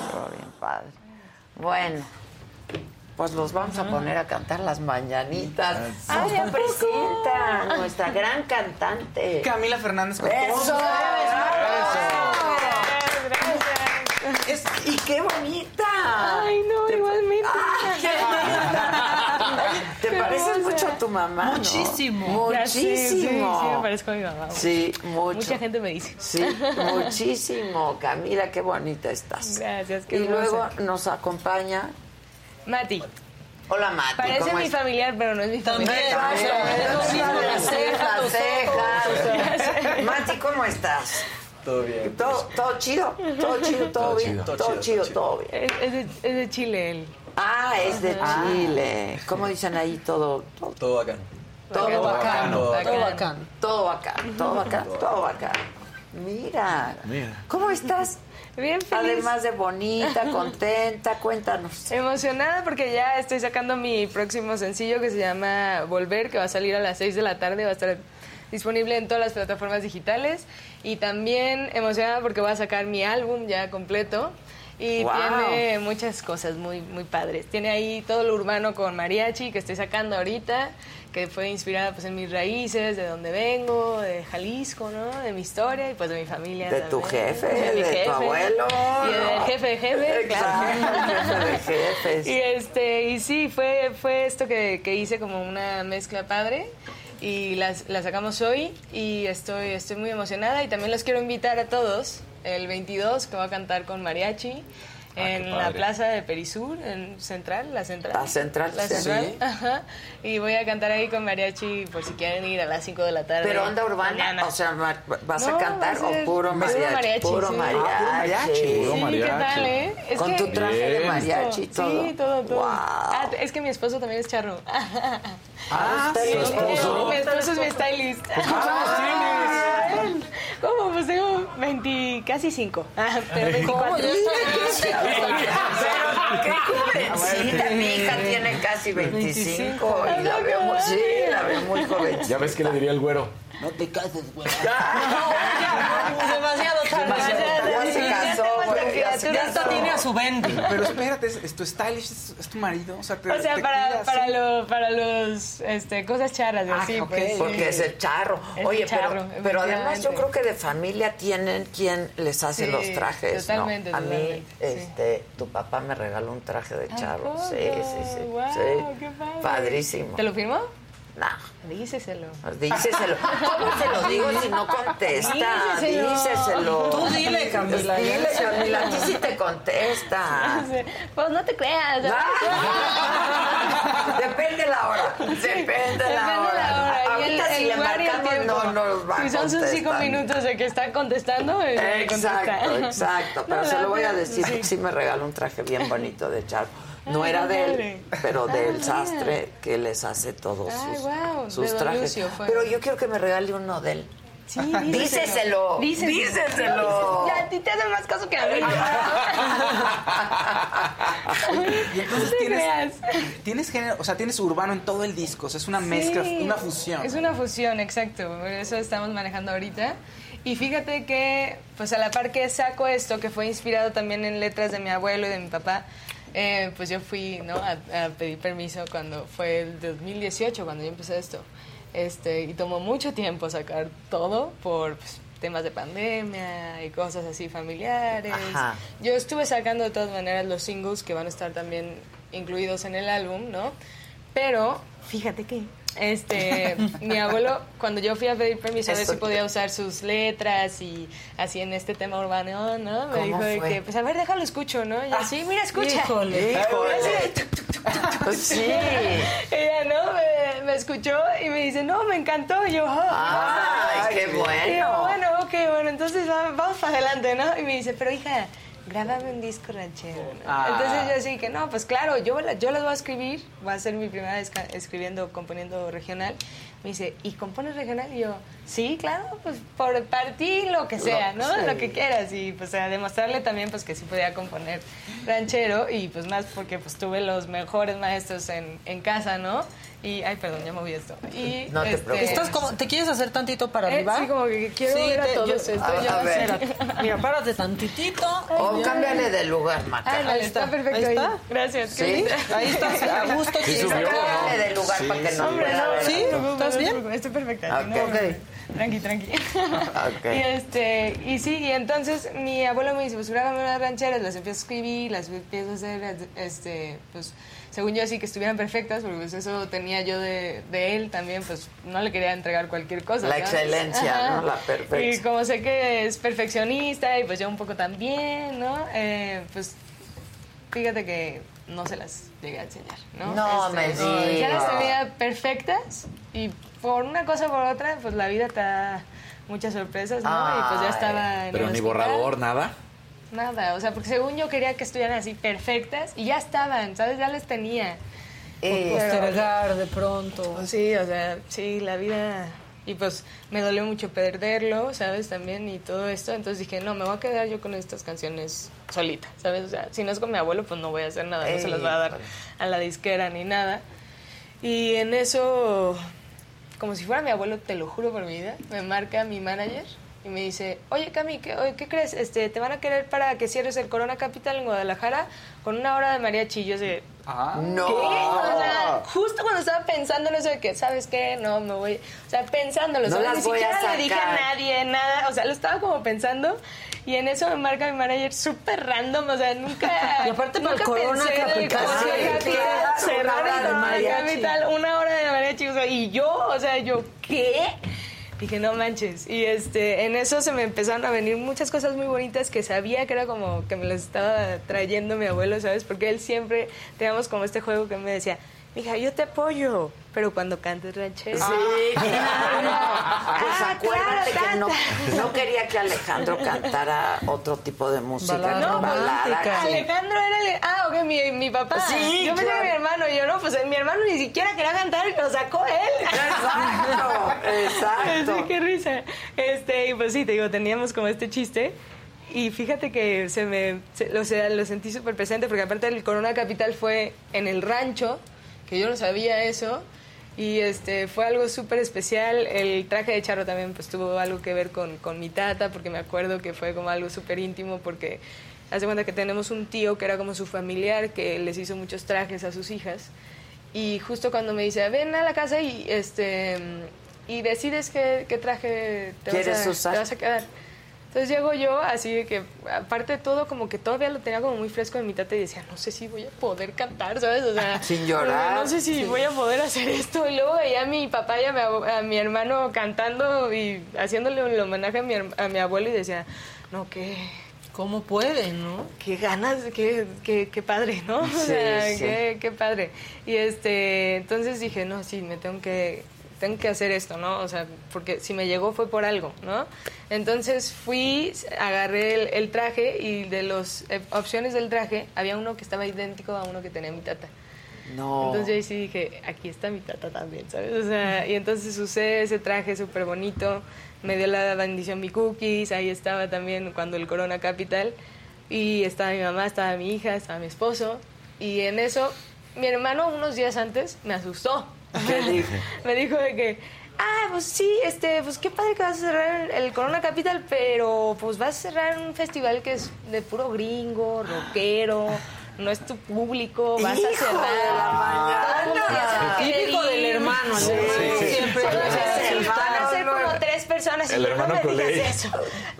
Estuvo bien padre. Bueno, pues los vamos a poner a cantar las mañanitas. Ah, ¡Ay, ya presenta! Nuestra gran cantante. Camila Fernández ¡Eso! Es- ¡Y qué bonita! Ay, no, igualmente. Te pareces mucho a tu mamá, ¿no? Muchísimo. Ya sé, sí, Muchísimo. sí, me parezco a mi mamá. Sí, mucho. Mucha gente me dice. Sí, muchísimo. Camila, qué bonita estás. Gracias, qué Y luego nos acompaña Mati. Hola, Mati. Parece ¿cómo mi estás? familiar, pero no es mi familiar. también, Es las cejas, las cejas. Mati, ¿cómo estás? Todo bien. ¿Todo, todo chido? ¿Todo chido? ¿Todo, Todo bien? chido. Todo, Todo chido, chido, todo bien. Es, es de, es de Chile él. Ah, es de Ajá. Chile. ¿Cómo dicen ahí todo? Todo, Todo bacán. todo bacán. Todo bacán. Todo bacán. Todo bacán. Todo bacán. Todo bacán. Mira. Mira. ¿Cómo estás? Bien feliz. Además de bonita, contenta, cuéntanos. Emocionada porque ya estoy sacando mi próximo sencillo que se llama Volver, que va a salir a las 6 de la tarde, va a estar disponible en todas las plataformas digitales. Y también emocionada porque voy a sacar mi álbum ya completo. Y Wow. tiene muchas cosas muy, muy padres. Tiene ahí todo lo urbano con mariachi que estoy sacando ahorita, que fue inspirada pues en mis raíces, de donde vengo, de Jalisco, ¿no? De mi historia y pues de mi familia. De tu jefe, De mi de tu abuelo. Y del jefe de jefe, claro. El jefe de jefes. Y este, y sí, fue, fue esto que, que hice como una mezcla padre. Y las- la sacamos hoy y estoy, estoy muy emocionada. Y también los quiero invitar a todos el 22 que voy a cantar con mariachi. En la plaza de Perisur, en Central, la Central. La Central, La sí. Central, Sí. ajá. Y voy a cantar ahí con mariachi por si quieren ir a las 5 de la tarde. Pero onda urbana, mañana. o sea, ¿vas No, a cantar va a ser o puro mariachi? Puro sí. mariachi. Sí, ¿qué tal, eh? Es Con que- tu traje de mariachi y todo. Sí, todo, todo. Wow. Ah, es que mi esposo también es charro. Ah, Sí, ¿tu esposo? Mi esposo es mi stylist. cuántos años tienes? ¿Cómo? Pues tengo 20, casi 5. Pero 24. Pero qué jovencita, mi hija tiene casi 25 y la veo muy, sí, la veo muy joven. Ya ves que le diría el güero. No te cases, güey. Demasiado tarde. Güey, ya casó. tiene a su Bendy. Pero espérate, es, es tu stylish, es, es tu marido. O sea, te, O sea, te para, para, lo, para los este, cosas charas Ah, así. ok, pues, porque sí. es el charro. Es Oye, el charro, pero, pero además yo creo que de familia tienen quien les hace Sí, los trajes, totalmente, ¿no? A mí, totalmente, sí. este, tu papá me regaló un traje de charro. Sí, sí, sí. qué padre. Padrísimo. ¿Te lo firmó? No. Díceselo. Díceselo. ¿Cómo se lo digo si no contesta? Díceselo. Díceselo. Tú dile, Camila. Dile, Camila, a ti sí te contesta. Pues no te creas. Depende la hora. Depende la hora. Y Ahorita el- si el le marcamos tiempo. no nos va a Si son sus cinco minutos de que está contestando, me Exacto, exacto. Pero No, se la lo voy a decir sí. sí me regaló un traje bien bonito de charro. No era de él, pero del sastre que les hace todos sus, Don trajes. Pero yo quiero que me regale uno de él. Sí, díceselo. Díceselo. Díceselo. Ya ti te hacen más caso que a mí. Y entonces No tienes, tienes género, o sea, tienes urbano en todo el disco, o sea, es una mezcla, una fusión. Es una fusión, exacto. Por eso estamos manejando ahorita. Y fíjate que, pues a la par que saco esto, que fue inspirado también en letras de mi abuelo y de mi papá, eh, pues yo fui ¿no? a, a pedir permiso cuando fue el 2018, cuando yo empecé esto. Este, y tomó mucho tiempo sacar todo por pues, temas de pandemia y cosas así familiares. Ajá. Yo estuve sacando de todas maneras los singles que van a estar también incluidos en el álbum, ¿no? Pero fíjate que este mi abuelo cuando yo fui a pedir permiso a ver si podía usar sus letras y así en este tema urbano, ¿no? Me ¿Cómo dijo de que pues a ver, déjalo escucho, ¿no? Y así, mira, escucha. Híjole. Híjole. Sí. Ella, ¿no? Me, me escuchó y me dice, no, me encantó. Y yo, "Ah, Ay, qué bueno. Y yo, bueno, ok, bueno, entonces va- vamos para adelante, ¿no? Y me dice, pero hija, grábame un disco ranchero. Ah. Entonces yo así que, no, pues claro, yo, la- yo las voy a escribir, va a ser mi primera vez escribiendo, componiendo regional. Me dice, ¿y compones regional? Y yo, sí, claro, pues por partir lo que sea, ¿no? Sí. Lo que quieras. Y pues a demostrarle también pues que sí podía componer ranchero y pues más porque pues tuve los mejores maestros en, en casa, ¿no? Y, ay, perdón, ya moví esto. Y, No te este, preocupes. ¿Estás como, ¿Te quieres hacer tantito para Eh, arriba? sí, como que quiero ver a te- todos yo- esto, a- yo a ver. así. Mira, párate tantitito. O Ay, cámbiale de lugar, Maca. Ahí está, está, perfecto. ahí ahí. está. Gracias. Sí. Ahí estás a gusto. Sí, sí. subió, Cámbiale ¿no? de lugar Sí, para que no Hombre, pueda no, ver. ¿Sí? ¿Estás bien? Estoy perfecta. Ok. no. Tranqui, tranqui. Ok. Y este, y sí, y entonces mi abuelo me dice, pues grábame unas rancheras, las empiezo a escribir, las empiezo a hacer, este, pues, según yo así que estuvieran perfectas, porque pues eso tenía yo de, de él también, pues no le quería entregar cualquier cosa. La ¿sabes? excelencia, ¿no? La Y perfección. como sé que es perfeccionista y pues yo un poco también, ¿no? Eh, pues fíjate que no se las llegué a enseñar, ¿no? No me Ya digas. las tenía perfectas y por una cosa o por otra, pues la vida te da muchas sorpresas, ¿no? y pues ya Ay. estaba en Pero el ni hospital. borrador, nada. Nada, o sea, porque según yo quería que estuvieran así perfectas y ya estaban, ¿sabes? Ya les tenía. Eh, Postergar de pronto. Pues sí, o sea, sí, la vida... Y pues me dolió mucho perderlo, ¿sabes? También y todo esto. Entonces dije, no, me voy a quedar yo con estas canciones solita, ¿sabes? O sea, si no es con mi abuelo, pues no voy a hacer nada, no se las voy a dar a la disquera ni nada. Y en eso, como si fuera mi abuelo, te lo juro por mi vida, me marca mi manager y me dice, oye Cami, ¿qué, oye, ¿qué crees? Este, te van a querer para que cierres el Corona Capital en Guadalajara con una hora de mariachi. Yo sé, Ah. No. ¿Qué? O sea, justo cuando estaba pensando en eso de que, ¿sabes qué? No, me voy. O sea, pensándolo, No ¿sabes? las Ni voy a siquiera le dije a nadie nada. O sea, lo estaba como pensando. Y en eso me marca mi manager súper random. O sea, nunca. Y aparte nunca Corona pensé en el Capital. Corona Capital, cerrar una hora el Corona. Capital, una hora de mariachi. O sea, y yo, o sea, yo, ¿qué? Dije, no manches. Y este, en eso se me empezaron a venir muchas cosas muy bonitas que sabía que era como que me las estaba trayendo mi abuelo, ¿sabes? Porque él siempre, teníamos como este juego que me decía, mija, yo te apoyo, pero cuando cantes ranchero. Sí, claro. Pues Ah, acuérdate claro, que no, canta. no quería que Alejandro cantara otro tipo de música, Balada no, balada. romántica. sí. Alejandro era el... Ah, ok, mi, mi papá. Sí, yo pensé claro. que mi hermano. Y yo, no, pues mi hermano ni siquiera quería cantar, lo sacó él. Exacto, exacto. Sí, qué risa. Este, y pues sí, te digo, teníamos como este chiste. Y fíjate que se me, se- o sea, lo sentí súper presente porque aparte el Corona Capital fue en el rancho, que yo no sabía eso. Y este, fue algo súper especial. El traje de Charo también pues tuvo algo que ver con, con mi tata, porque me acuerdo que fue como algo súper íntimo, porque hace cuenta que tenemos un tío que era como su familiar, que les hizo muchos trajes a sus hijas. Y justo cuando me dice, ven a la casa y este y decides qué, qué traje te vas, ¿Quieres a, usar? te vas a quedar. Entonces llego yo, así de que, aparte de todo, como que todavía lo tenía como muy fresco en mi tata y decía, no sé si voy a poder cantar, ¿sabes? O sea, Sin llorar. No sé si Sí. voy a poder hacer esto. Y luego veía a mi papá y a mi, a mi hermano cantando y haciéndole el homenaje a mi, a mi abuelo y decía, no, qué, ¿Cómo pueden, no? qué ganas, qué, qué, qué padre, ¿no? O sea, sí. Qué, qué padre. Y este, entonces dije, no, sí, me tengo que, tengo que hacer esto, ¿no? O sea, porque si me llegó fue por algo, ¿no? Entonces fui, agarré el, el traje y de las opciones del traje había uno que estaba idéntico a uno que tenía mi tata. No. Entonces yo ahí sí dije, aquí está mi tata también, ¿sabes? O sea, y entonces usé ese traje súper bonito me dio la bendición mi cookies, ahí estaba también cuando el Corona Capital, y estaba mi mamá, estaba mi hija, estaba mi esposo, y en eso mi hermano unos días antes me asustó. ¿Qué dijo? me dijo de que, ah, pues sí, este, pues qué padre que vas a cerrar el, Corona Capital, pero pues vas a cerrar un festival que es de puro gringo, rockero, no es tu público, vas a ¡Hijo cerrar. de la mañana! Típico del hermano, el Sí, hermano sí, sí. siempre Van a ser- como tres personas y El hermano no me digas Coley. eso.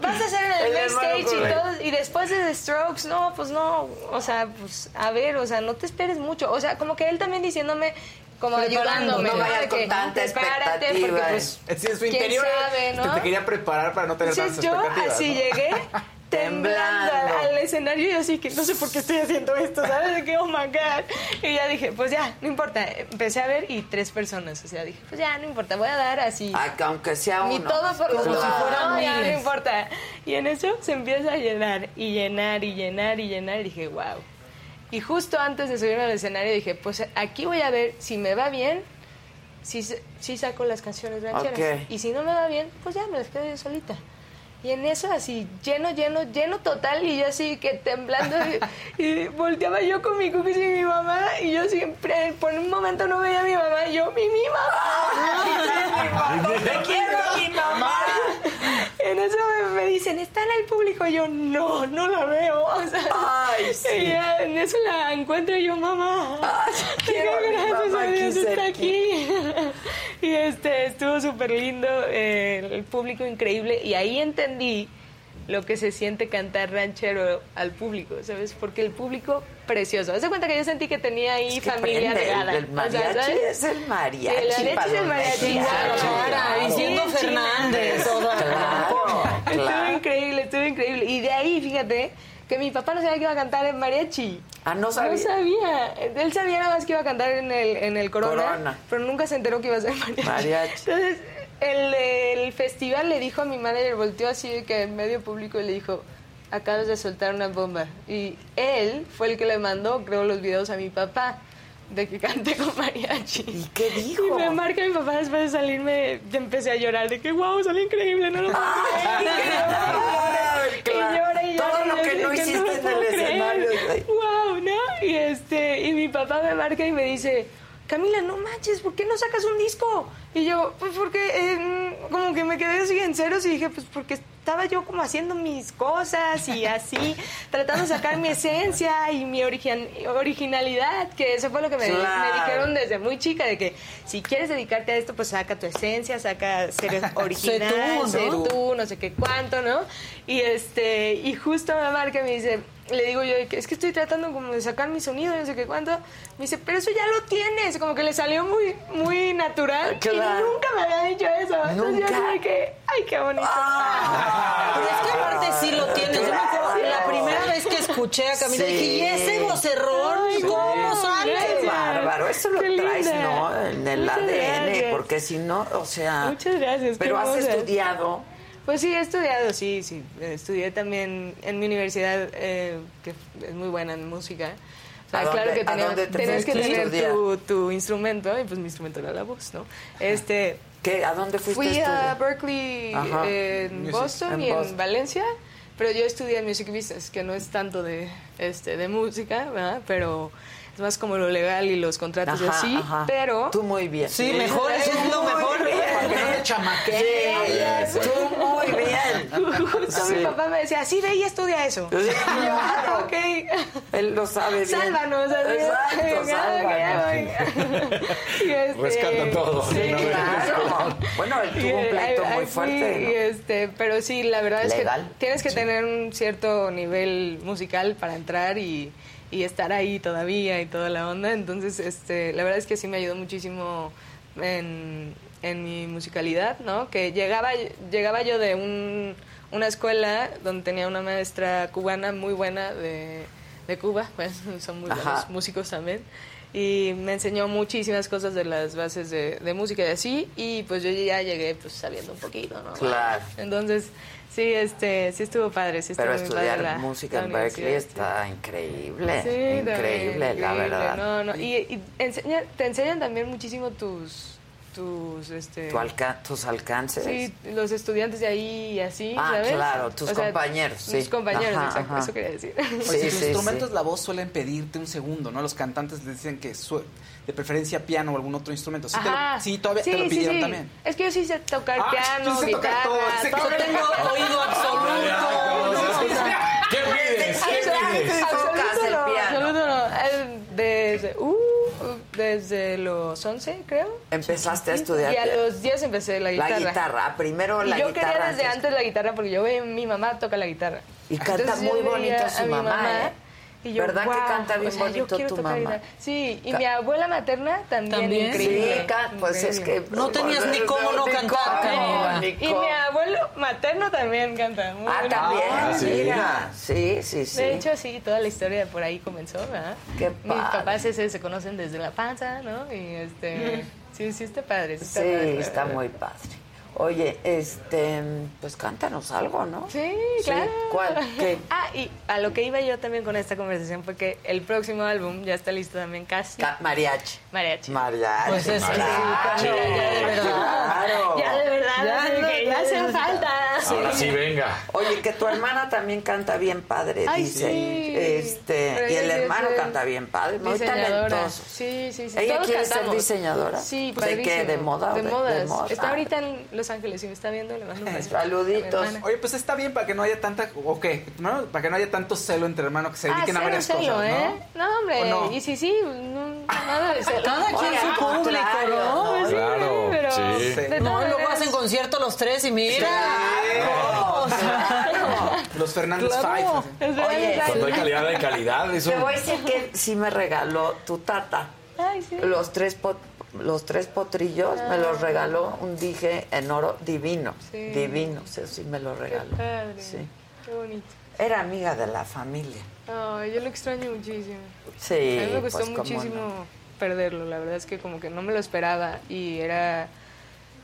Vas a hacer en el, El main hermano stage y todo, y después de The Strokes, no, pues no, o sea, pues a ver, o sea, no te esperes mucho. O sea, como que él también diciéndome, como ayudándome, no vayas De con que tanta prepárate, porque expectativa, pues, Sí, en su quién interior sabe, ¿no? te quería preparar para no tener Entonces tantas yo expectativas. así ¿no? llegué temblando al, al escenario y así que no sé por qué estoy haciendo esto, ¿sabes? De que, oh my God. Y ya dije, pues ya, no importa. Empecé a ver y tres personas, o sea, dije, pues ya, no importa, voy a dar así. Ah, que aunque sea uno. todo por Como los si fueran no, ya, no importa. Y en eso se empieza a llenar y llenar y llenar y llenar y dije, wow. Y justo antes de subirme al escenario dije, pues aquí voy a ver si me va bien, si, si saco las canciones rancheras. Y si no me va bien, pues ya me las quedo yo solita. Y en eso así, lleno, lleno, lleno total, y yo así que temblando, y, y volteaba yo con mi cookies y mi mamá, y yo siempre, por un momento no veía a mi mamá, y yo, mi, mi mamá, Te quiero, mi mamá. En eso me, me dicen, ¿está en el público? Y yo, no, no la veo. O sea, Ay, sí. y ya en eso la encuentro y yo, mamá. quiero gracias a Dios está aquí. y este, estuvo súper lindo, eh, el público increíble. Y ahí entendí lo que se siente cantar ranchero al público, ¿sabes? Porque el público, precioso. Haz de cuenta que yo sentí que tenía ahí Es que familia prende, regada. el O sea, mariachi es el mariachi Sí, la leche es el mariachi. mexicanos. Claro, Diciendo Fernández, Claro, Estuvo claro. increíble, estuvo increíble. Y de ahí, fíjate, que mi papá no sabía que iba a cantar en mariachi. Ah, no sabía. No sabía. Él sabía nada más que iba a cantar en el, en el Corona, Corona. pero nunca se enteró que iba a ser mariachi. Mariachi. Entonces, el, el festival le dijo a mi manager, volteó así que en medio público y le dijo, acabas de soltar una bomba. Y él fue el que le mandó, creo, los videos a mi papá de que cante con mariachi. ¿Y qué dijo? Y me marca mi papá después de salirme, empecé a llorar de que, wow, salió increíble, no lo puedo creer y llora. Todo y lo yo que así no de hiciste lo en el puedo creer. escenario. Ay. Wow, ¿no? Y este, y mi papá me marca y me dice, Camila, no manches, ¿por qué no sacas un disco? Y yo, pues porque eh, como que me quedé así en ceros y dije, pues porque estaba yo como haciendo mis cosas y así, tratando de sacar mi esencia y mi origin- originalidad, que eso fue lo que me, Claro. me dijeron desde muy chica, de que si quieres dedicarte a esto, pues saca tu esencia, saca ser original, tú, ¿no? sé tú, no sé qué cuánto, ¿no? Y este, y justo me marca y me dice, le digo yo, es que estoy tratando como de sacar mi sonido, no sé qué cuánto. Me dice, pero eso ya lo tienes, como que le salió muy, muy natural. Claro. Y nunca me había dicho eso. Entonces yo Nunca. así de que, ay, qué bonito. Pero es que aparte sí lo tienes. Yo me acuerdo, la primera vez que escuché a Camila Sí. dije, ¿y ese vocerrón? Ay, ¿Cómo sí, sale? Qué bárbaro, eso lo Qué traes, linda. ¿no? En el Muchas ADN, gracias. porque si no, o sea. Muchas gracias. qué Pero has hermosa. estudiado. Pues sí, he estudiado, sí, sí. Estudié también en mi universidad, eh, que es muy buena en música. O sea, ¿A dónde- claro que a tenía- dónde te tenías que fuiste a tener estudiar? tu, tu instrumento, y pues mi instrumento era la voz, ¿no? Este, ¿Qué? ¿A dónde fuiste fui a Berkeley Ajá. en Music- Boston en y Boston. en Valencia, pero yo estudié Music Business, que no es tanto de, este, de música, ¿verdad? Pero más como lo legal y los contratos y Ajá, así, ajá. pero... Tú muy bien. Sí, mejor, eso es lo mejor. Para que no te chamaqueen. Sí, tú muy bien. Justo Sí. mi papá me decía, sí, ve y estudia eso. Sí, claro. ok. Él lo sabe bien. Sálvanos, así. Exacto, sálvanos. Y este, Rescatan todo. Sí, ¿no? claro. Bueno, él Y, tuvo un pleito muy fuerte, ¿no? y, este, pero sí, la verdad es Legal. que tienes que tener un cierto nivel musical para entrar y, y estar ahí todavía y toda la onda. Entonces, este, la verdad es que sí me ayudó muchísimo en, en mi musicalidad, ¿no? Que llegaba, llegaba yo de un, una escuela donde tenía una maestra cubana muy buena de, de Cuba, pues son muy buenos músicos también. Y me enseñó muchísimas cosas de las bases de, de música y así, y pues yo ya llegué pues sabiendo un poquito, ¿no? Claro. Entonces, sí, este, sí estuvo padre, sí estuvo Pero estudiar padre música la en Berkeley está increíble. Sí, increíble, la verdad. No, no, y, y enseña- te enseñan también muchísimo tus tus este Tu alca- tus alcances. Sí, los estudiantes de ahí y así, Ah, ¿sabes? claro, tus O sea, compañeros, sí. Tus compañeros, Ajá, exacto, ajá. eso quería decir. Oye, si tus instrumentos, la voz suelen pedirte un segundo, ¿no? Los cantantes les dicen que su- de preferencia piano o algún otro instrumento. Sí, te lo- sí, todavía te Sí, lo sí, pidieron sí. también. Es que yo sí sé tocar Ah, piano, sí sé tocar guitarra, todo, sí, todo. yo tengo oído absoluto. ¿Qué pides? ¿Qué pides? Absoluto no, piano. absoluto no. Desde, uh, desde los 11, creo. Empezaste a estudiar Y a los 10 empecé la La guitarra. guitarra. Ah, Primero la y yo guitarra. quería desde antes. la guitarra porque yo veía mi mamá toca la guitarra. Y canta Entonces yo muy bonito su a mi mamá, ¿eh? Y yo, ¿Verdad que canta bien o sea, bonito tu mamá? guitarra. Sí, y Ca- mi abuela materna también, ¿También? increíble. Sí, pues es que- No tenías ni cómo no cantar, Camila. Y mi abuelo materno también canta. muy Ah, también, Ah, sí. mira. Sí, sí, sí. De hecho, sí, toda la historia por ahí comenzó, ¿verdad? Qué Mis padre. papás ese se conocen desde la panza, ¿no? Y este, sí, sí está padre. Sí, está, Sí, padre, la está verdad. muy padre. Oye, este, pues cántanos algo, ¿no? Sí, claro. ¿Cuál? ¿Qué? Ah, y a lo que iba yo también con esta conversación fue que el próximo álbum ya está listo también casi. Ca- mariachi. Mariachi. Mariachi. Pues es que sí, claro. Ya de verdad. Claro. Ya de verdad, Ya, no, que ya hace ya. falta. Ahora sí, venga. Oye, que tu hermana también canta bien padre, Ay, dice. sí. Este, Pero y el hermano canta bien padre, muy talentoso. Sí, sí, sí. ¿Ella Todos quiere ser cantamos. diseñadora? Sí, ¿De qué? ¿De moda De de- modas. de moda? Está Ah. ahorita en Los Ángeles y me está viendo, le mando un beso. Saluditos. Oye, pues está bien para que no haya tanta, o qué, ¿no? Para que no haya tanto celo entre hermanos que se Ah, dediquen a varias celo, cosas, ¿eh? ¿no? No, hombre. ¿O no? Y sí, sí, no, nada de celo. Cada quien su público, ¿no? Sí, Claro, pero sí. de No, luego hacen concierto los tres y mira. Sea, Los Fernández Claro. Five. Oye, Cuando hay calidad, hay calidad. Eso. te voy a decir que sí me regaló tu tata. Ay, sí. Los tres pot- los tres potrillos me los regaló un dije en oro divino. Sí. Divino, sí, sí me lo Qué regaló. padre. Sí. Qué bonito. Era amiga de la familia. Ay, yo lo extraño muchísimo. Sí, A mí me costó pues, muchísimo no. perderlo, la verdad es que como que no me lo esperaba y era...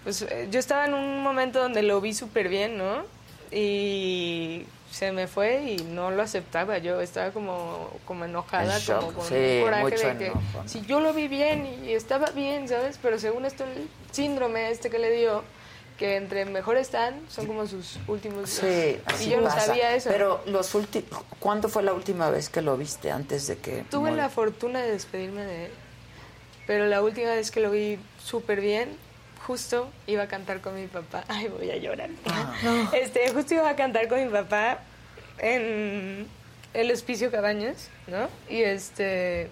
Pues eh, yo estaba en un momento donde lo vi súper bien, ¿no? Y se me fue y no lo aceptaba. Yo estaba como, como enojada, shock, como con sí, un coraje de que enojo, ¿no? si yo lo vi bien y estaba bien, ¿sabes? Pero según esto, el síndrome este que le dio, que entre mejor están, son como sus últimos Sí, días. así y yo no sabía eso. Pero los últimos, ¿cuándo fue la última vez que lo viste antes de que Tuve la fortuna de despedirme de él, pero la última vez que lo vi súper bien, justo iba a cantar con mi papá. Ay, voy a llorar. Este, justo iba a cantar con mi papá en el Hospicio Cabañas, ¿no? Y este,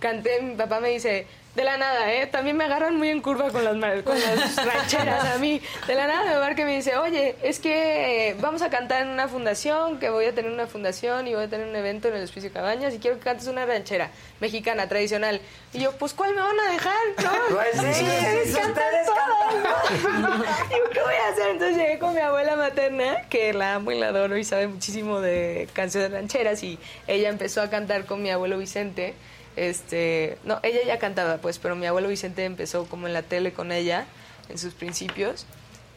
canté, mi papá me dice, de la nada, ¿eh? También me agarran muy en curva con las, mar- con las rancheras a mí. De la nada me marca y me dice, oye, es que vamos a cantar en una fundación, que voy a tener una fundación y voy a tener un evento en el Hospicio Cabañas y quiero que cantes una ranchera mexicana, tradicional. Y yo, pues, ¿cuál me van a dejar? ¿No? Pues sí, sí, cantan ustedes todas, ¿no? Digo, ¿qué voy a hacer? Entonces llegué con mi abuela materna, que la amo y la adoro y sabe muchísimo de canciones rancheras y ella empezó a cantar con mi abuelo Vicente. Este, no, ella ya cantaba, pues, pero mi abuelo Vicente empezó como en la tele con ella en sus principios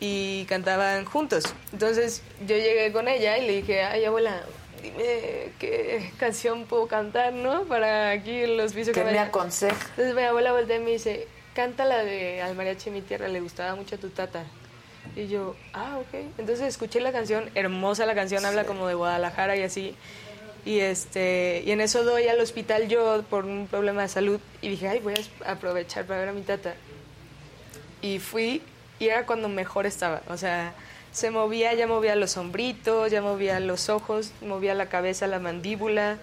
y cantaban juntos. Entonces yo llegué con ella y le dije, ay abuela, dime qué canción puedo cantar, ¿no? Para aquí los pisos ¿Qué me aconseja? Entonces mi abuela voltea y me dice, canta la de Al mariachi mi tierra, le gustaba mucho a tu tata. Y yo, ah, ok. Entonces escuché la canción, hermosa la canción, habla como de Guadalajara y así. Y, este, y en eso doy al hospital yo por un problema de salud y dije, ay, voy a aprovechar para ver a mi tata. Y fui y era cuando mejor estaba. O sea, se movía, ya movía los hombritos, ya movía los ojos, movía la cabeza, la mandíbula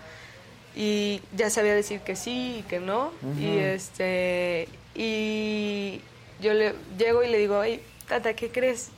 y ya sabía decir que sí y que no. Y este y yo le llego y le digo, ay, tata, ¿qué crees?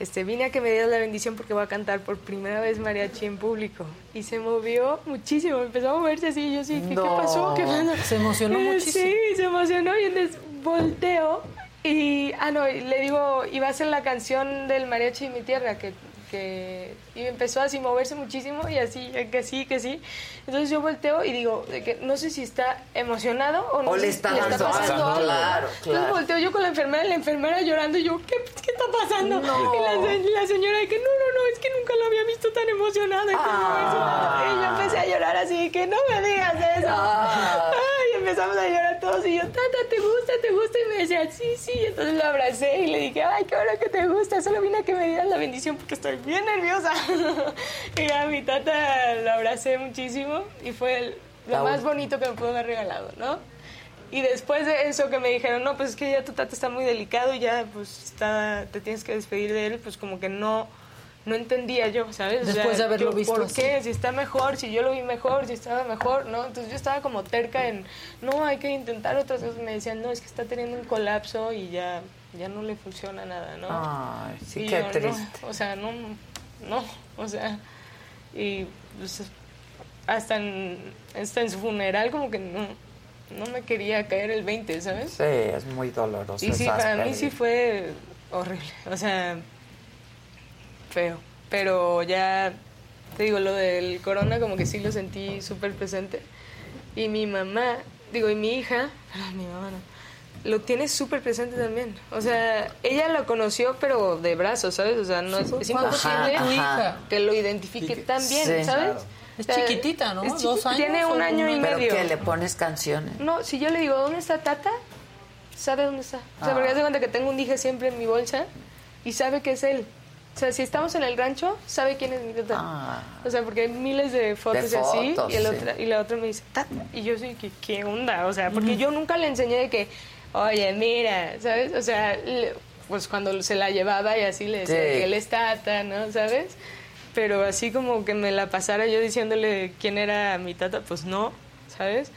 Este, vine a que me dieras la bendición porque voy a cantar por primera vez mariachi en público. Y se movió muchísimo, empezó a moverse así. Y yo sí, ¿qué, No. ¿qué pasó? ¿Qué pasó? Se emocionó Eh, muchísimo. Sí, se emocionó y entonces volteo y, ah, no, y le digo, iba a ser la canción del mariachi de mi tierra, que, que y empezó así a moverse muchísimo y así, que sí, que sí. Entonces yo volteo y digo, de que no sé si está emocionado o no O le está le está pasando pasando algo. algo. Claro, Entonces claro. volteo yo con la enfermera, la enfermera llorando y yo, ¿qué, qué está pasando? No. Y la, se- la señora de que no, no, no, es que nunca lo había visto tan. Y, no, Ah. y yo empecé a llorar así, que no me digas eso. Ah. Ay, empezamos a llorar todos y yo, tata, ¿te gusta? ¿Te gusta? Y me decía, sí, sí. Entonces lo abracé y le dije, ay, qué bueno que te gusta. Solo vine a que me dieras la bendición porque estoy bien nerviosa. y a mi tata lo abracé muchísimo y fue el- lo más bonito que me pudo haber regalado, ¿no? Y después de eso que me dijeron, no, pues es que ya tu tata está muy delicado y ya pues está, te tienes que despedir de él, pues como que no, no entendía yo, ¿sabes? O Después de haberlo yo, visto ¿Por así. qué? Si está mejor, si yo lo vi mejor, si estaba mejor, ¿no? Entonces yo estaba como terca en, no, hay que intentar otras cosas. Me decían, no, es que está teniendo un colapso y ya, ya no le funciona nada, ¿no? Ay, sí, Y qué yo, no, triste. o sea, no, no, o sea, y pues, hasta en, hasta en su funeral como que no, no me quería caer el 20, ¿sabes? Sí, es muy doloroso. Y sí, para mí sí fue horrible, o sea, feo. Pero ya, te digo, lo del corona como que sí lo sentí súper presente. Y mi mamá, digo, y mi hija, mi mamá no, lo tiene súper presente también. O sea, ella lo conoció, pero de brazos, ¿sabes? O sea, no es, es imposible ajá. que lo identifique tan bien, Sí. ¿sabes? Claro. Es chiquitita, ¿no? es Dos años Tiene un año y ¿Pero medio. qué? ¿Le pones canciones? No, si yo le digo, ¿dónde está Tata? Sabe dónde está. O sea, Ah. porque hace cuenta que tengo un dije siempre en mi bolsa y sabe que es él. O sea, si estamos en el rancho, sabe quién es mi tata. O sea, porque hay miles de fotos De y así. y, el sí. otra, y la otra me dice, tata. Y yo soy, ¿qué, qué onda? O sea, porque yo nunca le enseñé de que, oye, mira, ¿sabes? O sea, pues cuando se la llevaba y así le decía Sí. que él es tata, ¿no? ¿Sabes? Pero así como que me la pasara yo diciéndole quién era mi tata, pues no, ¿sabes?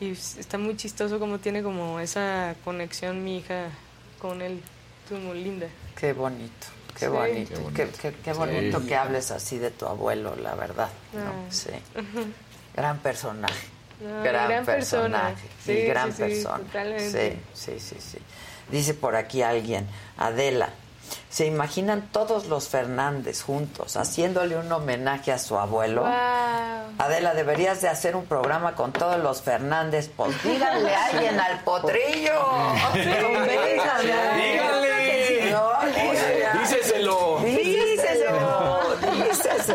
Y está muy chistoso como tiene como esa conexión mi hija con él, como linda. Qué bonito, qué Sí. bonito. Qué Qué, qué- qué bonito Sí. que hables así de tu abuelo, la verdad. ¿no? Ah. Sí. Gran personaje. No, gran, gran persona. personaje. Sí, y gran sí, persona. totalmente. Sí, sí, sí, sí. Dice por aquí alguien, Adela, ¿se imaginan todos los Fernández juntos haciéndole un homenaje a su abuelo? Wow. Adela, deberías de hacer un programa con todos los Fernández. Pues díganle a alguien al potrillo. No, dígale. Díceselo. Díceselo.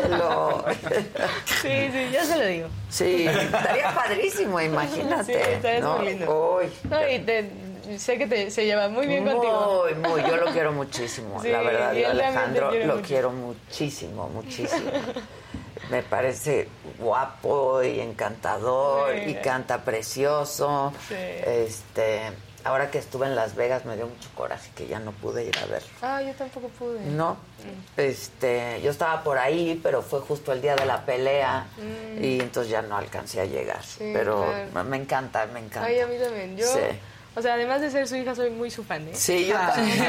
Sí, sí, ya se lo digo. Sí, estaría padrísimo, imagínate. Sí, estaría ¿no? muy lindo. Uy, No, y te- sé que te, se lleva muy bien contigo. Muy, muy, yo lo quiero muchísimo, Sí, la verdad. Yo Alejandro lo mucho. quiero muchísimo, muchísimo. Me parece guapo y encantador Sí. y canta precioso. Sí. Este, ahora que estuve en Las Vegas me dio mucho coraje que ya no pude ir a verlo. Ah, yo tampoco pude. No, este, yo estaba por ahí, pero fue justo el día de la pelea Mm. y entonces ya no alcancé a llegar. Sí, pero claro. me encanta, me encanta. Ay, a mí también. Yo, Sí. O sea, además de ser su hija, soy muy su fan, ¿eh? Sí, yo también.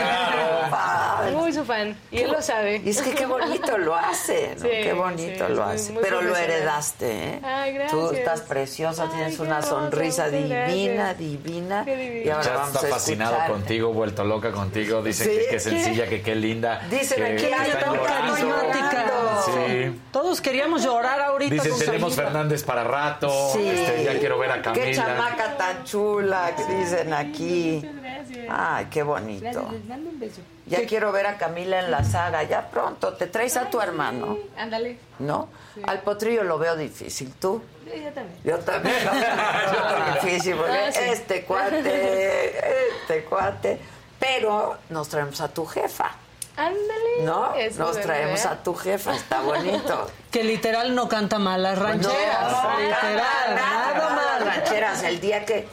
Ay. Muy su fan. Y él lo sabe. Y es que qué bonito lo hace, ¿no? Sí, qué bonito sí, lo muy- hace. muy Pero lo heredaste, ¿eh? Ay, gracias. Tú estás preciosa, tienes qué una hermosa, sonrisa divina, divina. Qué divina. Y ahora Ya vamos está a fascinado contigo, vuelto loca contigo. Dicen Sí. que, que sencilla, que qué linda. Dicen que aquí, ay, está llorando. carismática. Sí. Todos queríamos llorar ahorita Dicen, con tenemos. Fernández para rato. Sí. Este, ya quiero ver a Qué Camila. chamaca tan chula, que dicen aquí. Gracias. Ay, qué bonito. Gracias, les mando un beso. Ya quiero ver a Camila en la saga, ya pronto. Te traes a tu hermano, Ándale. ¿no? Al potrillo lo veo difícil. ¿Tú? Yo también. Yo también lo veo difícil, porque Ah, sí. este cuate, este cuate. Pero nos traemos a tu jefa, Ándale. ¿no? Eso Nos traemos a tu jefa, está bonito. Que literal no canta mal las rancheras. No, literal, nada, nada nada más mal. rancheras. El día que,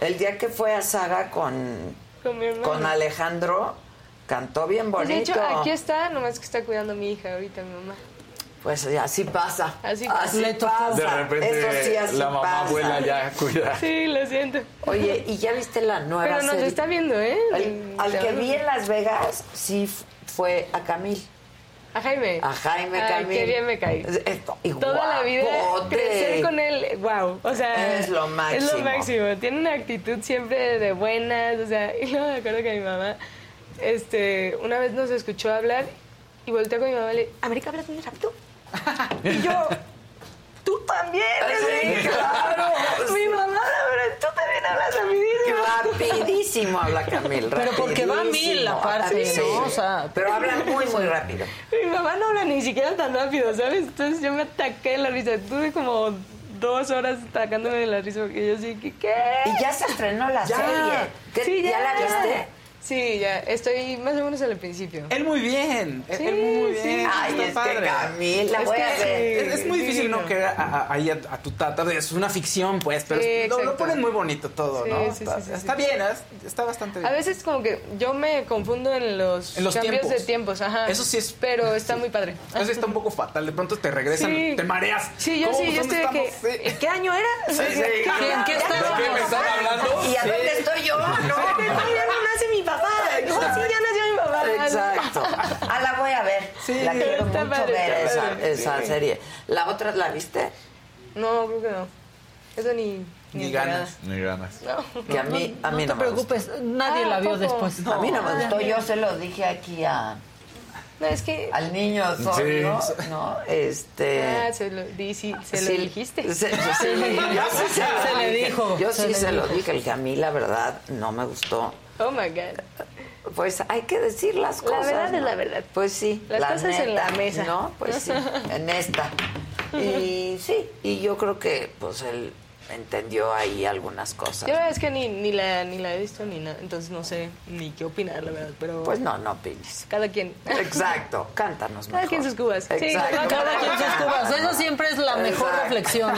el día que fue a Saga con, Con mi hermano. con Alejandro, cantó bien Pues, bonito. de hecho, aquí está, nomás que está cuidando a mi hija ahorita, mi mamá. Pues así pasa. Así Así pasa. pasa. De repente Eso sí, así la mamá pasa. abuela ya cuida. Sí, lo siento. Oye, ¿y ya viste la nueva Pero nos serie? está viendo, ¿eh? El- al que vi en Las Vegas, sí fue a Camil. A Jaime. A Jaime Ay, Camil. qué bien me cae. Es- esto- y Toda la vida crecer con él, wow, o sea, Es lo Es máximo. lo máximo. Tiene una actitud siempre de buenas, o sea, y luego me acuerdo que mi mamá, este, una vez nos escuchó hablar y volteó con mi mamá y le, América, hablas muy rápido. y yo, tú también. Sí, claro. mi mamá, pero tú también hablas rapidísimo. Rapidísimo habla Camil. Pero porque va a mil, rapidísimo. aparte, Sí. ¿no? O sea, Pero habla muy, muy rápido. Mi mamá no habla ni siquiera tan rápido, ¿sabes? Entonces yo me ataqué de la risa. Tuve como dos horas sacándome de la risa porque yo sí que ¿qué? Y ya se estrenó la Ya. serie. ¿Qué- Sí, ya la viste? Sí, ya. Estoy más o menos al principio. Él muy bien. Sí, él muy sí. bien. Ay, está es que padre. Camila, Es voy que a ver. Es, es muy difícil no a- ahí a, a tu tata. Es una ficción, pues, pero Sí, es- lo, ponen muy bonito todo, Sí, ¿no? sí, está sí, sí, está sí. bien, es- está bastante bien. A veces como que yo me confundo en los, En los cambios tiempos. de tiempos, ajá. Eso sí es- Pero está muy padre. Eso está un poco fatal. De pronto te regresan, Sí. te mareas. Sí, yo sí, yo ¿Dónde estoy de que... Sí. ¿en ¿Qué año era? Sí, sí, ¿Qué- claro. ¿En qué qué me están hablando? ¿Y a Sí. dónde estoy yo? No. No nace mi papá. No, sí, ya nació mi papá. Exacto. Ah, la voy a ver. Sí, la quiero mucho padre, ver esa, esa Sí. serie. ¿La otra la viste? No, creo que no. Eso ni... Ni enterada. ganas. Ni ganas. No. Que a mí, a mí no no, te me gustó. preocupes, nadie Ah, la vio después. A mí no me No. gustó. Yo se lo dije aquí a, No, es que... al niño Sí. sordo, ¿no? Este... Ah, se lo, di- sí, se lo Sí, dijiste. se- sí, yo sí se, Se lo le dije. dijo, Yo se sí le se lo dije. El que a mí, la verdad, no me gustó. Oh, my God. Pues hay que decir las La cosas. verdad es la verdad. Pues sí. Las la cosas en la mesa. No, pues sí, en esta. Y sí, y yo creo que pues él entendió ahí algunas cosas. Yo la verdad es que ni, ni, la, ni la he visto ni nada, entonces no sé ni qué opinar, la verdad, pero... Pues no, no opines. Cada quien. Exacto, cántanos Cada mejor. quien sus cubas. Sí, Exacto. Cada quien sus cubas. Eso siempre es la mejor Exacto. reflexión.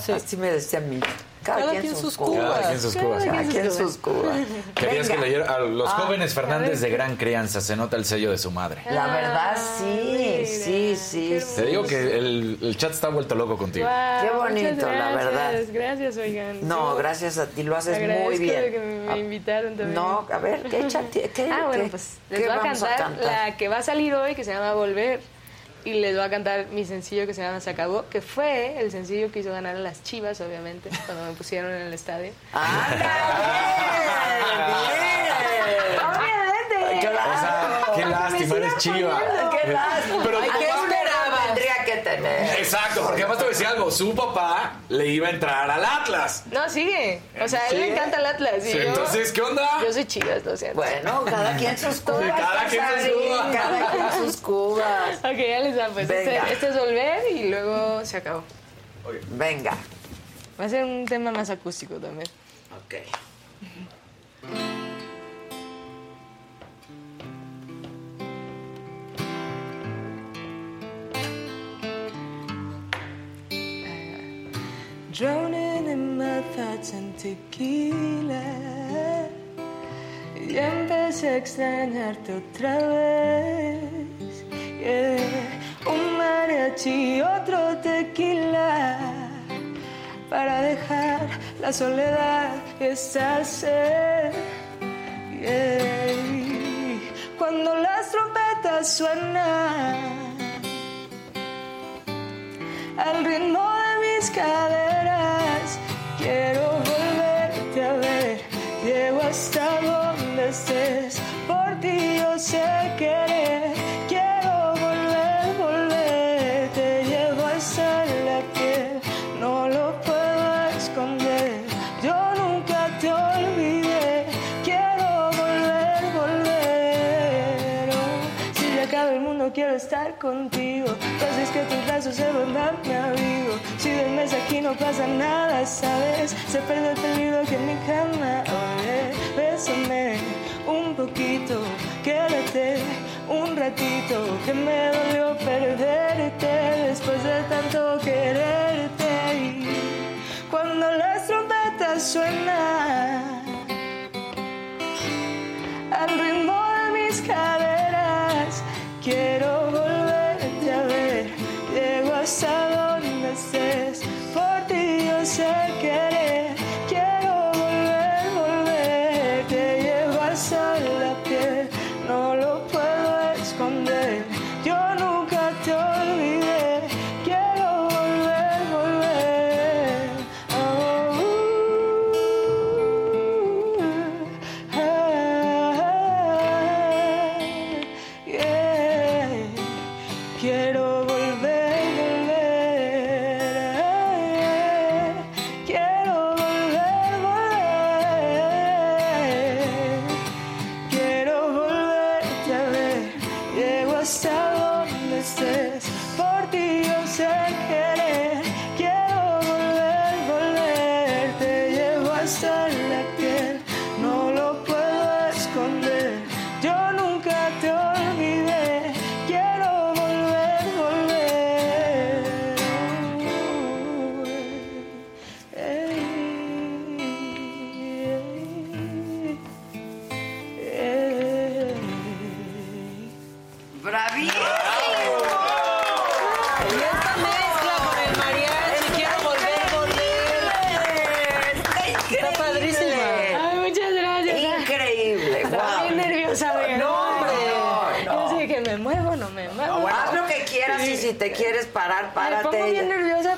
Sí, sí me decía a mí. Cada, Cada quien, quien sus sus cubas. Cada quien sus cubas. Cada quien sus cubas. Querías que leyera a los Ah, jóvenes Fernández de gran crianza. Se nota el sello de su madre. La verdad, Ah, sí, sí, sí, sí. Te digo que el, el chat está vuelto loco contigo. Qué bonito, la verdad. Gracias, oigan. No, gracias a ti, lo haces Agradezco muy bien. de que me, me invitaron también. No, a ver, ¿qué chat? ¿Qué, Ah, bueno, pues qué les voy a cantar, la que va a salir hoy, que se llama Volver. Y les voy a cantar mi sencillo que se llama Se Acabó, que fue el sencillo que hizo ganar a las chivas, obviamente, cuando me pusieron en el estadio. Obviamente. O sea, qué lástima, eres chiva. Qué lástima. Pero ¿qué esperabas? Tendría que tener. Exacto, porque además te voy a decir algo. Su papá le iba a entrar al Atlas. No, sigue. O sea, a él le encanta el Atlas. y Sí, yo- entonces, ¿qué onda? Yo soy chivas, lo siento. Bueno, cada quien sus cubas. Cada quien sus cubas. Cada quien sus cubas. Ok, ya les da, pues. Este, Venga. este es Volver y luego se acabó. Venga. Va a ser un tema más acústico también. Ok. Drowning in my thoughts and tequila. Ya empecé a extrañarte otra vez. Un mariachi y otro tequila. Para dejar la soledad y esta sed. Cuando las trompetas suenan al ritmo de mis caderas. Quiero volverte a ver, llego hasta donde estés. Por ti yo sé querer. Quiero volver, volver, te llevo hasta la piel. No lo puedo esconder, yo nunca te olvidé. Quiero volver, volver. Si se acaba el mundo, quiero estar contigo. Entonces que tus brazos se vuelvan mi abrigo. Si duermes aquí no pasa nada, ¿sabes? Se pierde el peligro que en mi cama. Oye, bésame un poquito, quédate un ratito. Que me dolió perderte después de tanto quererte. Y cuando las trompetas suenan al ritmo de mis caderas. Quiero volverte a ver, llego hasta donde estés. Por ti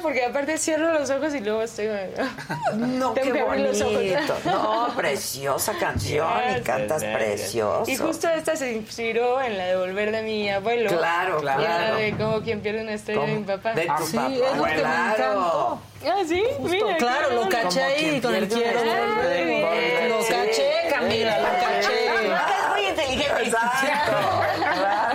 porque aparte cierro los ojos y luego estoy... No, Tengo qué los ojos. bonito. No, preciosa canción y cantas gracias. precioso. Y justo esta se inspiró en la de Volver de mi abuelo. Claro, Y en la claro. de como quien pierde una estrella de mi papá. De tu Sí, papá. es lo que me claro. encantó. Ah, sí, mira. claro, lo caché ahí con el quiero. Lo caché, Camila, lo caché. Es muy inteligente. Exacto, claro.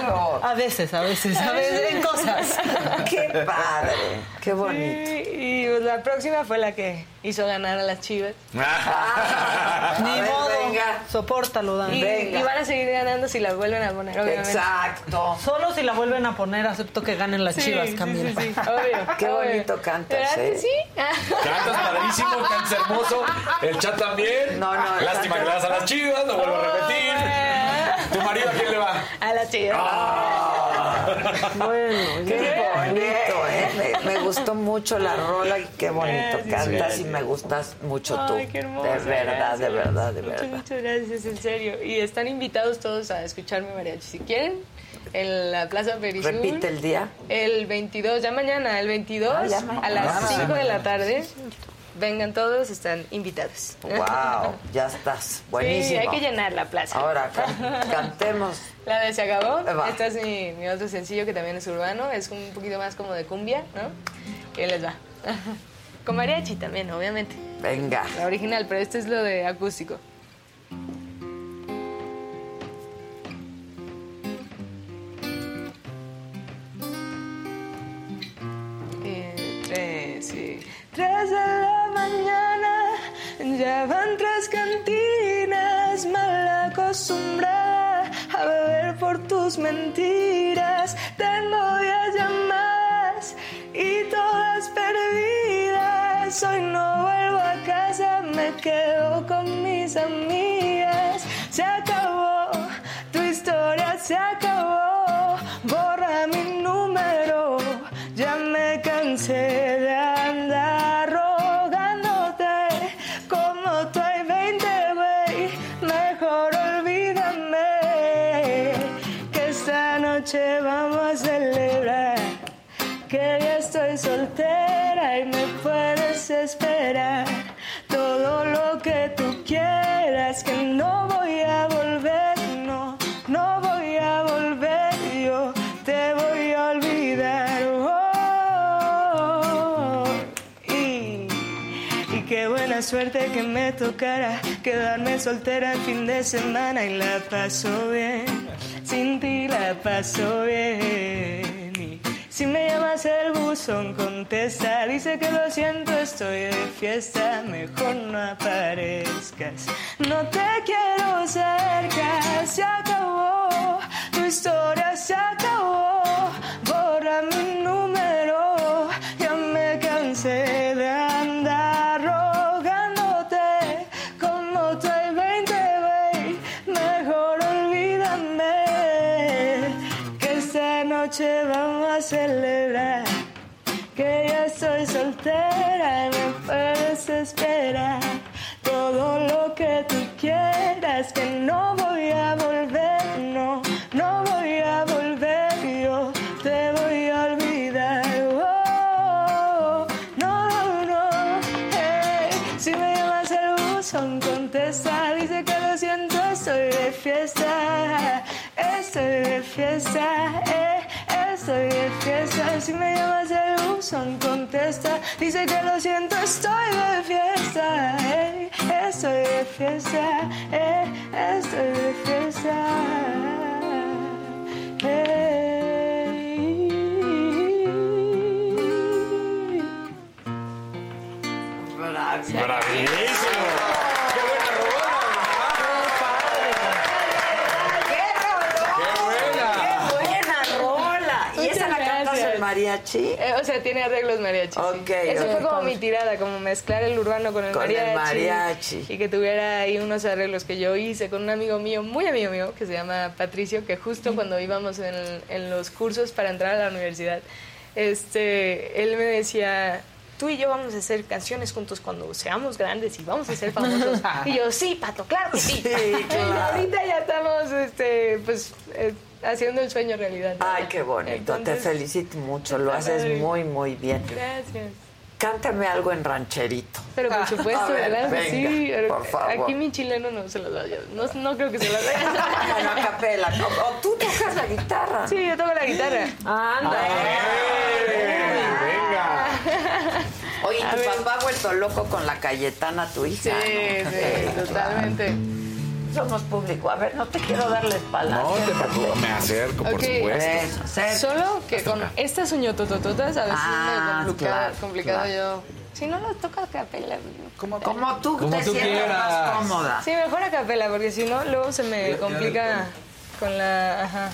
A veces, a veces, a veces en cosas. Qué padre, qué bonito. Sí, y pues, la próxima fue la que hizo ganar a las chivas. Ni A ver, modo. venga. Sopórtalo, Dan. Y, Venga. y van a seguir ganando si las vuelven a poner, obviamente. Exacto. Solo si la vuelven a poner, acepto que ganen las Sí, chivas, Camila. sí, sí, obvio. Qué obvio. bonito cantas, ¿Verdad que ¿eh? sí? Cantas padrísimo, cantas hermoso. El chat también. No, no, Lástima que le das a las chivas, lo vuelvo a repetir. ¿Tu marido a quién le va? A las chivas. Bueno, Qué bonito, ¿eh? Me, me gustó mucho la rola y qué bonito Gracias, cantas y me gustas mucho tú. Ay, qué hermoso. de verdad, de gracias. verdad, de Muchas, verdad. muchas gracias, en serio. Y están invitados todos a escuchar mi mariachi. Si quieren, en la Plaza Perisur. Repite el día. El 22, ya mañana, el 22, Ah, ya mañana. a las Ah, 5 de la tarde vengan todos, están invitados. ¡Wow! Ya estás, buenísimo. Sí, hay que llenar la plaza. Ahora, cantemos. La de Se acabó. Va. Este es mi, mi, otro sencillo que también es urbano, es un poquito más como de cumbia, ¿no? Y les va. Con mariachi también, obviamente. Venga. La original, pero este es lo de acústico. Eh, Entre, sí. Tres de la mañana, ya van tres cantinas, mal acostumbrada a beber por tus mentiras. Tengo diez llamadas y todas perdidas. Hoy no vuelvo a casa, me quedo con mis amigas. Se acabó, tu historia se acabó. Vamos a celebrar. Que ya estoy soltera y me puedes esperar. Todo lo que tú quieras, que no voy a volver, no, no voy a volver, yo te voy a olvidar. Oh, y, y qué buena suerte que me tocara quedarme soltera el fin de semana y la paso bien, sin ti la paso bien. Y si me llamas el buzón, contesta, dice que lo siento, estoy de fiesta, mejor no aparezcas. No te quiero cerca, se acabó, tu historia se acabó, celebrar, que ya estoy soltera y me puedes esperar, todo lo que tú quieras, que no voy a volver, no, no voy a volver, yo te voy a olvidar. Oh, no, no, no, hey, si me llamas el buzón, contesta, dice que lo siento, estoy de fiesta, estoy de fiesta, eh, estoy de fiesta, si me llamas el buzón, contesta, dice que lo siento, estoy de fiesta, eh, estoy de fiesta, eh, estoy de fiesta. Hey. ¡Bravísimo! ¡Qué buena rola! Buena rola. ¿Y esa la Muchas cantas gracias. en mariachi? Eh, o sea, tiene arreglos mariachi. sí. Ok, Eso fue como mi tirada, como mezclar el urbano con el Con el mariachi. mariachi. Y que tuviera ahí unos arreglos que yo hice con un amigo mío, muy amigo mío, que se llama Patricio, que justo cuando íbamos en, en los cursos para entrar a la universidad, este, él me decía, tú y yo vamos a hacer canciones juntos cuando seamos grandes y vamos a ser famosos. y yo, sí, Pato, claro que sí. Sí, claro. Y ahorita ya estamos, este, pues, eh, haciendo el sueño realidad. Ay, qué bonito. Entonces, Te felicito mucho. Lo haces muy, muy bien. Gracias. Cántame algo en rancherito. Pero por supuesto, ¿verdad? venga, sí, pero por favor. aquí mi chileno no se lo da. yo No, no creo que se lo dé. Bueno, a capela. ¿no? O tú tocas la guitarra. Sí, yo toco la guitarra. Anda. Oye, A tu ver. papá ha vuelto loco con la Cayetana, tu hija. Sí, ¿no? sí, totalmente. Somos público. A ver, no te quiero dar la espalda. No te preocupes, me acerco, por Ok. supuesto. Eso. Solo que con estas uñototototas a veces Ah, me complicado, claro, complicado claro. yo. Si no lo toco a capela. Como tú Como te tú sientas quieras. más cómoda. Sí, mejor a capela, porque si no, luego se me complica con la. Ajá.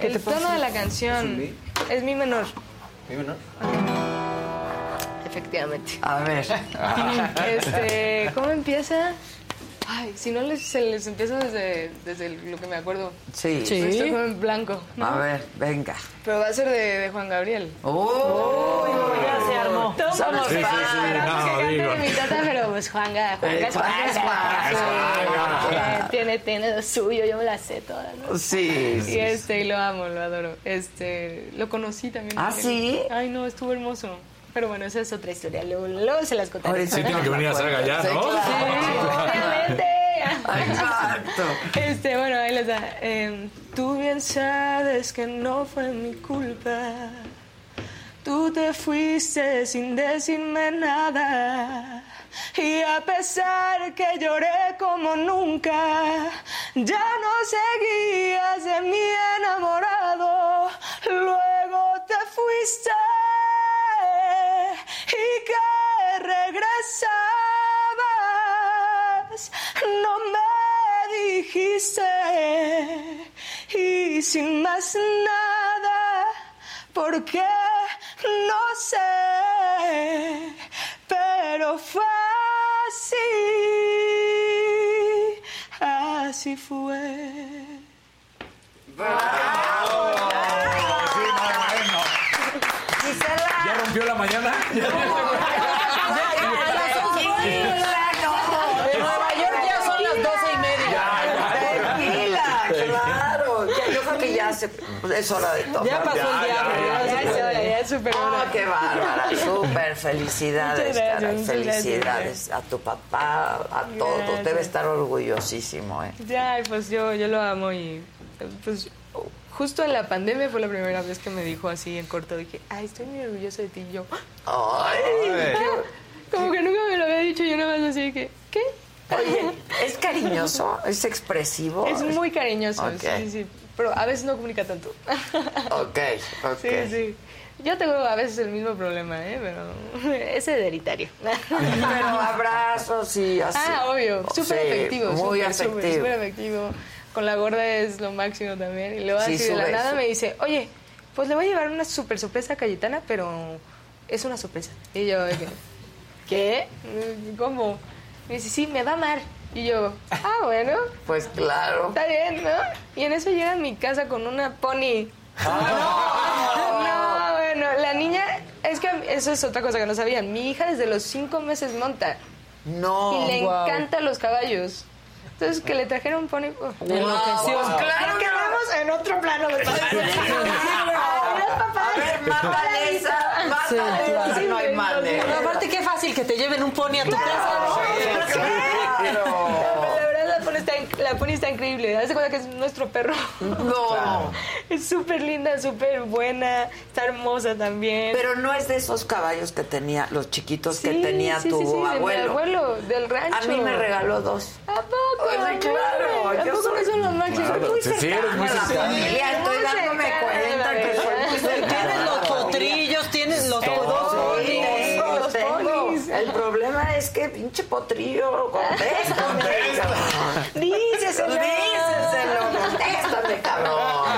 El tono de la canción es mi menor. ¿Mi menor? Efectivamente. A ver. Este, ¿cómo empieza? Ay, si no les, se les empieza desde, desde lo que me acuerdo. Sí. Estoy como en blanco. ¿no? A ver, venga. Pero va a ser de, de Juan Gabriel. ¡Uy! ya se armó. Somos Sí, sí, sí, fans. no, mi tata, pero pues Juanga, Juanga es Juanga Juanga. es Juanga, es Juanga. Sí, Tiene, tiene lo suyo, yo me la sé toda, ¿no? Sí, Y sí. este, y lo amo, lo adoro. Este, lo conocí también. ¿Ah, sí? Ay, no, estuvo hermoso. Pero bueno, esa es otra historia. Luego, luego se las contaré. Sí, tengo que venir a hacer allá, Sí, ¿no? Obviamente. Exacto. Este, bueno, ahí les da. Em, tú bien sabes que no fue mi culpa. Tú te fuiste sin decirme nada. Y a pesar que lloré como nunca, ya no seguías de mi enamorado. Luego te fuiste y que regresabas. No me dijiste y sin más nada, porque no sé, pero fue así, así fue. ¿Ya rompió la mañana? En Nueva York ya son las doce y media. Tequila, claro. Ya, Yo creo que ya se, es hora de tomar. Ya pasó el diablo. Ya, es Oh, qué bárbara, súper felicidades, caray, felicidades a tu papá, a todos, debe estar orgullosísimo, ¿eh? Ya, pues yo, yo lo amo y pues justo en la pandemia fue la primera vez que me dijo así en corto, dije, ay, estoy muy orgulloso de ti y yo. Ay. Como que nunca me lo había dicho, yo nada más así que, ¿qué? Oye, es cariñoso, es expresivo. Es muy cariñoso, Ok. sí, sí, sí, pero a veces no comunica tanto. Ok, ok. Sí, sí. Yo tengo a veces el mismo problema, ¿eh? Pero es hereditario. Pero abrazos y así. Ah, obvio, Oh, súper sí, efectivo. Muy súper, efectivo. Súper efectivo. Con la gorda es lo máximo también. Y luego Sí, así de la nada me dice, oye, pues le voy a llevar una súper sorpresa a Cayetana, pero es una sorpresa. Y yo, ¿qué? ¿Cómo? Me dice, sí, me va a amar. Y yo, ah, bueno, Pues claro. está bien, ¿no? Y en eso llega a mi casa con una pony. No, bueno, la niña, es que eso es otra cosa que no sabían. Mi hija desde los cinco meses monta. No. Y le wow. encantan los caballos. Entonces, que le trajeron un pony. uf. Enloqueció. Claro que vamos en otro plano. de claro. esa, no hay. Pero aparte, qué fácil que te lleven un pony a tu casa. Claro. La verdad, la pony está, la pony está increíble. Haz de cuenta que es nuestro perro. No. Es súper linda, súper buena. Está hermosa también. Pero no es de esos caballos que tenía, los chiquitos que Sí, tenía sí, tu sí, sí, de mi abuelo. abuelo, del rancho. A mí me regaló dos. ¿A poco? Ay, claro, ¿A yo poco soy- no son los máximos? Claro, Muy sí, sí, eres muy cercana cercana. familia, estoy Muy dándome cercana, cuenta que soy cercana Tienes los potrillos, tienes los Sí, todos. tengo, los tengo. ponis. El problema es que pinche potrillo, contéstame. Díceselo. Díceselo, contéstame, cabrón.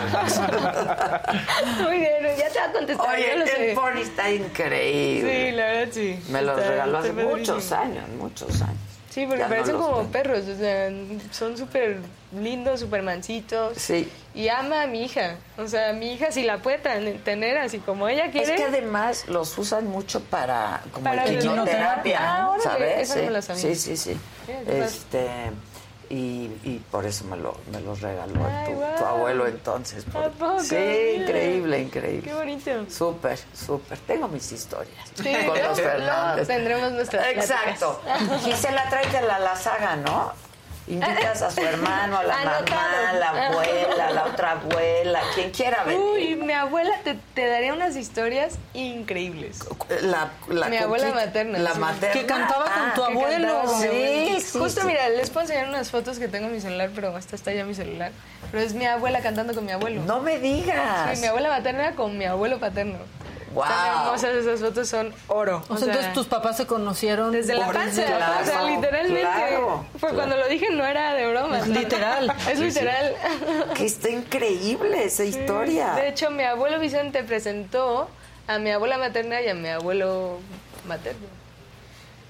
Muy bien, ya te va a contestar. Oye, lo sé. el pony está increíble. Sí, la verdad sí. Me los Está- regaló hace muchos años, muchos años. Sí, porque Ya parecen como perros, o sea, son súper lindos, súper mansitos. Sí. Y ama a mi hija. O sea, mi hija si la puede tener así como ella quiere. Es que además los usan mucho para como Para quimioterapia, quimioterapia. Ah, ¿sabes? esa no. Sí, sí, sí. Este y, y por eso me lo, me los regaló Ay, tu, tu abuelo entonces. por- ¿A poco? Sí, Mira. increíble, increíble. Qué bonito. Súper, súper. Tengo mis historias Sí, con los tendremos nuestras Exacto. pláticas. Gisela, tráetela a la saga, ¿no? Invitas a su hermano, a la Anotado. mamá, a la abuela, a la otra abuela, quien quiera venir. Uy, mi abuela te, te daría unas historias increíbles. La, la mi abuela materna. La sí. materna. Que cantaba con Ah, tu que abuelo. con. Sí, Sí, justo sí. mira, les puedo enseñar unas fotos que tengo en mi celular, pero esta está ya en mi celular. Pero es mi abuela cantando con mi abuelo. No me digas. Sí, mi abuela materna con mi abuelo paterno. Wow. Están hermosas esas fotos, son oro. O sea, entonces tus papás se conocieron Desde la panza, Claro, o sea, literalmente. claro, fue cuando lo dije no era de broma. Es literal. Es Sí, literal. Que está increíble esa historia. De hecho, mi abuelo Vicente presentó a mi abuela materna y a mi abuelo materno.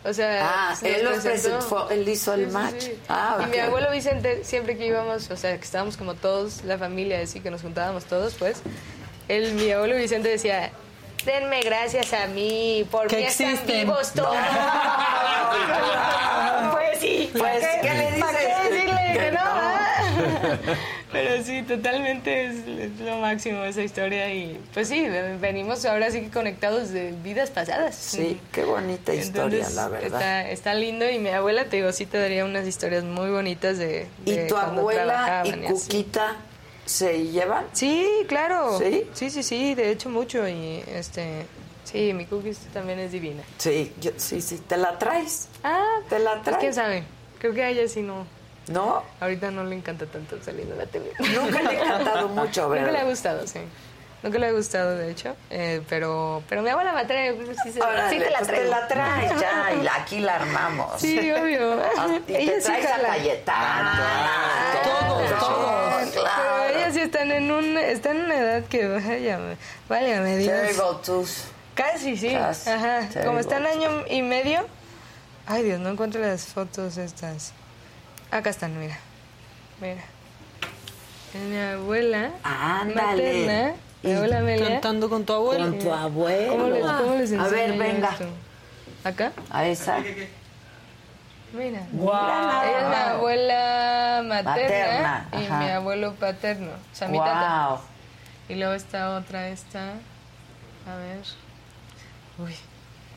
O sea, Ah, él los presentó. él hizo el Sí, sí, match. sí. Ah, y ok. mi abuelo Vicente, siempre que íbamos, o sea, que estábamos como todos, la familia, así que nos juntábamos todos, pues, él, mi abuelo Vicente decía, denme gracias a mí, por Que mí están existen. vivos todos. pues sí. Pues, ¿para ¿qué le ¿Para qué dices? decirle Que no? no. Pero sí, totalmente es, es lo máximo esa historia y pues sí, venimos ahora sí que conectados de vidas pasadas. Sí, qué bonita historia, Entonces, la verdad. Está, está lindo y mi abuela, te digo, sí te daría unas historias muy bonitas de... ¿Y tu cuando abuela y. Cuquita se llevan? Sí, claro. ¿Sí? Sí, sí, sí, de hecho mucho y este... Sí, mi cookies también es divina. Sí, yo- sí, sí. ¿Te la traes? Ah, ¿Te la pues traes? quién sabe. Creo que a ella sí no. ¿No? Ahorita no le encanta tanto salir de la tele. Nunca le ha encantado mucho, Nunca ¿verdad? le ha gustado, sí. Nunca le ha gustado, de hecho. Eh, pero, pero mi abuela creo que sí, se, Órale, sí te la pues te la traes ya y la- aquí la armamos. Sí, obvio. Ah, Ella sí traes a jala. Cayetano. Todos, todos. Claro. Pero ellas sí están en, un, están en una edad que, vaya, válgame Dios. Terrible twos. Casi, sí. Casi. Ajá. Terrible Como están año y medio. Ay, Dios, no encuentro las fotos estas. Acá están, mira. Mira. Mi abuela Ándale. materna. Abuela Amelia. Cantando con tu abuelo. Con tu abuelo. ¿Cómo les, cómo les A ver, venga. esto? ¿Acá? A esa. Mira. Guau. Ella es mi abuela materna, Materna, y ajá. mi abuelo paterno. O sea, mi Guau. tata. Y luego esta otra, esta. A ver. Uy,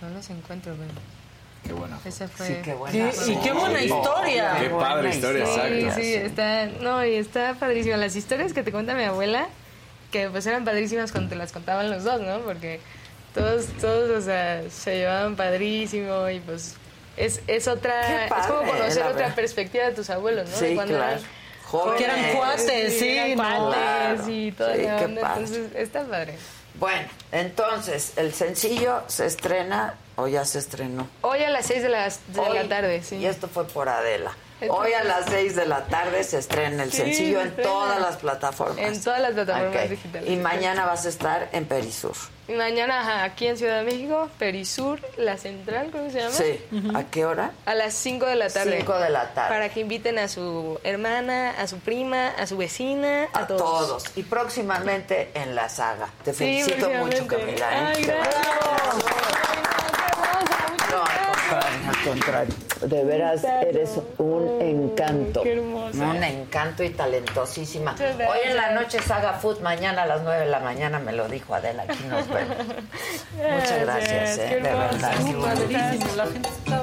no los encuentro, güey. Qué buena. Esa fue. Sí, qué buena. ¿Qué? Y qué buena historia. Qué padre historia, Sí, exacto. sí, está, no, y está padrísima. Las historias que te cuenta mi abuela, que pues eran padrísimas cuando te las contaban los dos, ¿no? Porque todos, todos, o sea, se llevaban padrísimo y pues es, es otra, es como conocer la otra verdad. perspectiva de tus abuelos, ¿no? De Sí, cuando claro. eran Jóvenes. Que eran cuates, sí, eran no. cuates Claro. y toda Sí, la onda, entonces está padre. Bueno, entonces, el sencillo se estrena o ya se estrenó. Hoy a las 6 de, las, de Hoy, la tarde, sí. Y esto fue por Adela. Hoy a las 6 de la tarde se estrena el Sí, sencillo se en todas las plataformas. En todas las plataformas digitales. Y mañana vas a estar en Perisur. Y mañana ajá, aquí en Ciudad de México, Perisur, La Central, que se llama. Sí. ¿A qué hora? A las 5 de la tarde. 5 de la tarde. Para que inviten a su hermana, a su prima, a su vecina, a, A todos. Y próximamente en la saga. Te Sí, felicito mucho. Camila. ¿eh? Ay, gracias. Al contrario. De veras, eres un encanto. Qué hermosa. Un encanto y talentosísima. Hoy en la noche Saga Food, mañana a las 9 de la mañana me lo dijo Adela. Aquí nos vemos. Muchas gracias, ¿eh? de verdad. La gente está